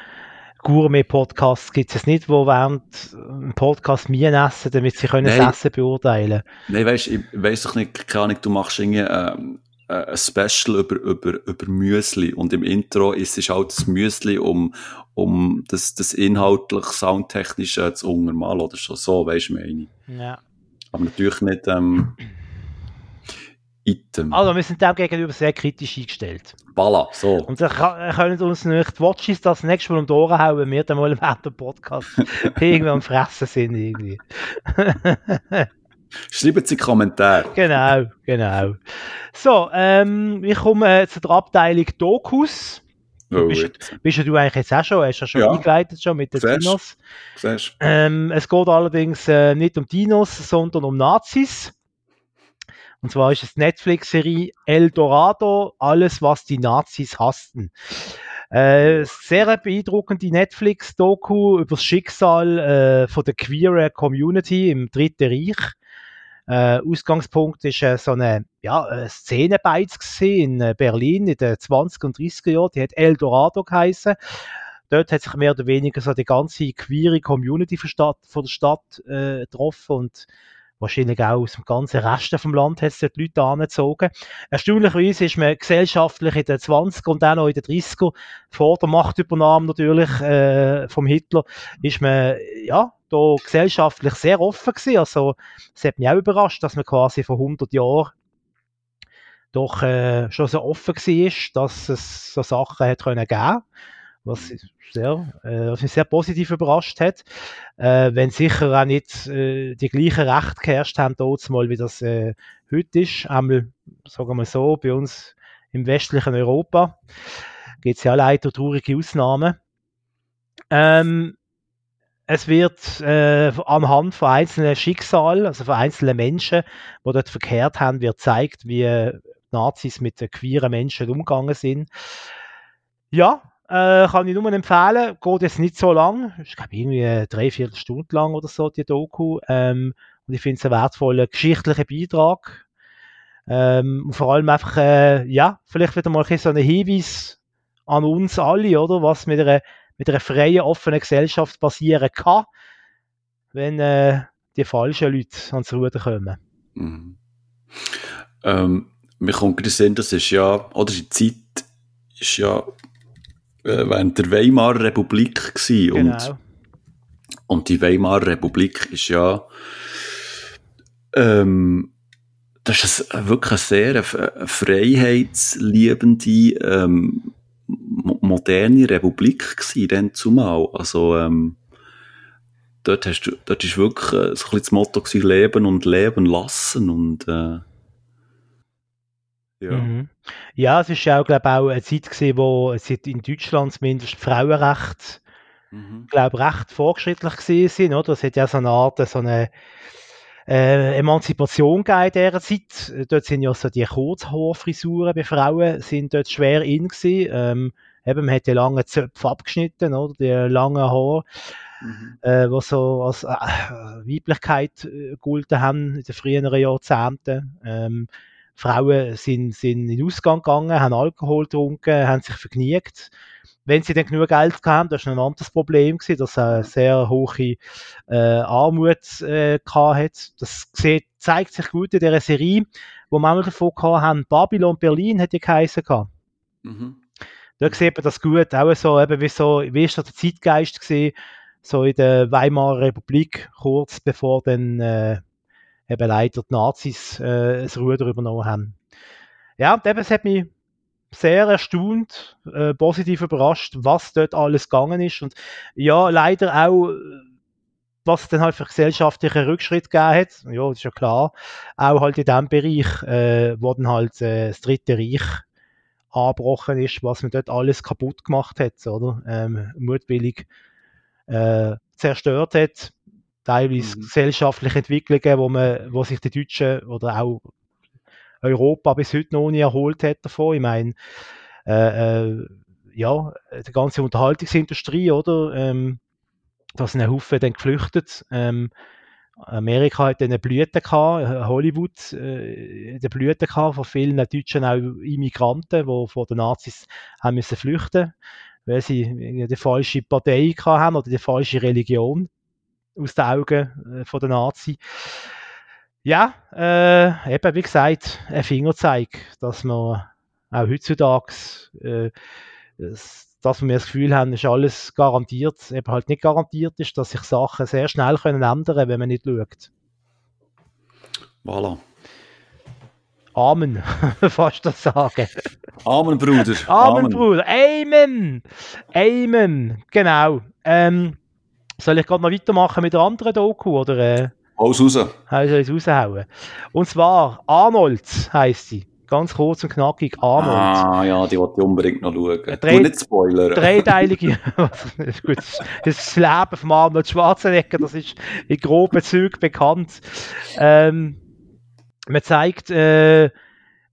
Gourmet-Podcasts gibt es nicht, wo während einem Podcast Mien essen, damit sie können das Essen beurteilen Nein, weißt, ich weiss doch nicht, keine Ahnung, du machst irgendwie ähm, äh, ein Special über, über, über Müsli und im Intro ist es halt das Müsli, um, um das, das inhaltlich, soundtechnisch äh, zu untermalen oder so, so weißt du, meine ich. Ja. Aber natürlich nicht, ähm, Item. Also, wir sind dem gegenüber sehr kritisch eingestellt. Voilà, so. Und wir können uns nicht Watches das nächste Mal um die Ohren hauen, wenn wir dann mal im Podcast irgendwie am Fressen sind. Irgendwie. Schreiben Sie Kommentare. Genau, genau. So, ähm, ich komme zu der Abteilung Dokus. Oh, bist, bist du eigentlich jetzt auch schon, hast du schon ja. eingeleitet schon mit den Siehst. Dinos. Ähm, es geht allerdings äh, nicht um Dinos, sondern um Nazis. Und zwar ist es Netflix-Serie El Dorado, alles, was die Nazis hassten. Äh, sehr beeindruckende Netflix-Doku über das Schicksal äh, von der queeren Community im Dritten Reich. Äh, Ausgangspunkt ist äh, so eine ja, äh, Szenebeiz in äh, Berlin in den 20 er und 30er Jahren. Die hat El Dorado geheißen. Dort hat sich mehr oder weniger so die ganze queere Community von, Stadt, von der Stadt äh, getroffen und wahrscheinlich auch aus dem ganzen Rest vom Land hat es dort Leute angezogen. Erstaunlicherweise ist man gesellschaftlich in den 20er und auch noch in den 30er, vor der Machtübernahme natürlich äh, vom Hitler, ist man ja da gesellschaftlich sehr offen gewesen. Also es hat mich auch überrascht, dass man quasi vor 100 Jahren doch äh, schon so offen war, dass es so Sachen können geben was, sehr, äh, was mich sehr positiv überrascht hat. Äh, wenn sicher auch nicht äh, die gleichen Rechte geherrscht haben, dort mal, wie das äh, heute ist. Einmal, sagen wir so, bei uns im westlichen Europa gibt es ja leider traurige Ausnahmen. Ähm, es wird äh, anhand von einzelnen Schicksalen, also von einzelnen Menschen, die dort verkehrt haben, wird gezeigt, wie Nazis mit queeren Menschen umgegangen sind. Ja, äh, kann ich nur empfehlen. Geht jetzt nicht so lang. Ich glaube, irgendwie drei, vier Stunden lang oder so, die Doku. Ähm, und ich finde es einen wertvollen geschichtlichen Beitrag. Ähm, und vor allem einfach, äh, ja, vielleicht wieder mal so ein Hinweis an uns alle, oder? Was mit einer, mit einer freien, offenen Gesellschaft passieren kann, wenn äh, die falschen Leute ans Ruder kommen. Mhm. Ähm, mir kommt gerade Sinn, das ist ja, oder die Zeit ist ja während der Weimarer Republik gewesen. Genau. Und, und die Weimarer Republik ist ja, ähm, das ist ein, wirklich eine sehr freiheitsliebende, ähm, moderne Republik gewesen, dann zumal. Also, ähm, dort hast du, dort ist wirklich äh, so ein bisschen das Motto gewesen, leben und leben lassen und, äh, ja. Mhm. Ja, es ist ja auch, glaube auch eine Zeit gewesen, wo es in Deutschland zumindest Frauenrechte, mhm. glaube recht fortschrittlich gewesen sind, oder? Es hat ja so eine Art, so eine äh, Emanzipation gegeben in dieser Zeit. Dort sind ja so die Kurzhaarfrisuren bei Frauen sind dort schwer in gewesen. Ähm, eben, man hat die langen Zöpfe abgeschnitten, oder? Die langen Haare, mhm. äh, die so als äh, Weiblichkeit äh, haben in den früheren Jahrzehnten. Ähm, Frauen sind, sind in den Ausgang gegangen, haben Alkohol getrunken, haben sich vergnügt. Wenn sie dann genug Geld hatten, das war ein anderes Problem, gewesen, dass eine sehr hohe äh, Armut äh, hat. Das sieht, zeigt sich gut in dieser Serie, wo wir davon haben, Babylon Berlin hat die geheißen. Mhm. Da sieht man das gut, auch so, eben wie, so, wie ist der Zeitgeist gewesen, so in der Weimarer Republik, kurz bevor dann äh, eben leider die Nazis äh, das Ruder übernommen haben. Ja, eben, es hat mich sehr erstaunt, äh, positiv überrascht, was dort alles gegangen ist und ja, leider auch was es dann halt für gesellschaftliche Rückschritt gegeben hat, ja, das ist ja klar, auch halt in dem Bereich, äh, wo dann halt äh, das Dritte Reich angebrochen ist, was man dort alles kaputt gemacht hat, oder? Ähm, mutwillig äh, zerstört hat, teilweise mhm. gesellschaftliche Entwicklungen, wo, man, wo sich die Deutschen oder auch Europa bis heute noch nie erholt hat davon. Ich meine, äh, äh, ja, die ganze Unterhaltungsindustrie, oder? Ähm, da sind ein Haufen dann geflüchtet. Ähm, Amerika hat dann eine Blüte gehabt, Hollywood äh, eine Blüte gehabt von vielen deutschen auch Immigranten, die vor den Nazis haben müssen flüchten, weil sie die falsche Partei haben oder die falsche Religion aus den Augen äh, von den Nazis. Ja, äh, eben wie gesagt, ein Fingerzeig, dass man auch heutzutage äh, das, dass wir das Gefühl haben, ist alles garantiert, eben halt nicht garantiert ist, dass sich Sachen sehr schnell können ändern, wenn man nicht schaut. Voilà. Amen, fast das sagen. Amen, Bruder. Amen, Amen. Bruder. Amen. Amen. Genau. Ähm, soll ich gerade noch weitermachen mit der anderen Doku, oder? Äh, Haus raus. soll ich raushauen. Und zwar Arnold heisst sie. Ganz kurz und knackig, Arnold. Ah, ja, die wollte ich unbedingt noch schauen. Drei, nicht spoilern. Dreiteilige, gut, das Leben von Arnold Schwarzenegger, das ist in groben Zügen bekannt. Ähm, man zeigt, äh,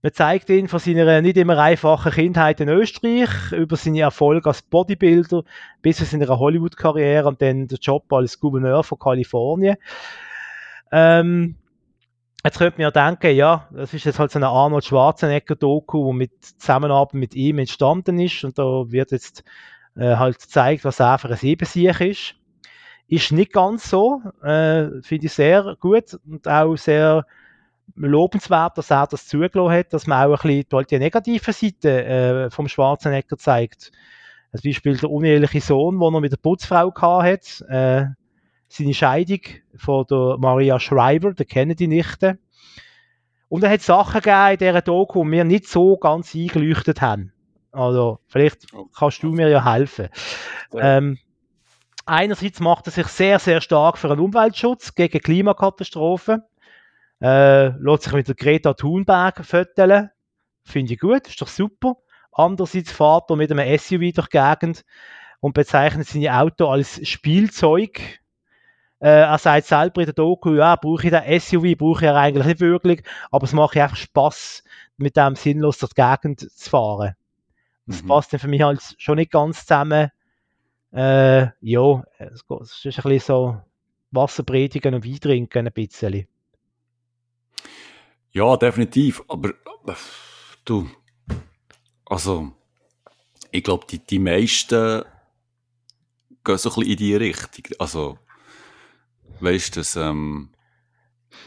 man zeigt ihn von seiner nicht immer einfachen Kindheit in Österreich, über seine Erfolge als Bodybuilder, bis zu seiner Hollywood-Karriere und dann der Job als Gouverneur von Kalifornien. Ähm, Jetzt könnte man ja denken, ja, das ist jetzt halt so eine Arnold Schwarzenegger-Doku, die mit Zusammenarbeit mit ihm entstanden ist und da wird jetzt äh, halt gezeigt, was für ein Ebensiech ist. Ist nicht ganz so, äh, finde ich sehr gut und auch sehr lobenswert, dass er das zugelassen hat, dass man auch ein bisschen die negative Seite äh, vom Schwarzenegger zeigt. Als Beispiel der uneheliche Sohn, den er mit der Putzfrau hatte, äh, seine Scheidung von der Maria Schreiber, der Kennedy-Nichte. Und er hat Sachen gegeben in dieser Doku, die mir nicht so ganz eingeleuchtet haben. Also, vielleicht kannst du mir ja helfen. Ja. Ähm, einerseits macht er sich sehr, sehr stark für den Umweltschutz gegen Klimakatastrophen. Äh, lässt sich mit der Greta Thunberg föteln. Finde ich gut, ist doch super. Andererseits fährt er mit einem SUV durch die Gegend und bezeichnet seine Auto als Spielzeug. Äh, er sagt selber in der Doku, ja, brauche ich den SUV, brauche ich ja eigentlich nicht wirklich, aber es macht einfach Spaß, mit dem sinnlos durch die Gegend zu fahren. Das mhm. passt dann für mich halt schon nicht ganz zusammen. Äh, ja, es ist ein bisschen so Wasser predigen und Wein trinken ein bisschen. Ja, definitiv. Aber du, also, ich glaube, die, die meisten gehen so ein bisschen in die Richtung. Also, weißt du, dass ähm,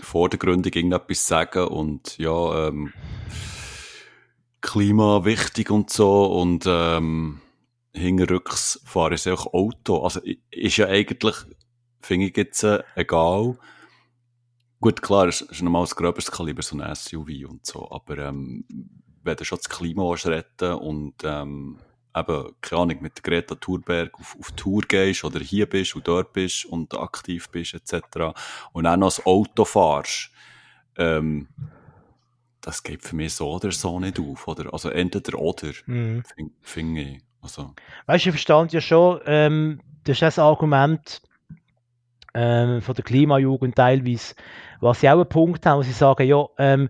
vor der Gründung irgendetwas sagen und ja, ähm, Klima wichtig und so und ähm, hinterrücks fahren sie auch Auto. Also ist ja eigentlich, finde ich jetzt äh, egal, Gut, klar, es ist nochmal ein gröberes Kaliber, so ein SUV und so, aber ähm, wenn du schon das Klima retten und ähm, eben, keine Ahnung, mit Greta Thunberg auf, auf Tour gehst oder hier bist und dort bist und aktiv bist etc. und auch noch das Auto fahrst, ähm, das geht für mich so oder so nicht auf. Oder? Also entweder oder, mhm. finde find ich. Also. Weißt du, ich verstand ja schon, ähm, das ist das Argument ähm, von der Klimajugend teilweise, was sie auch einen Punkt haben, wo sie sagen, ja, ähm,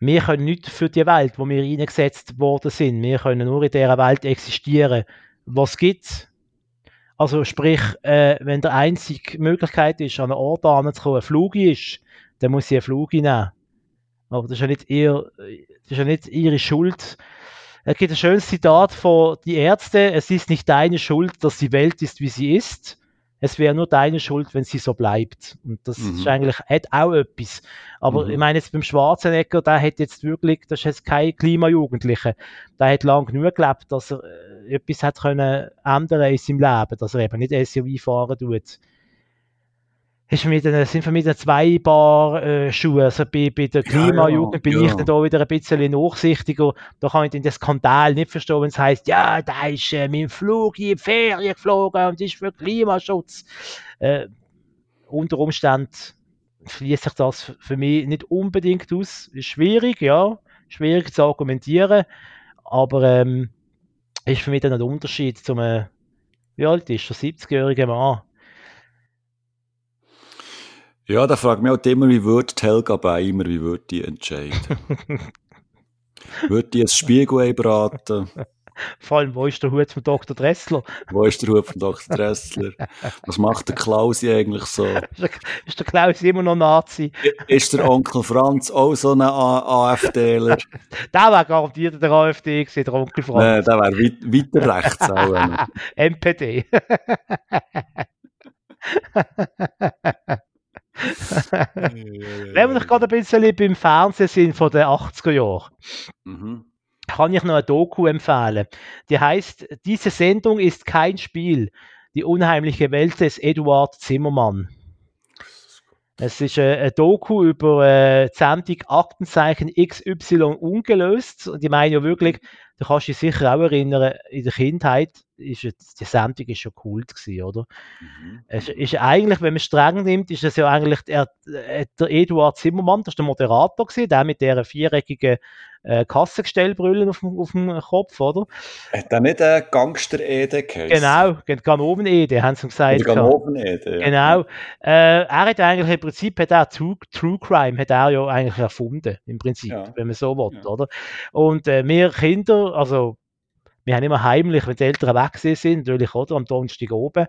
wir können nicht für die Welt, wo wir eingesetzt worden sind. Wir können nur in dieser Welt existieren. Was gibt's? Also sprich, äh, wenn der einzige Möglichkeit ist, an einen Ort anzukommen, ein Flug ist, dann muss sie einen Flug nehmen. Aber das ist ja nicht, ihr, das ist ja nicht ihre Schuld. Es gibt ein schönes Zitat von die Ärzte, es ist nicht deine Schuld, dass die Welt ist, wie sie ist es wäre nur deine Schuld, wenn sie so bleibt. Und das mhm. ist eigentlich, hat auch etwas. Aber mhm. ich meine jetzt beim Schwarzenegger, der hat jetzt wirklich, das ist jetzt kein Klimajugendlicher, der hat lang genug gelebt, dass er äh, etwas hat können ändern in seinem Leben, dass er eben nicht SUV fahren tut ist mit den, sind wir mit den Zweibar-Schuhen. Also bei, bei der Klimajugend ja, bin ja. ich dann da wieder ein bisschen nachsichtiger. Da kann ich den Skandal nicht verstehen, wenn es heisst, ja, da ist äh, mein Flug in die Ferien geflogen und ist für Klimaschutz. Äh, unter Umständen schließt sich das für mich nicht unbedingt aus. Ist schwierig, ja. Schwierig zu argumentieren. Aber ähm, ist für mich dann ein Unterschied zum, äh, wie alt ist der 70-jährige Mann? Ja, da fragt mich auch immer, wie würde Helga Beimer, wie würde die entscheiden? würde die ein Spiegel braten? Vor allem, wo ist der Hut von Dr. Dressler? Wo ist der Hut von Dr. Dressler? Was macht der Klausi eigentlich so? Ist der Klausi immer noch Nazi? Ist der Onkel Franz auch so ein AfDler? der wäre garantiert der AfD gewesen, der Onkel Franz. Nein, der wäre weit, weiter rechts auch. MPD. Wenn wir noch gerade ein bisschen beim Fernsehen sind von den 80er Jahren, mhm. kann ich noch ein Doku empfehlen. Die heißt, diese Sendung ist kein Spiel. Die unheimliche Welt des Eduard Zimmermann. Es ist äh, ein Doku über äh, die Sendung Aktenzeichen XY ungelöst. Und ich meine ja wirklich, du kannst dich sicher auch erinnern, in der Kindheit ist die Sendung ist schon Kult gewesen, oder? Mhm. Es ist eigentlich, wenn man streng nimmt, ist es ja eigentlich der, der Eduard Zimmermann, das ist der Moderator gewesen, der mit der viereckigen äh, Kassengestellbrille auf, auf dem Kopf, oder? Hat er nicht einen Gangster-Ede geheißen? Genau, Ganoven-Ede, haben sie gesagt. Ganoven-Ede, ja. Genau. Äh, er hat eigentlich im Prinzip, hat er True, True Crime, hat er ja eigentlich erfunden, im Prinzip, ja. wenn man so will, ja. oder? Und äh, wir Kinder, also wir haben immer heimlich, wenn die Eltern weg sind, natürlich, oder, am Donnerstag oben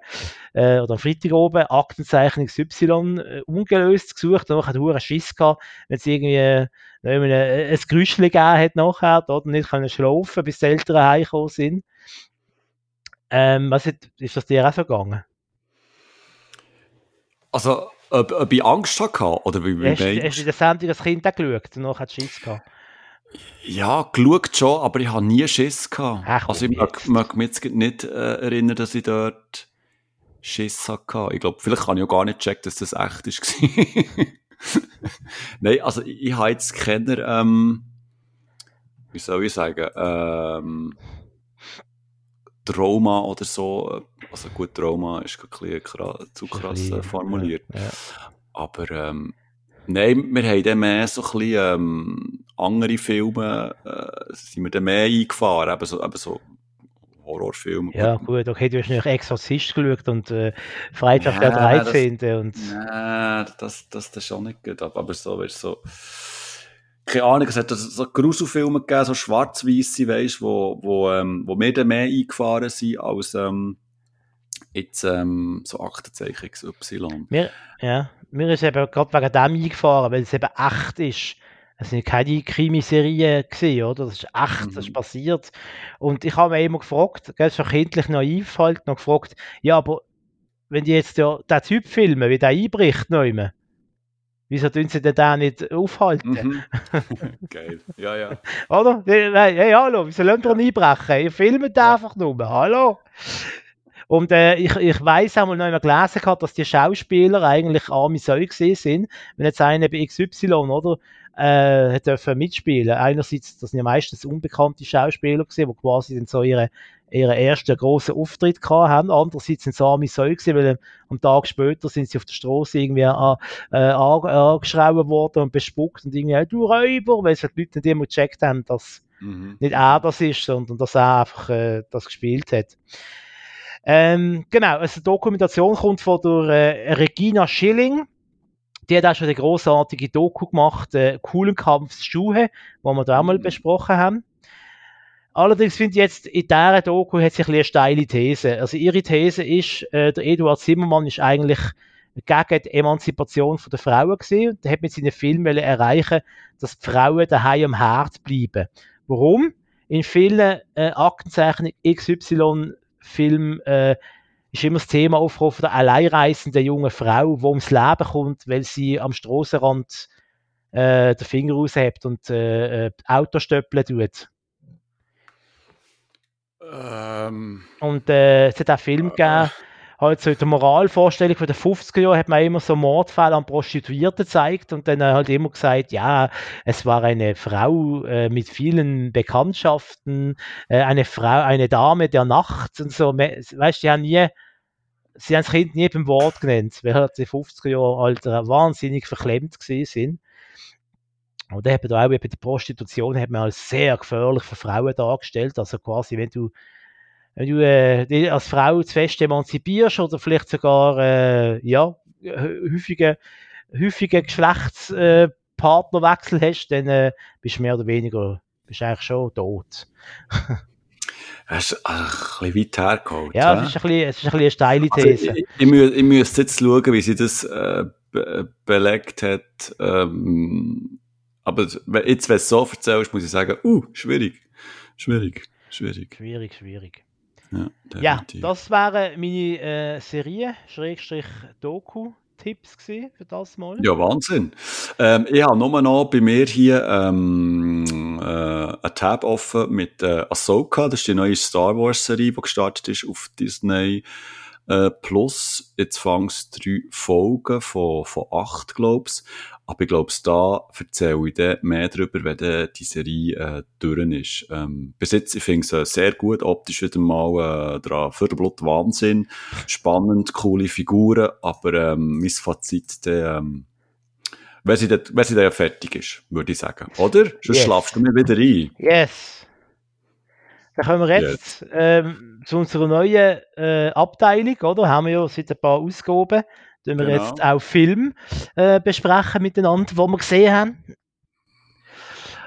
äh, oder am Freitag oben, Aktenzeichen XY äh, ungelöst gesucht, und dann hat Schiss gehabt, wenn es irgendwie ein, ein Gerüschchen gegeben hat nachher, oder nicht können schlafen, bis die Eltern heimgekommen sind. Ähm, was ist, ist das dir auch so gegangen? Also, ob, ob ich Angst hatte, oder wie, hast, hast du in der Sendung das Kind auch geschaut und nachher hat Schiss gehabt? Ja, geschaut schon, aber ich habe nie Schiss gehabt. Ach, also ich mag, mag mich jetzt nicht äh, erinnern, dass ich dort Schiss hatte. Ich glaube, vielleicht kann ich auch gar nicht checken, dass das echt ist. Nein, also ich, ich habe jetzt keine, ähm, wie soll ich sagen, ähm, Trauma oder so. Also gut, Trauma ist ein bisschen zu krass äh, formuliert. Ja, ja. Aber ähm, Nein, wir haben dann mehr so ein bisschen, ähm, andere Filme, äh, sind wir dann mehr eingefahren, eben so, eben so Horrorfilme. Ja, gut, okay, du hast natürlich Exorzist geschaut und äh, Freitag der 13. Das, und... Nein, das, das, das schon nicht gut, aber so, weißt so, keine Ahnung, es hat so Gruselfilme gegeben, so schwarz-weisse, weißt wo, wo, ähm, wo wir dann mehr eingefahren sind als, ähm, jetzt, ähm, so Aktenzeichen XY. Wir, ja mir ist eben gerade wegen dem eingefahren, weil es eben echt ist. Es sind keine Krimiserien gesehen, oder? Das ist echt, mhm. das ist mhm. passiert. Und ich habe mich immer gefragt, ganz so kindlich naiv halt, noch gefragt, ja, aber wenn die jetzt ja den Typ filmen, wie der einbricht, neume, wieso tun sie denn den nicht aufhalten? Mhm. Geil, ja, ja. Oder? Hey, hallo, wieso lasst ihr ihn einbrechen? Ihr filmt ja. einfach nur, hallo? Und äh, ich, ich weiss auch mal noch einmal gelesen gehabt, dass die Schauspieler eigentlich arme Säue gesehen sind. Wenn jetzt einer bei XY, oder, äh, dürfen mitspielen. Einerseits, das sind ja meistens unbekannte Schauspieler gesehen, die quasi dann so ihre ihren ersten großen Auftritt gehabt haben. Andererseits sind sie arme Säue gewesen, weil am Tag später sind sie auf der Straße irgendwie an, äh, angeschrauben worden und bespuckt und irgendwie, du Räuber, weil sie die Leute nicht immer gecheckt haben, dass mhm. nicht er das ist, sondern dass er einfach äh, das gespielt hat. Ähm, genau, also die Dokumentation kommt von der äh, Regina Schilling. Die hat auch schon eine großartige Doku gemacht, äh, Coolen Kampf Schuhe, wo wir da auch mal mhm. besprochen haben. Allerdings finde ich jetzt, in dieser Doku hat sich ein eine steile These. Also ihre These ist, äh, der Eduard Zimmermann ist eigentlich gegen die Emanzipation der Frauen gesehen und hat mit seinen Filmen erreichen, dass die Frauen daheim am Herd bleiben. Warum? In vielen äh, Aktenzeichen XY-Filmen äh, ist immer das Thema von der alleinreisenden jungen Frau, die ums Leben kommt, weil sie am Strassenrand äh, den Finger raushebt und äh, äh Autostöppeln tut. Ähm, und äh, es hat auch Film äh, gegeben, halt so in Moralvorstellung von den 50er Jahren hat man immer so Mordfälle an Prostituierten gezeigt und dann halt immer gesagt, ja, es war eine Frau äh, mit vielen Bekanntschaften, äh, eine Frau, eine Dame der Nacht und so. Weißt du, die haben nie, sie haben das Kind nie beim Wort genannt, weil halt die 50er Jahre Alter wahnsinnig verklemmt gewesen sind. Und dann hat man auch eben die Prostitution hat man als sehr gefährlich für Frauen dargestellt. Also quasi, wenn du, wenn du äh, dich als Frau zu fest emanzipierst oder vielleicht sogar äh, ja, häufige, häufige Geschlechtspartnerwechsel äh, hast, dann äh, bist du mehr oder weniger bist eigentlich schon tot. Das ist ein bisschen weit hergeholt. Ja, es ist, ein bisschen, es ist ein bisschen eine steile These. Also, ich, ich, ich, müsste jetzt schauen, wie sie das äh, be belegt hat. Ähm, aber jetzt, wenn du es so erzählst, muss ich sagen, uh, schwierig. Schwierig, schwierig. Schwierig, schwierig. Ja, ja das wären meine äh, Serien, Schrägstrich Doku. Tipps für das Mal? Ja, Wahnsinn. Ähm, ich habe nur noch bei mir hier ähm, äh, einen Tab offen mit äh, Ahsoka. Das ist die neue Star Wars Serie, die gestartet ist auf Disney äh, Plus. Jetzt fangst drei Folgen von, von acht, glaubst aber ich glaube, da erzähle ich dann mehr darüber, wenn die Serie äh, durch ist. Ähm, bis jetzt, ich finde es äh, sehr gut, optisch wieder mal äh, dran. Viertelblut Wahnsinn, spannend, coole Figuren, aber ähm, mein Fazit, der, ähm, wenn sie, dann, wenn sie dann ja fertig ist, würde ich sagen. Oder? Sonst yes. schlafst du mir wieder ein. Yes. Dann kommen wir jetzt ähm, zu unserer neuen äh, Abteilung, oder? Haben wir ja seit ein paar Ausgaben Tun wir genau. jetzt auch Film äh, besprechen miteinander, wo wir gesehen haben.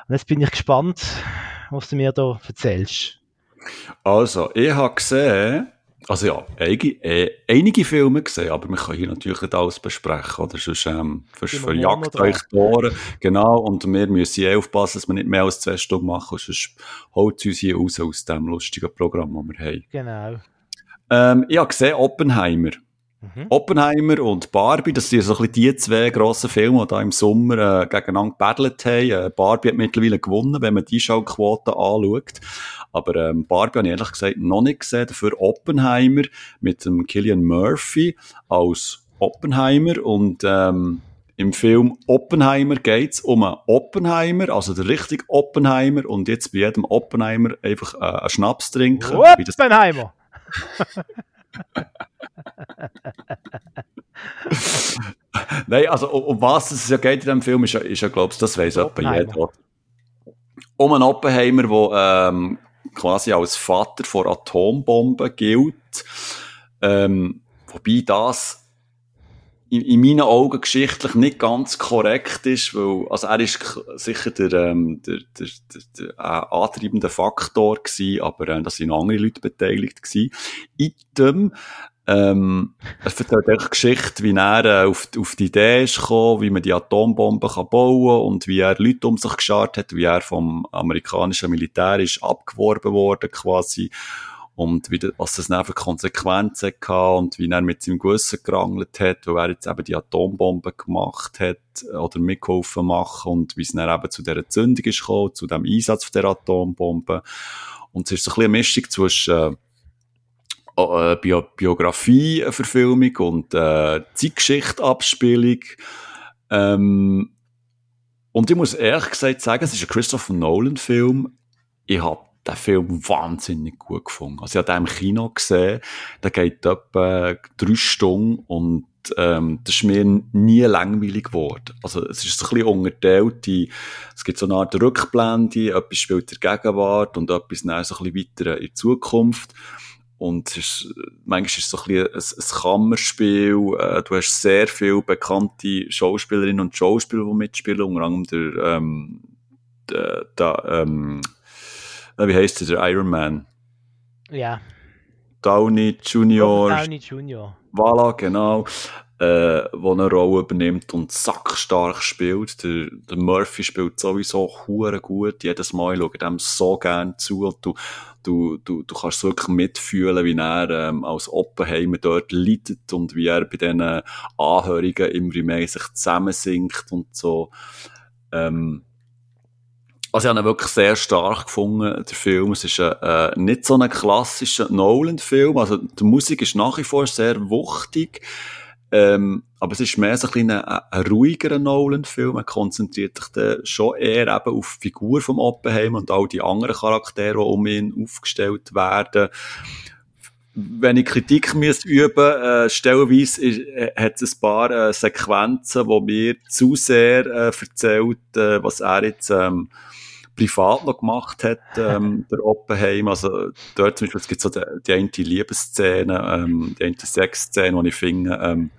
Und jetzt bin ich gespannt, was du mir da erzählst. Also, ich habe gesehen, also ja, einige, äh, einige Filme gesehen, aber wir können hier natürlich nicht alles besprechen, oder? Sonst ähm, verjagt euch die Ohren. Genau, und wir müssen hier aufpassen, dass wir nicht mehr als zwei Stunden machen, sonst holt es uns hier raus aus dem lustigen Programm, das wir haben. Genau. Ähm, ich habe gesehen Oppenheimer. Mhm. Oppenheimer und Barbie, das sind so ein bisschen die zwei grossen Filme, die da im Sommer äh, gegeneinander gebattelt haben. Äh, Barbie hat mittlerweile gewonnen, wenn man die Schauquote anschaut. Aber ähm, Barbie habe ich ehrlich gesagt noch nicht gesehen. Dafür Oppenheimer mit dem Killian Murphy als Oppenheimer und ähm, im Film Oppenheimer geht es um einen Oppenheimer, also der richtige Oppenheimer und jetzt bei jedem Oppenheimer einfach äh, einen Schnaps trinken. Oppenheimer! Nein, also um, um, was es ja geht in diesem Film, ist ja, ist ja glaube ich, das weiß jeder. Um einen Oppenheimer, der ähm, quasi als Vater vor Atombomben gilt. Ähm, wobei das in, in meinen Augen geschichtlich nicht ganz korrekt ist, weil, also er ist sicher der, ähm, der, der, der, der äh, antreibende Faktor gewesen, aber äh, da sind andere Leute beteiligt gewesen. In dem, ähm, es erzählt echt Geschichte, wie er äh, auf, auf die Idee ist gekommen, wie man die Atombomben kann bauen und wie er Leute um sich geschart hat, wie er vom amerikanischen Militär ist abgeworben worden quasi und wie, was das dann für Konsequenzen hatte und wie er mit seinem Gewissen gerangelt hat, weil er jetzt eben die Atombombe gemacht hat oder mitgeholfen machen und wie es dann eben zu dieser Zündung ist gekommen, zu dem Einsatz der Atombombe. Und es ist so ein bisschen eine Mischung zwischen äh, Bio Biografie-Verfilmung und äh, Zeitgeschichte-Abspielung. Ähm, und ich muss ehrlich gesagt sagen, es ist ein Christopher Nolan-Film. Ich habe den Film wahnsinnig gut gefunden. Also ich habe den im Kino gesehen, der geht etwa drei Stunden und ähm, das ist mir nie langweilig geworden. Also es ist ein bisschen unterteilt, die, es gibt so eine Art Rückblende, etwas spielt in der Gegenwart und etwas dann so ein bisschen weiter in die Zukunft. Und es ist, manchmal ist es so ein, bisschen ein, ein Kammerspiel. Äh, du hast sehr viele bekannte Schauspielerinnen und Schauspieler, die mitspielen, unter anderem der, ähm, der, der ähm, äh, wie heißt der, der Iron Man? Ja. Downey Junior. Downey Junior. Voilà, genau. Äh, wo eine Rolle übernimmt und sackstark spielt. Der, der Murphy spielt sowieso hure gut. Jedes Mal schaue dem so gern zu. Und du, du, du, du kannst wirklich mitfühlen, wie er ähm, als Oppenheimer dort leidet und wie er bei diesen Anhörigen immer mehr sich zusammensinkt und so. Ähm, also ich habe ihn wirklich sehr stark gefunden, der Film. Es ist äh, nicht so ein klassischer Nolan-Film. Also die Musik ist nach wie vor sehr wuchtig. Ähm, aber es ist mehr so ein, ein, ein ruhigerer Nolan-Film. Er konzentriert sich dann schon eher eben auf die Figur vom Oppenheimer und all die anderen Charaktere, die um ihn aufgestellt werden. Wenn ich Kritik müsste üben, äh, stellenweise ist, äh, hat es ein paar äh, Sequenzen, wo mir zu sehr äh, erzählt, äh, was er jetzt ähm, privat noch gemacht hat, ähm, der Oppenheim. Also dort zum Beispiel, es gibt so die, die eine Liebesszene, ähm, die eine Sexszene, die ich finde, ähm,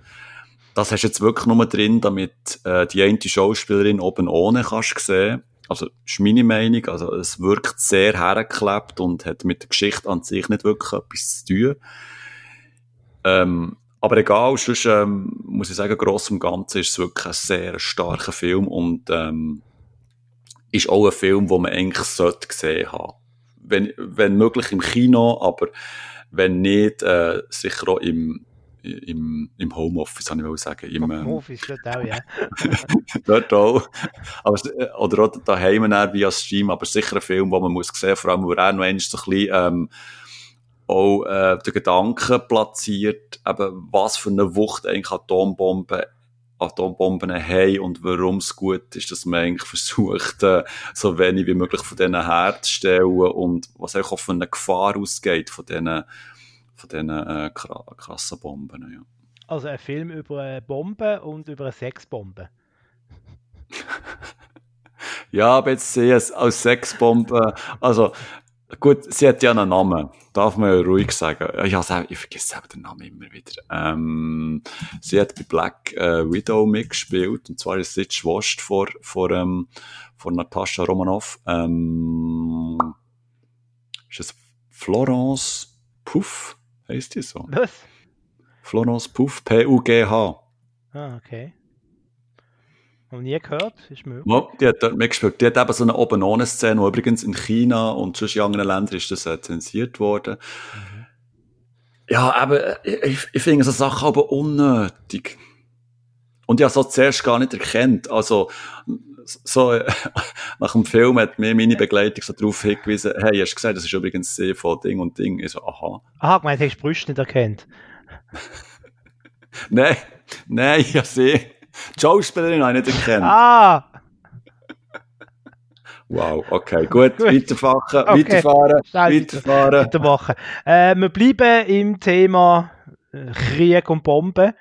das hast du jetzt wirklich nur drin, damit äh, die eine Schauspielerin oben ohne kannst sehen. Also, ist meine Meinung. Also, es wirkt sehr hergeklebt und hat mit der Geschichte an sich nicht wirklich etwas zu tun. Ähm, aber egal, sonst ähm, muss ich sagen, gross und Ganzen ist es wirklich ein sehr starker Film und ähm, ist auch ein Film, den man eigentlich sollte gesehen haben. Wenn, wenn möglich im Kino, aber wenn nicht, äh, sicher auch im, im, im Homeoffice, kann ich mal sagen. Im ähm, Homeoffice, dort auch, ja. dort auch. Aber, äh, oder auch daheim via Stream, aber sicher ein Film, den man muss sehen, vor allem, wo er noch so ein bisschen, ähm, auch äh, den Gedanken platziert, eben, was für eine Wucht eigentlich Atombomben Atombomben haben und warum es gut ist, dass man eigentlich versucht, äh, so wenig wie möglich von denen herzustellen und was auch von einer Gefahr ausgeht, von diesen, von diesen äh, krassen Bomben. Ja. Also ein Film über eine Bombe und über eine Sexbombe. ja, aber jetzt sehe ich es als Sexbombe, also Gut, sie hat ja einen Namen. Darf man ja ruhig sagen. Ja, ich vergesse selber den Namen immer wieder. Ähm, sie hat bei Black äh, Widow mitgespielt. Und zwar ist sie die Schwester vor, vor, ähm, vor Natascha Romanoff. Ähm, ist es Florence Puff? Heißt die so? Was? Florence Puff, P-U-G-H. Ah, okay. Noch nie gehört, ist möglich. Ja, die hat dort mitgespielt. Die hat eben so eine oben ohne Szene, wo übrigens in China und sonst in anderen Ländern ist das äh, zensiert worden. Mhm. Ja, aber äh, ich, ich finde so Sachen aber unnötig. Und ich habe so zuerst gar nicht erkannt. Also, so, äh, nach dem Film hat mir meine Begleitung so darauf hingewiesen, hey, hast du gesagt, das ist übrigens sehr von Ding und Ding. Ich so, aha. Aha, gemeint, hast du Brüste nicht erkannt? nein, nein, ich habe sie die Schauspielerin habe ich nicht erkannt. Ah! Wow, okay, gut, gut. Weiterfahren, okay. weiterfahren, weiterfahren. Weitermachen. Äh, wir bleiben im Thema äh, Krieg und Bomben.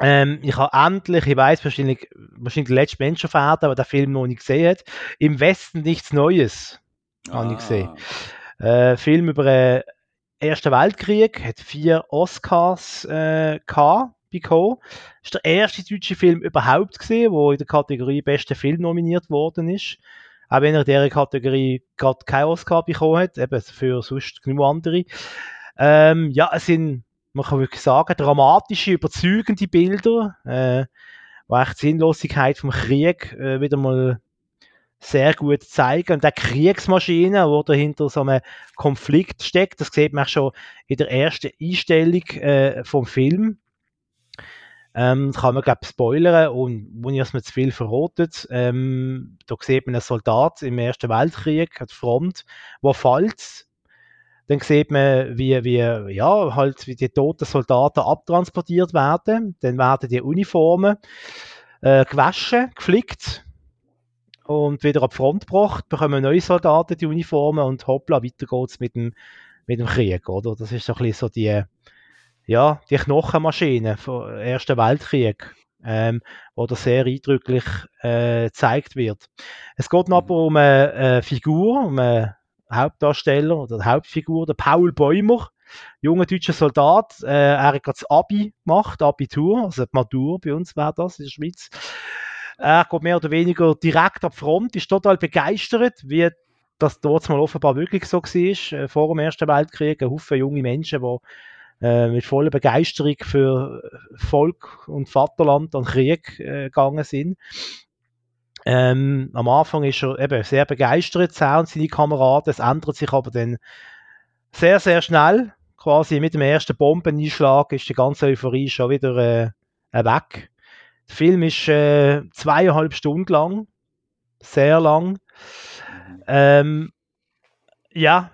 Ähm, ich habe endlich, ich weiß wahrscheinlich, wahrscheinlich der letzte Mensch auf Erden, aber der Film noch nicht gesehen hat, im Westen nichts Neues, ah. habe ich gesehen. Äh, Film über den Ersten Weltkrieg, hat vier Oscars äh, gehabt bekommen. Das ist der erste deutsche Film überhaupt gesehen, wo in der Kategorie Bester Film nominiert worden ist. Auch wenn er in dieser Kategorie gerade keinen Oscar bekommen hat, eben für sonst genug andere. Ähm, ja, es sind, man kann wirklich sagen, dramatische, überzeugende Bilder, äh, wo echt die Sinnlosigkeit vom Krieg äh, wieder mal sehr gut zeigen. Und der Kriegsmaschine, wo dahinter so einem Konflikt steckt, das sieht man schon in der ersten Einstellung äh, vom Film. Ähm, kann man, glaube spoilern und wo ich mir zu viel verrotet. Ähm, da sieht man einen Soldat im Ersten Weltkrieg an Front, der fällt. Dann sieht man, wie, wie, ja, halt, wie die toten Soldaten abtransportiert werden. Dann werden die Uniformen äh, gewaschen, geflickt und wieder an die Front gebracht, bekommen neue Soldaten die Uniformen und hoppla, weiter geht's mit dem, mit dem Krieg, oder? Das ist so ein bisschen so die, ja, die Knochenmaschine vom Ersten Weltkrieg, ähm, wo das sehr eindrücklich äh, gezeigt wird. Es geht aber um eine, eine Figur, um einen Hauptdarsteller oder Hauptfigur, der Paul Bäumer, junger deutscher Soldat. Äh, er hat gerade das Abi gemacht, Abitur, also die Matur bei uns wäre das in der Schweiz. Er geht mehr oder weniger direkt ab Front, ist total begeistert, wie das dort mal offenbar wirklich so war, äh, vor dem Ersten Weltkrieg. Ein Haufen junge Menschen, die äh, mit voller Begeisterung für Volk und Vaterland und Krieg äh, gegangen sind. Ähm, am Anfang ist er eben sehr begeistert, er und seine Kameraden. Es ändert sich aber dann sehr, sehr schnell. Quasi mit dem ersten Bombeneinschlag ist die ganze Euphorie schon wieder äh, weg. Der Film ist äh, zweieinhalb Stunden lang. Sehr lang. Ähm, ja,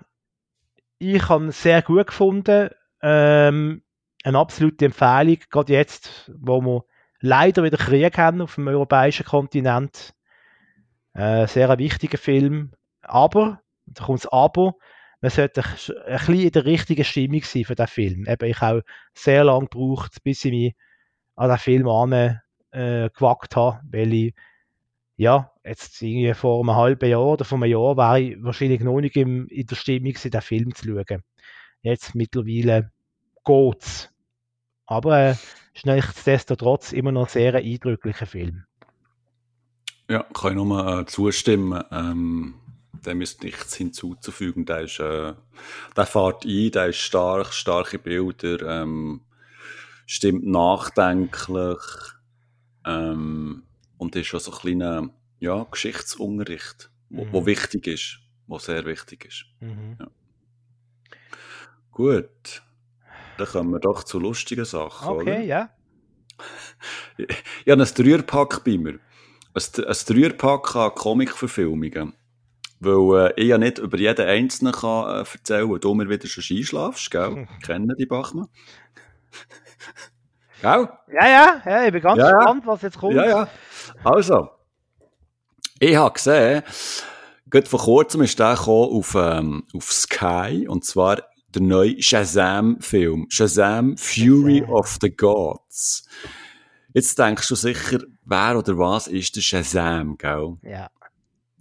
ich habe es sehr gut gefunden. Ähm, eine absolute Empfehlung, gerade jetzt, wo wir leider wieder Krieg haben auf dem europäischen Kontinent. Äh, sehr ein wichtiger Film. Aber, da kommt das Aber, man sollte ein, bisschen in der richtigen Stimmung sein für den Film. Eben, ich habe sehr lange gebraucht, bis ich mich an den Film an, äh, gewagt habe, weil ich, ja, jetzt irgendwie vor einem halben Jahr oder vor einem Jahr war ich wahrscheinlich noch nicht in, in der Stimmung, den Film zu schauen. Jetzt mittlerweile geht's. Aber äh, ist nichtsdestotrotz immer noch ein sehr eindrücklicher Film. Ja, kann ich nur äh, zustimmen. Ähm, dem ist nichts hinzuzufügen. Der, ist, äh, der fährt ein, der ist stark, starke Bilder, ähm, stimmt nachdenklich ähm, und ist schon so ein kleiner ja, Geschichtsunterricht, wo, mhm. wo wichtig ist, wo sehr wichtig ist. Mhm. Ja. Gut, dann kommen wir doch zu lustigen Sachen. Okay, oder? ja. Ich, ich habe ein Dreierpack bei mir ein, ein Dreierpack an Comic-Verfilmungen. Weil äh, ich ja nicht über jeden Einzelnen kann, äh, erzählen kann, du mir wieder schon einschlafst, gell? Hm. Kennen die Bachmann? gell? Ja, ja, ja, ich bin ganz ja, gespannt, was jetzt kommt. Ja, ja. Also, ich habe gesehen, gerade vor kurzem ist der auf, ähm, auf Sky, und zwar der neue Shazam-Film. Shazam Fury Shazam. of the Gods. Jetzt denkst du sicher, wer oder was ist der Shazam, gell? Ja.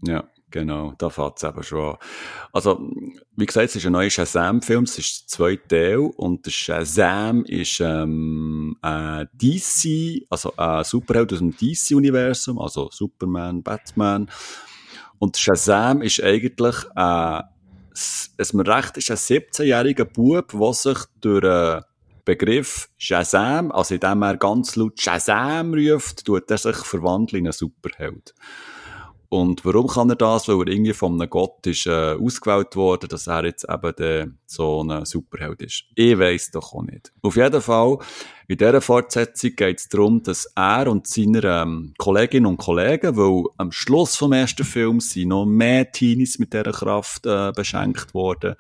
Ja, genau, da fängt es eben schon an. Also, wie gesagt, es ist ein neuer Shazam-Film, es ist der zweite Teil und der Shazam ist ähm, äh, DC, also ein Superheld aus dem DC-Universum, also Superman, Batman. Und Shazam ist eigentlich äh, es mir recht ist, ein 17-jähriger Bub, der sich durch äh, Begriff Shazam, also indem er ganz laut Shazam ruft, tut er sich verwandeln in einen Superheld. Und warum kann er das? Weil er irgendwie von einem Gott ist äh, ausgewählt worden, dass er jetzt eben der, so ein Superheld ist. Ich weiß doch auch nicht. Auf jeden Fall, in dieser Fortsetzung geht es darum, dass er und seine ähm, Kolleginnen und Kollegen, weil am Schluss vom ersten Film sind noch mehr Teenies mit dieser Kraft äh, beschenkt worden,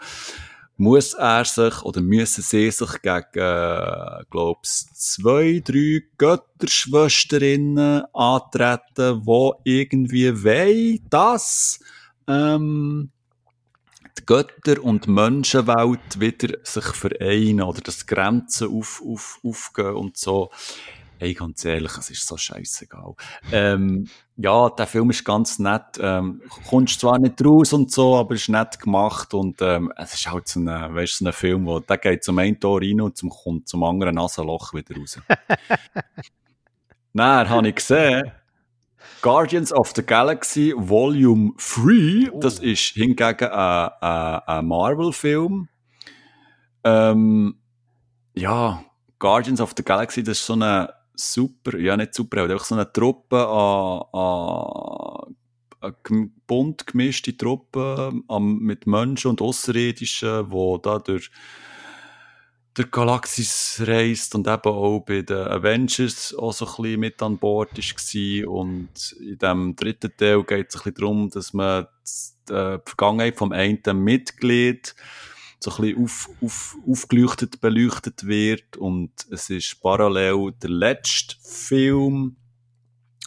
muss er sich oder müssen sie sich gegen, äh, glaub's, zwei, drei Götterschwesterinnen antreten, wo irgendwie wollen, dass ähm, die Götter und Menschenwelt wieder sich vereinen oder dass Grenzen auf, auf, aufgehen und so. Hey, ganz ehrlich, es ist so scheißegal. Ähm, ja, der Film ist ganz nett. Ähm, kommst zwar nicht raus und so, aber ist nett gemacht und ähm, es ist halt so ein, weißt, so ein Film, wo der geht zum einen Tor rein und zum, kommt zum anderen Nasenloch wieder raus. Dann habe ich gesehen, Guardians of the Galaxy Volume 3, oh. das ist hingegen ein, ein, ein Marvel-Film. Ähm, ja, Guardians of the Galaxy, das ist so eine super, ja nicht super, aber einfach so eine Truppe an, an eine bunt gemischte Truppe an, mit Menschen und Außerirdischen, die da durch der Galaxis reist und eben auch bei den Avengers auch so ein bisschen mit an Bord war. Und in dem dritten Teil geht es ein bisschen darum, dass man die Vergangenheit vom einen Mitglied so ein bisschen auf, auf, aufgeleuchtet, beleuchtet wird. Und es ist parallel der letzte Film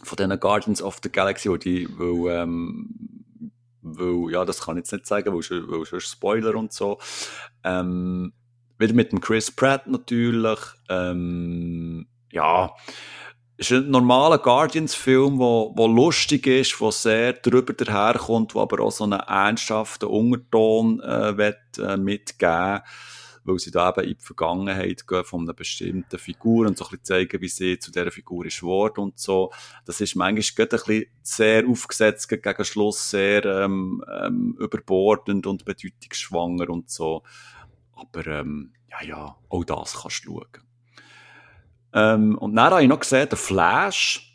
von diesen Guardians of the Galaxy, wo die, wo, ähm, weil, ja, das kann ich jetzt nicht sagen, weil, weil schon Spoiler und so. Ähm, wieder mit dem Chris Pratt natürlich. Ähm, ja, ist ein normaler Guardians-Film, wo lustig ist, wo sehr drüber daherkommt, wo aber auch so einen ernsthaften Unterton äh, will, äh, mitgeben weil sie da eben in die Vergangenheit gehen von einer bestimmten Figur und so ein bisschen zeigen, wie sie zu dieser Figur ist geworden und so. Das ist manchmal ein bisschen sehr aufgesetzt, gegen Schluss sehr ähm, ähm, überbordend und bedeutungsschwanger und so. Aber ähm, ja, ja, auch das kannst du schauen. Ähm, und dann habe ich noch gesehen, der Flash,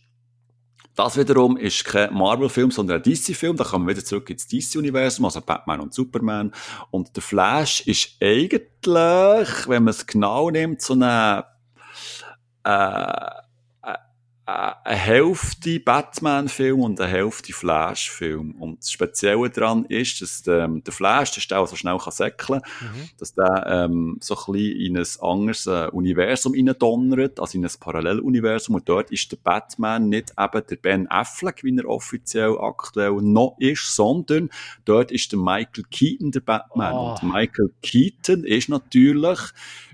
das wiederum ist kein Marvel-Film, sondern ein DC-Film. Da kommen wir wieder zurück ins DC-Universum, also Batman und Superman. Und der Flash ist eigentlich, wenn man es genau nimmt, so eine, äh, eine Hälfte Batman-Film und eine Hälfte Flash-Film. Und das Spezielle daran ist, dass der, der Flash, der auch so schnell kann säckeln mhm. dass der ähm, so ein bisschen in ein anderes äh, Universum donnert, also in ein Paralleluniversum. Und dort ist der Batman nicht eben der Ben Affleck, wie er offiziell aktuell noch ist, sondern dort ist der Michael Keaton der Batman. Oh. Und Michael Keaton ist natürlich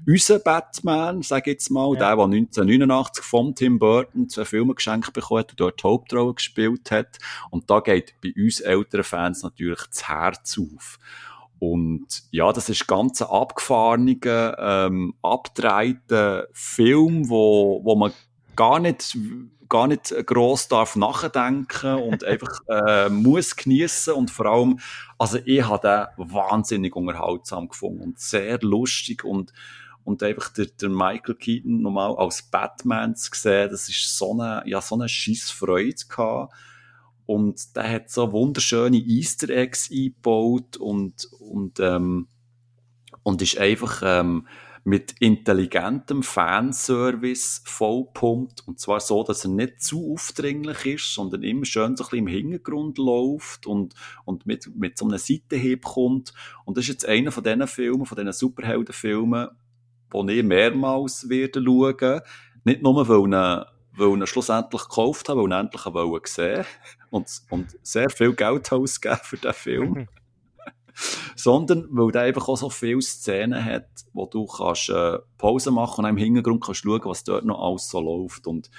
unser Batman, sag ich jetzt mal, ja. der, der 1989 von Tim Burton zwei Filme geschenkt bekommen hat und dort die Hauptrolle gespielt hat. Und da geht bei uns älteren Fans natürlich das Herz auf. Und ja, das ist ganz ein abgefahrener, ähm, abgedrehter Film, wo, wo man gar nicht gar nicht gross darf nachdenken und einfach äh, muss genießen und vor allem, also ich habe den wahnsinnig unterhaltsam gefunden und sehr lustig und und einfach der, der Michael Keaton nochmal als Batman zu sehen, das ist so eine, ja, so eine scheisse Freude gehabt. Und der hat so wunderschöne Easter Eggs eingebaut und, und, ähm, und ist einfach, ähm, mit intelligentem Fanservice vollpumpt. Und zwar so, dass er nicht zu aufdringlich ist, sondern immer schön so ein bisschen im Hintergrund läuft und, und mit, mit so einem Seitenhieb kommt. Und das ist jetzt einer von diesen Filmen, von diesen Superheldenfilmen, die ich mehrmals werde schauen. Nicht nur, weil ich, weil ich schlussendlich gekauft habe, weil ich endlich wollte sehen und, und sehr viel Geld ausgeben für diesen Film. sondern weil der einfach auch so viele Szenen hat, wo du kannst äh, Pause machen und im Hintergrund kannst schauen, was dort noch alles so läuft und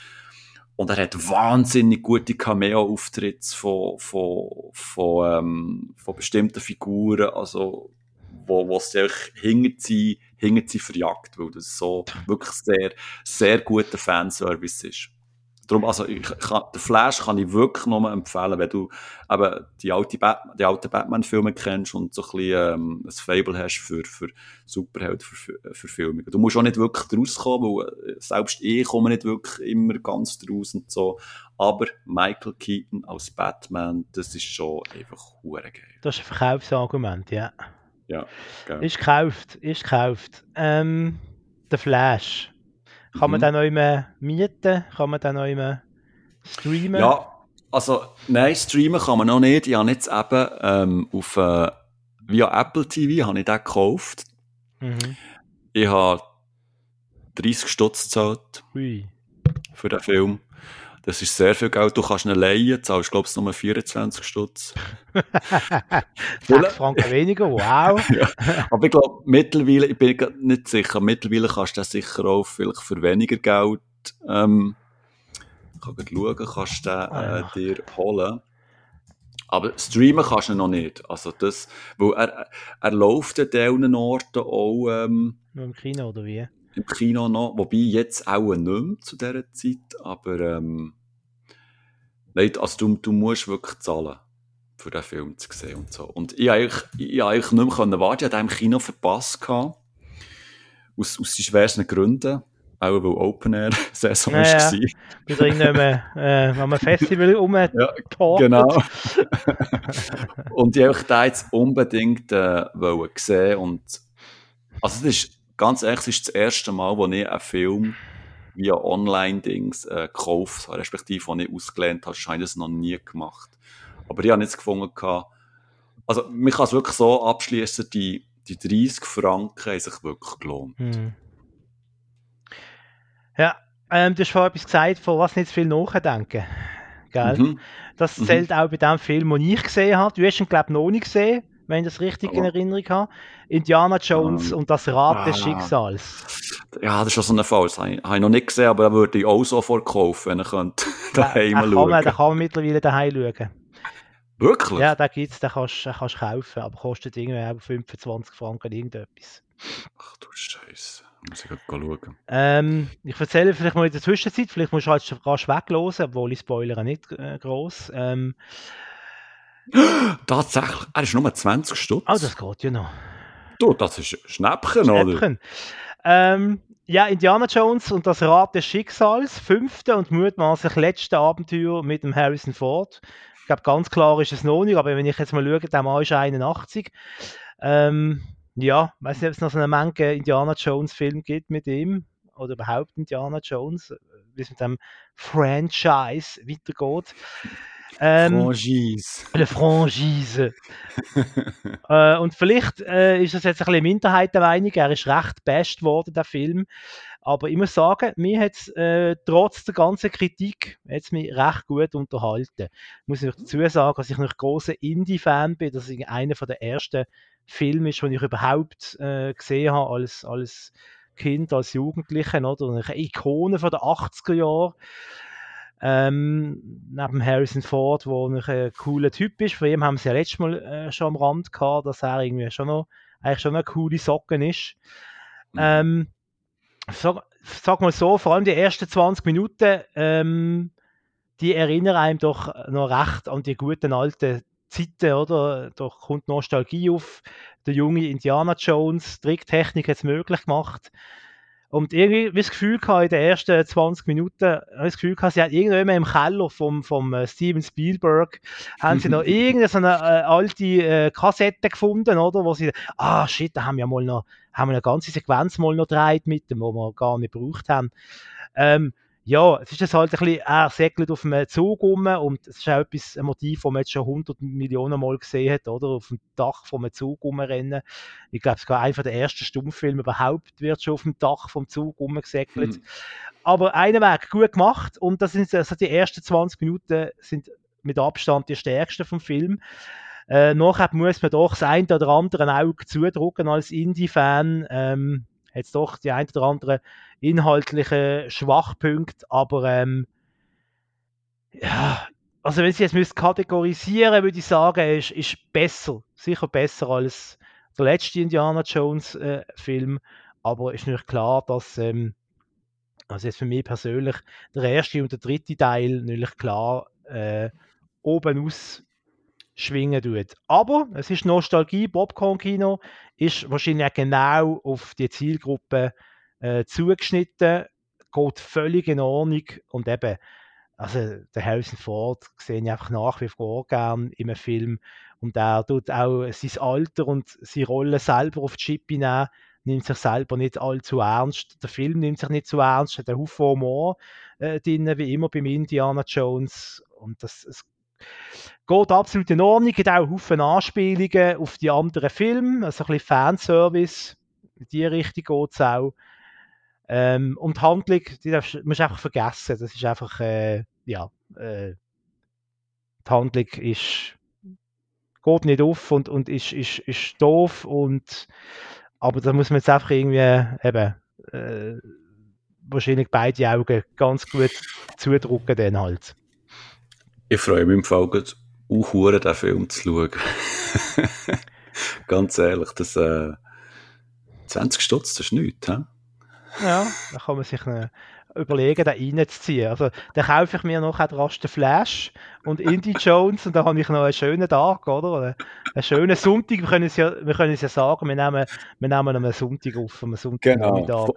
und er hat wahnsinnig gute Cameo-Auftritte von, von, von, ähm, von bestimmten Figuren, also wo, wo es hinter sie, hinter sie verjagt, weil das so wirklich sehr, sehr guter Fanservice ist. Darum, also, ich kann, den Flash kann ich wirklich nur empfehlen, wenn du eben die, alte Batman, die alten Batman-Filme kennst und so ein bisschen ähm, ein Fable hast für, für Superheld-Verfilmungen. Du musst auch nicht wirklich rauskommen, weil äh, selbst ich komme nicht wirklich immer ganz draus und so. Aber Michael Keaton als Batman, das ist schon einfach hure geil. Das ist ein Verkaufsargument, ja. Ja, geil. Ist gekauft, ist gekauft. Ähm, der Flash. Kann mhm. man den noch immer mieten? Kann man den noch immer streamen? Ja, also nein, streamen kann man noch nicht. Ich habe jetzt eben ähm, auf äh, via Apple TV habe ich den gekauft. Mhm. Ich habe 30 Stutz gezahlt Ui. für den Film. Das ist sehr viel Geld. Du kannst ihn leihen, zahlst, glaube ich, nur 24 Stutz. 6 Franken weniger, wow. ja. Aber ich glaube, mittlerweile, ich bin nicht sicher, mittlerweile kannst du das sicher auch vielleicht für weniger Geld, ähm, ich kann schauen, kannst du den äh, ah. dir holen. Aber streamen kannst du noch nicht. Also das, weil er, er läuft an diesen Orten auch, ähm, Nur im Kino, oder wie? Im Kino noch, wobei jetzt auch nicht mehr zu dieser Zeit, aber ähm, nein, also du, du musst wirklich zahlen, für den Film zu sehen und so. Und ich eigentlich, ich eigentlich nicht mehr warten, ich hatte im Kino verpasst gehabt, aus, aus diversen Gründen. Auch weil Open Air Saison ja, war. Ja. Wieder irgendwann äh, am Festival rumgetortet. Ja, genau. und ich wollte den jetzt unbedingt äh, sehen und also das ist ganz ehrlich, es ist das erste Mal, wo ich einen Film via Online-Dings äh, gekauft respektive, wo ich ausgelehnt habe, scheint das noch nie gemacht. Aber ich habe jetzt gefunden, also man kann es wirklich so abschließen, die, die 30 Franken haben sich wirklich gelohnt. Hm. Ja, ähm, du hast vorhin etwas gesagt, von was nicht zu viel nachdenken. Gell? Mhm. Das mhm. zählt mhm. auch bei dem Film, den ich gesehen habe. Du hast ihn, glaube ich, noch nicht gesehen wenn ich das richtig in Erinnerung habe. Indiana Jones um, und das Rad ah, des Schicksals. Ja, das ist schon so ein Fall. Das habe ich, noch nicht gesehen, aber da würde ich auch sofort kaufen, wenn ich könnte daheim da, da schauen kann. Da kann man mittlerweile daheim schauen. Wirklich? Ja, den gibt es, den kannst du kaufen, aber kostet irgendwie 25 Franken irgendetwas. Ach du Scheiße. Muss ich schauen. Ähm, ich erzähle vielleicht mal in der Zwischenzeit, vielleicht musst du halt schon rasch weglosen, obwohl ich spoilere nicht äh, groß. Ähm, Tatsächlich, er ist nur 20 Stutz. oh, das geht ja noch. Du, das ist ein Schnäppchen, oder? Schnäppchen. Ähm, ja, Indiana Jones und das Rad des Schicksals, fünfte und mutmaßlich letzte Abenteuer mit dem Harrison Ford. Ich glaube, ganz klar ist es noch nicht, aber wenn ich jetzt mal schaue, der Mann ist 81. Ähm, ja, ich weiß nicht, ob es noch so eine Menge Indiana Jones Film gibt mit ihm oder überhaupt Indiana Jones, wie es mit dem Franchise weitergeht. Ähm, Franchise. eine Franchise. äh, und vielleicht äh, ist das jetzt ein bisschen Minderheitenmeinung. Er ist recht best geworden, der Film. Aber ich muss sagen, mir hat es äh, trotz der ganzen Kritik hat's mich recht gut unterhalten. Ich muss ich dazu sagen, dass ich noch großer Indie-Fan bin. Das ist einer der ersten Filme, ist, den ich überhaupt äh, gesehen habe als, als Kind, als Jugendlicher. Oder? Eine Ikone von den 80er Jahren. Ähm, neben Harrison Ford, wo ein cooler Typ ist. Von ihm haben sie ja letztes Mal äh, schon am Rand gehabt, dass er irgendwie schon noch, eigentlich schon eine coole Socken ist. Mhm. Ähm, sag, sag mal so, vor allem die ersten 20 Minuten, ähm, die erinnern einem doch noch recht an die guten alten Zeiten, oder? Da kommt Nostalgie auf. Der junge Indiana Jones, Tricktechnik hat es möglich gemacht. Und irgendwie, wie das Gefühl gehabt, in den ersten 20 Minuten, habe ich das Gefühl gehabt, sie hat irgendjemand im Keller vom, vom äh, Steven Spielberg, haben sie noch irgendeine äh, alte äh, Kassette gefunden, oder? Wo sie, ah, shit, da haben wir ja mal noch, haben wir eine ganze Sequenz mal noch gedreht mit dem, wo wir gar nicht gebraucht haben. Ähm, ja, es ist das halt ein bisschen, er segelt auf einem Zug rum und es ist auch etwas, ein Motiv, das man jetzt schon 100 Millionen Mal gesehen hat, oder? Auf dem Dach von einem Zug rumrennen. Ich glaube, sogar einer der ersten Stummfilme überhaupt wird schon auf dem Dach vom Zug rumgesegelt. Mhm. Aber einen Weg gut gemacht und das sind also die ersten 20 Minuten sind mit Abstand die stärksten vom Film. Äh, nachher muss man doch das eine oder andere Auge zudrücken als Indie-Fan. Ähm, hat es doch die ein oder andere inhaltliche Schwachpunkte, aber ähm, ja, also wenn Sie jetzt müsst kategorisieren, würde ich sagen, ist, ist besser, sicher besser als der letzte Indiana Jones äh, Film, aber ist natürlich klar, dass ähm, also jetzt für mich persönlich der erste und der dritte Teil natürlich klar äh, oben aus schwingen tut. Aber es ist Nostalgie, Popcorn-Kino, ist wahrscheinlich genau auf die Zielgruppe äh, zugeschnitten, geht völlig in Ordnung und eben, also der Harrison Ford sehe ich einfach nach wie vor gern in einem Film und er tut auch sein Alter und seine Rolle selber auf die Chippe nehmen, nimmt sich selber nicht allzu ernst. Der Film nimmt sich nicht zu ernst, hat einen Haufen Humor äh, drin, wie immer beim Indiana Jones und das, es geht absolut in Ordnung, gibt auch Haufen Anspielungen auf die anderen Filme, also ein bisschen Fanservice, in die Richtung geht es auch. Ähm, und die Handlung, die darfst, musst du einfach vergessen, das ist einfach, äh, ja, äh, die Handlung ist, geht nicht auf und, und ist, ist, ist doof und, aber da muss man jetzt einfach irgendwie, eben, äh, wahrscheinlich beide Augen ganz gut zudrücken dann halt. Ich freue mich im Fall gerade auch hure, den Film zu schauen. Ganz ehrlich, das äh, 20 Stutz, das ist nichts, hä? Ja, da kann man sich überlegen, da reinzuziehen. Also, dann kaufe ich mir noch den Rasten Flash und Indie Jones und dann habe ich noch einen schönen Tag, oder? Einen schönen Sonntag. Wir können es ja, wir können es ja sagen, wir nehmen, wir nehmen einen Sonntag auf, am Sonntagnachmittag. Vor,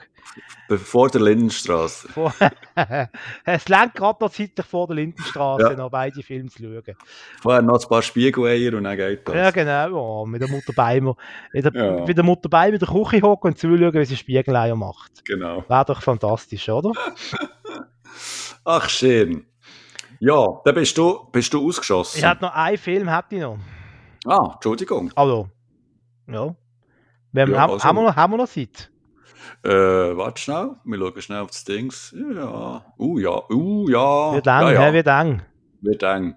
bevor der Lindenstraße. Vor, es lenkt gerade noch zeitlich vor der Lindenstraße Ja. noch beide Filme zu schauen. Vorher noch ein paar Spiegeleier und dann geht das. Ja, genau. Oh, mit der Mutter Beimer. Mit der, Ja. mit der Mutter Beimer in der Küche hocken und zuschauen, wie sie Spiegeleier macht. Genau. Wäre doch fantastisch, oder? Ach, schön. Ja, dann bist du, bist du ausgeschossen. Ich hätte noch einen Film, hätte ich noch. Ah, Entschuldigung. Also, ja. Wir haben, Ja, haben, also- haben, wir noch, haben wir noch Zeit? Äh, warte schnell. Wir schauen schnell auf das Dings. Ja. Uh, ja. Uh, ja. Wird eng, ja, ja. wird eng. Wird eng.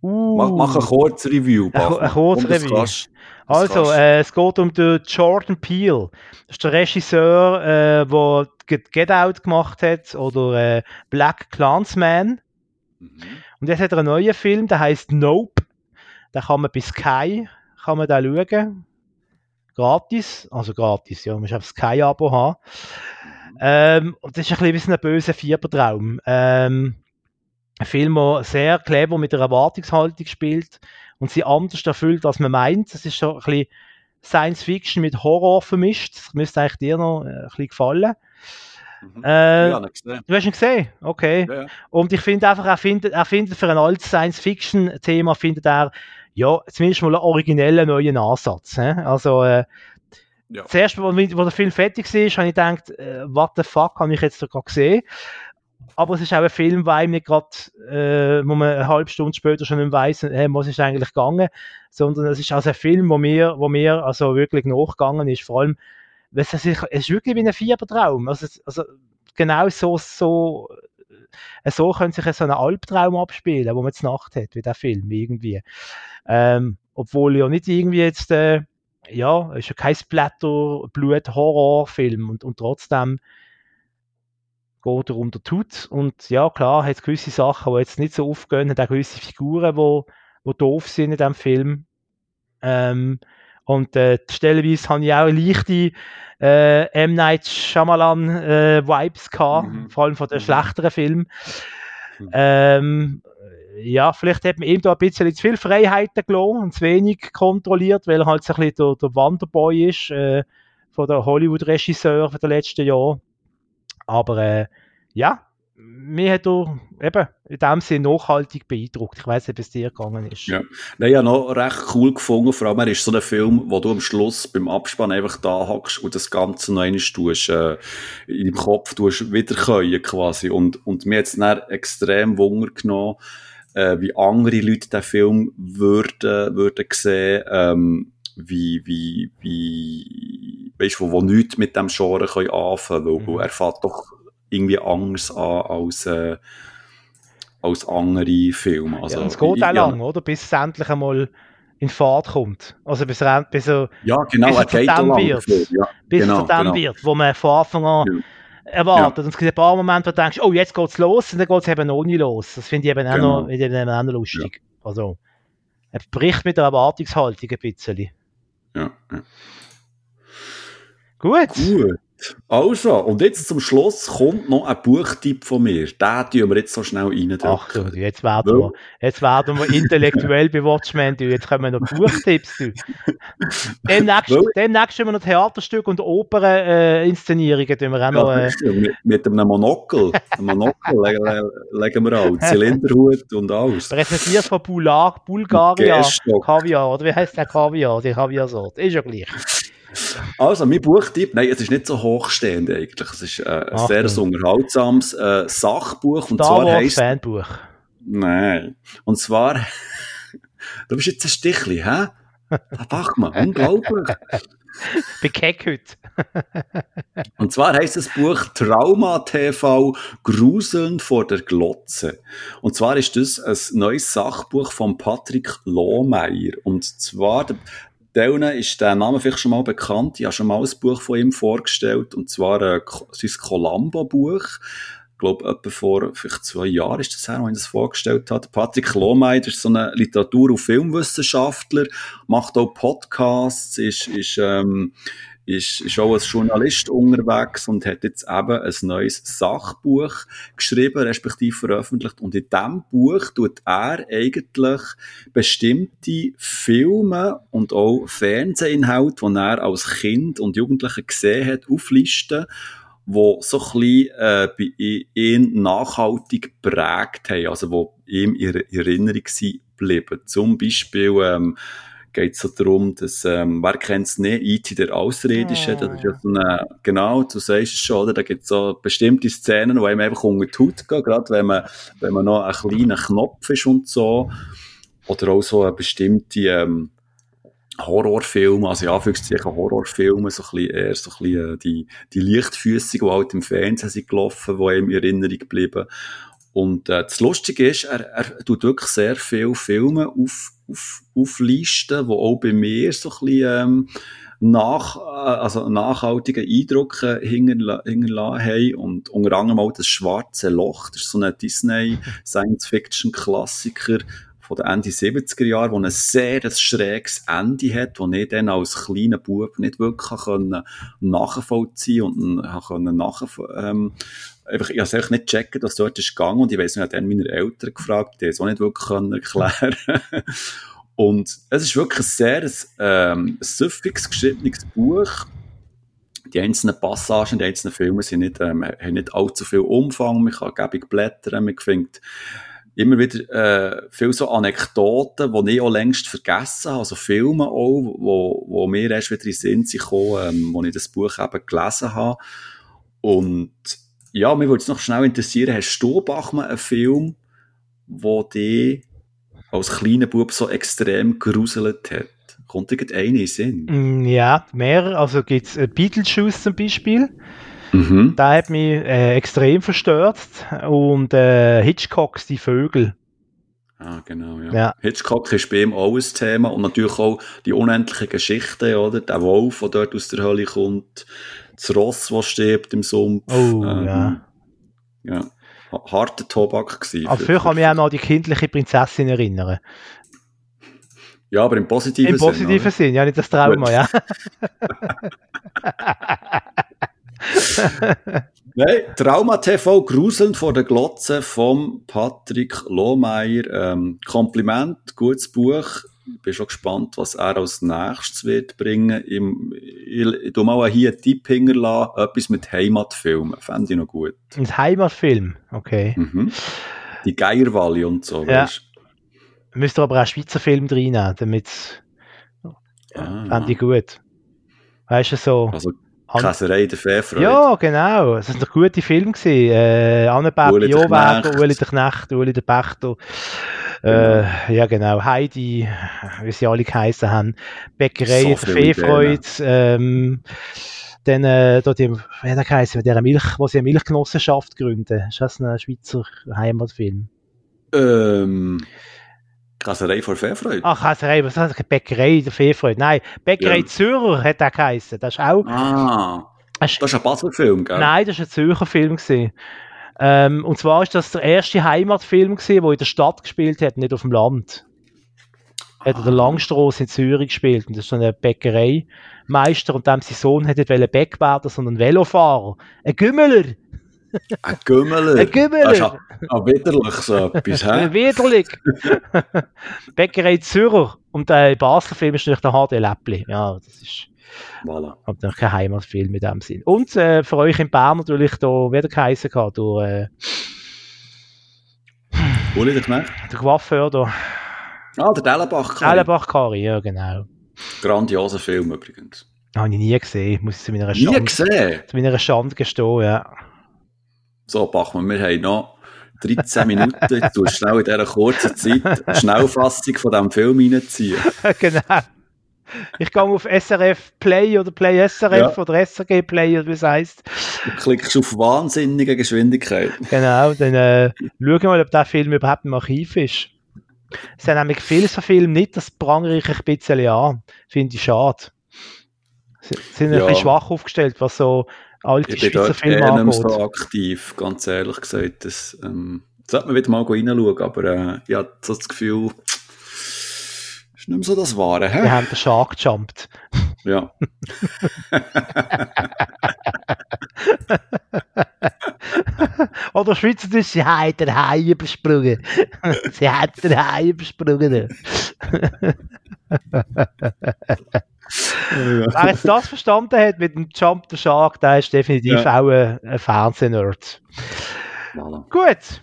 Uh. Mach, mach ein kurzes Review, Ein- kurzes Review. Das Also, kannst- äh, es geht um den Jordan Peele. Das ist der Regisseur, äh, der Get Get Out gemacht hat oder äh, Black Clansman. Mhm. Und jetzt hat er einen neuen Film, der heißt Nope. Da kann man bei Sky kann man da schauen. gratis, also gratis, ja, man muss das Sky-Abo haben. Ähm, und das ist ein bisschen ein böser Fiebertraum. Ähm, ein Film, der sehr clever mit der Erwartungshaltung spielt und sie anders erfüllt, als man meint. Es ist so ein bisschen Science Fiction mit Horror vermischt. Das müsste eigentlich dir noch äh, ein bisschen gefallen. Mhm. Äh, ja, du hast ihn gesehen? Okay. Ja, ja. Und ich finde einfach, er findet, er findet für ein altes Science-Fiction-Thema, findet er, ja, zumindest mal einen originellen neuen Ansatz. He? Also, äh, ja. zuerst, wo, wo, der Film fertig war, habe ich gedacht, äh, what the fuck, habe ich jetzt gerade gesehen. Aber es ist auch ein Film, weil mir gerade, äh, wo man eine halbe Stunde später schon nicht weiss, hey, was ist eigentlich gegangen, sondern es ist also ein Film, wo mir, wo mir also wirklich nachgegangen ist, vor allem, es ist, wirklich wie ein Fiebertraum. Also, also genau so, so, äh, so könnte sich so ein Albtraum abspielen, wo man jetzt Nacht hat, wie der Film irgendwie. Ähm, obwohl ja nicht irgendwie jetzt, äh, ja, ist ja kein Splatter, Blut, Horrorfilm und, und trotzdem geht er unter Tut. Und ja, klar, hat gewisse Sachen, die jetzt nicht so aufgehen, hat auch gewisse Figuren, die, die doof sind in diesem Film. Ähm, und äh, stellenweise habe ich auch leichte äh, M. Night Shyamalan äh, Vibes gehabt, mhm. vor allem von den mhm. schlechteren Filmen. Mhm. Ähm, ja, vielleicht hat man ihm da ein bisschen zu viel Freiheiten gelassen und zu wenig kontrolliert, weil er halt so ein bisschen der, der Wanderboy ist äh, von der Hollywood-Regisseur der letzten Jahre. Aber äh, ja, mir hat er eben in dem Sinne nachhaltig beeindruckt. Ich weiß nicht, ob es dir gegangen ist. Ja, Nein, ja, noch recht cool gefunden. Vor allem, er ist so ein Film, wo du am Schluss beim Abspann einfach da hockst und das Ganze noch einmal tust, äh, in deinem Kopf tust, wieder können quasi. Und, und mir hat es dann extrem Wunder genommen, äh, wie andere Leute den Film würden, würden sehen, ähm, wie, wie, wie, weißt du, wo, wo nichts mit dem Genre können anfangen können, weil mhm. er fährt doch irgendwie anders an als, äh, als andere Filme. Also, ja, es geht auch lang, oder? Bis es endlich einmal in Fahrt kommt. Also bis er, bis er, ja, genau, bis er, zu dem wird. Ja, bis genau, zu dem genau. wird, wo man von Anfang an ja. erwartet. Ja. Und es gibt ein paar Momente, wo du denkst, oh, jetzt geht es los, und dann geht es eben noch nie los. Das finde ich eben genau. auch, noch, eben auch noch lustig. Ja. Also, er bricht mit der Erwartungshaltung ein bisschen. Ja. ja. Gut. Gut. Also, und jetzt zum Schluss kommt noch ein Buchtipp von mir. Den tun wir jetzt so schnell rein. Ach du, jetzt werden, wir, jetzt werden wir intellektuell bei Watchmen. Jetzt kommen noch Buchtipps. demnächst, demnächst haben wir noch Theaterstücke und Operninszenierungen. Äh, wir auch noch, äh... mit, mit einem Monokel. Ein Monokel legen, legen wir auch. Zylinderhut und alles. Präsentiert von Bular, Bulgaria Kaviar. Oder wie heißt der Kaviar? Die Kaviarsorte. Ist ja gleich. Also, mein Buchtipp, nein, es ist nicht so hochstehend eigentlich. Es ist äh, ein Ach, sehr ja. unterhaltsames äh, Sachbuch. Und Star zwar heißt Fanbuch. Nein. Und zwar, du bist jetzt ein Stichli, hä? Bachmann, unglaublich. Bei Keck heute. Und zwar heißt das Buch Trauma TV Gruseln vor der Glotze. Und zwar ist das ein neues Sachbuch von Patrick Lohmeier. Und zwar, Teilen ist der Name vielleicht schon mal bekannt. Ich habe schon mal ein Buch von ihm vorgestellt, und zwar äh, sein Columbo-Buch. Ich glaube, etwa vor vielleicht zwei Jahren ist das her, als ich das vorgestellt habe. Patrick Lohmeider ist so ein Literatur- und Filmwissenschaftler, macht auch Podcasts, ist, ist ähm, ist, ist auch als Journalist unterwegs und hat jetzt eben ein neues Sachbuch geschrieben, respektive veröffentlicht. Und in diesem Buch tut er eigentlich bestimmte Filme und auch Fernsehinhalte, die er als Kind und Jugendlicher gesehen hat, auflisten wo so ein bisschen äh, bei ihm nachhaltig geprägt haben, also wo ihm in Erinnerung sind geblieben. Zum Beispiel ähm, geht es so darum, dass, ähm, wer kennt es nicht, IT der Ausredische, das ist ja. so eine, genau, du sagst es schon, oder, da gibt es so bestimmte Szenen, wo einem einfach unter die Haut gehen, gerade wenn man, wenn man noch ein kleiner Knopf ist und so, oder auch so eine bestimmte, ähm, Horrorfilme, also in Anführungszeichen Horrorfilme, so ein bisschen, eher so ein bisschen äh, die, die Lichtfüßigen, die halt im Fernsehen sind gelaufen, die ihm in Erinnerung geblieben. Und äh, das Lustige ist, er, er tut wirklich sehr viele Filme auf, auf, auflisten, die auch bei mir so ein bisschen ähm, nach, äh, also nachhaltige Eindruck äh, hinterlassen haben. Und unter anderem auch das Schwarze Loch, das ist so ein Disney Science-Fiction-Klassiker, von den Ende 70er Jahren, wo ein sehr schräges Ende hat, wo ich dann als kleiner Bub nicht wirklich können nachvollziehen und können nach, ähm, einfach, ich habe nicht checken, dass dort ist gegangen und ich weiss, ich habe dann meine Eltern gefragt, die es auch nicht wirklich können erklären Und es ist wirklich ein sehr ähm, süffiges geschriebenes Buch. Die einzelnen Passagen, die einzelnen Filme sind nicht, ähm, haben nicht allzu viel Umfang, man kann gebig blättern, man findet immer wieder äh, viele so Anekdoten, die ich auch längst vergessen habe, also Filme auch, wo, wo mir erst wieder in den Sinn sind gekommen, ähm, wo ich das Buch eben gelesen habe. Und ja, mich würde es noch schnell interessieren, hast du, Bachmann, einen Film, wo dich als kleiner Bub so extrem geruselt hat? Kommt irgendeiner in Sinn? Mm, ja, mehr. Also gibt es äh, Beetlejuice zum Beispiel. Mhm. Der hat mich äh, extrem verstört. Und äh, Hitchcocks Die Vögel. Ah, genau, ja. ja. Hitchcock ist bei ihm auch ein Thema und natürlich auch die unendliche Geschichte, oder? Der Wolf, der dort aus der Hölle kommt, das Ross, das stirbt im Sumpf. Oh, ähm, ja. Ja, harter Tobak gewesen. Aber früher kann mich auch noch an die kindliche Prinzessin erinnern. Ja, aber im positiven Sinn. Im positiven Sinn, Sinn ja, nicht das Trauma, ja. Nein, Trauma TV gruselnd vor der Glotze von Patrick Lohmeier. Ähm, Kompliment, gutes Buch. Ich bin schon gespannt, was er als nächstes wird bringen. Ich, ich tu mal hier einen Tipp hinterlassen, etwas mit Heimatfilmen. Fände ich noch gut. Ein Heimatfilm, okay. Mhm. Die Geierwalle und so, ja. weißt Müsste aber auch Schweizer Film reinnehmen, damit ah. fände ich gut. Weißt du, so. Also Käserei der Fährfreude. Ja, genau. Es waren doch gute Filme. Gewesen. Äh, Annabelle Biowagen, Uli der Knecht, Uli der Pächter. Äh, genau. ja, genau. Heidi, wie sie alle geheißen haben. Bäckerei so der Fährfreude. Ähm, dann, äh, dort, wie hat er geheißen, mit der Milch, wo sie eine Milchgenossenschaft gründen. Ist das ein Schweizer Heimatfilm? Ähm. Käserei vor Fährfreude? Ach, Käserei, was heißt Bäckerei der Fährfreude? Nein, Bäckerei ja. Zürcher hat er geheißen. Das ist auch. Ah, das ist ein Basler Film, gell? Nein, das war ein Zürcher Film. Ähm, und zwar ist das der erste Heimatfilm, der in der Stadt gespielt hat, nicht auf dem Land. Ah. Hat er der Langstrasse in Zürich gespielt. Und das ist so eine Bäckereimeister und dem sein Sohn hätte Bäck werden, sondern ein Velofahrer. Ein Gümmeler. Ein Gümmeler. Ein Gümmeler. Das ist auch widerlich so etwas, hä? widerlich. Bäckerei Zürcher. Und der Basler-Film ist natürlich der HD Läppli. Ja, das ist... Voilà. natürlich kein Heimatfilm in dem Sinn. Und äh, für euch in Bern natürlich da, wie der geheißen hat, durch... Äh, Uli der Knecht? Der Coiffeur da. Ah, der Dellenbach-Kari. Dellenbach-Kari, ja, genau. Grandioser Film übrigens. Habe ich nie gesehen, muss ich zu meiner Schande... Nie gesehen? Zu meiner Schande gestehen, ja. So, Bachmann, wir haben noch 13 Minuten. Du schnell in dieser kurzen Zeit Schnellfassung von diesem Film reinziehen. genau. Ich gehe auf SRF Play oder Play SRF ja. oder SRG Play oder wie es heisst. Du klickst auf wahnsinnige Geschwindigkeit. Genau, dann äh, schauen wir mal, ob der Film überhaupt im Archiv ist. Es sind nämlich viele so Filme nicht, das prangere ich ein bisschen an. Finde ich schade. Sie sind ja. ein bisschen schwach aufgestellt, was so alte ich Schweizer bin Filme angeht. so aktiv, ganz ehrlich gesagt. Das ähm, sollte man wieder mal reinschauen, aber äh, ich habe so das Gefühl, ist nicht mehr so das Wahre. Hä? Wir haben den Shark gejumpt. Ja. Oder Schweizerdeutsch, sie hat den Hai übersprungen. sie hat den Hai übersprungen. Wer jetzt das verstanden hat mit dem Jump the Shark, der ist definitiv ja. auch ein, ein Fernsehnerd. Voilà. Gut.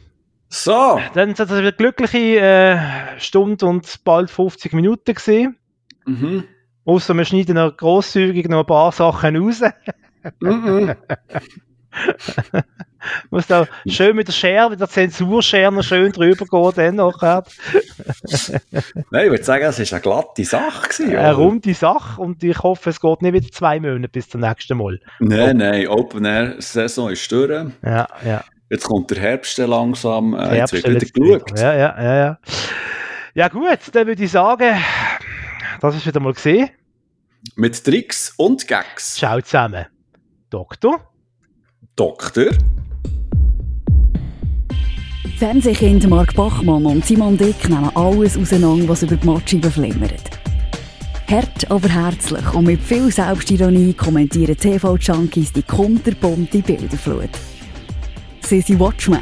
So. Dann sind das eine glückliche äh, Stunde und bald 50 Minuten gesehen. Mhm. Außer wir schneiden noch grosszügig noch ein paar Sachen raus. mhm. Muss da schön mit der Schere, mit der Zensurschere noch schön drüber gehen, dann nachher. Nein, ich würde sagen, es war eine glatte Sache. Gewesen, eine runde Sache und ich hoffe, es geht nicht wieder zwei Monate bis zum nächsten Mal. Nein, nein, Open Air Saison ist durch. Ja, ja. Jetzt kommt der Herbst langsam. Äh, Herbst jetzt wird wieder geschaut. Ja, ja, ja, ja. Ja gut, dann würde ich sagen, das ist wieder mal gesehen. Mit Tricks und Gags. Ciao zusammen. Doktor. Doktor. Fernsehkind Mark Bachmann und Simon Dick nehmen alles auseinander, was über die Matscheibe flimmert. Hart, aber herzlich und mit viel Selbstironie kommentieren TV-Junkies die kunterbunte Bilderflut. Sie sind Watchmen.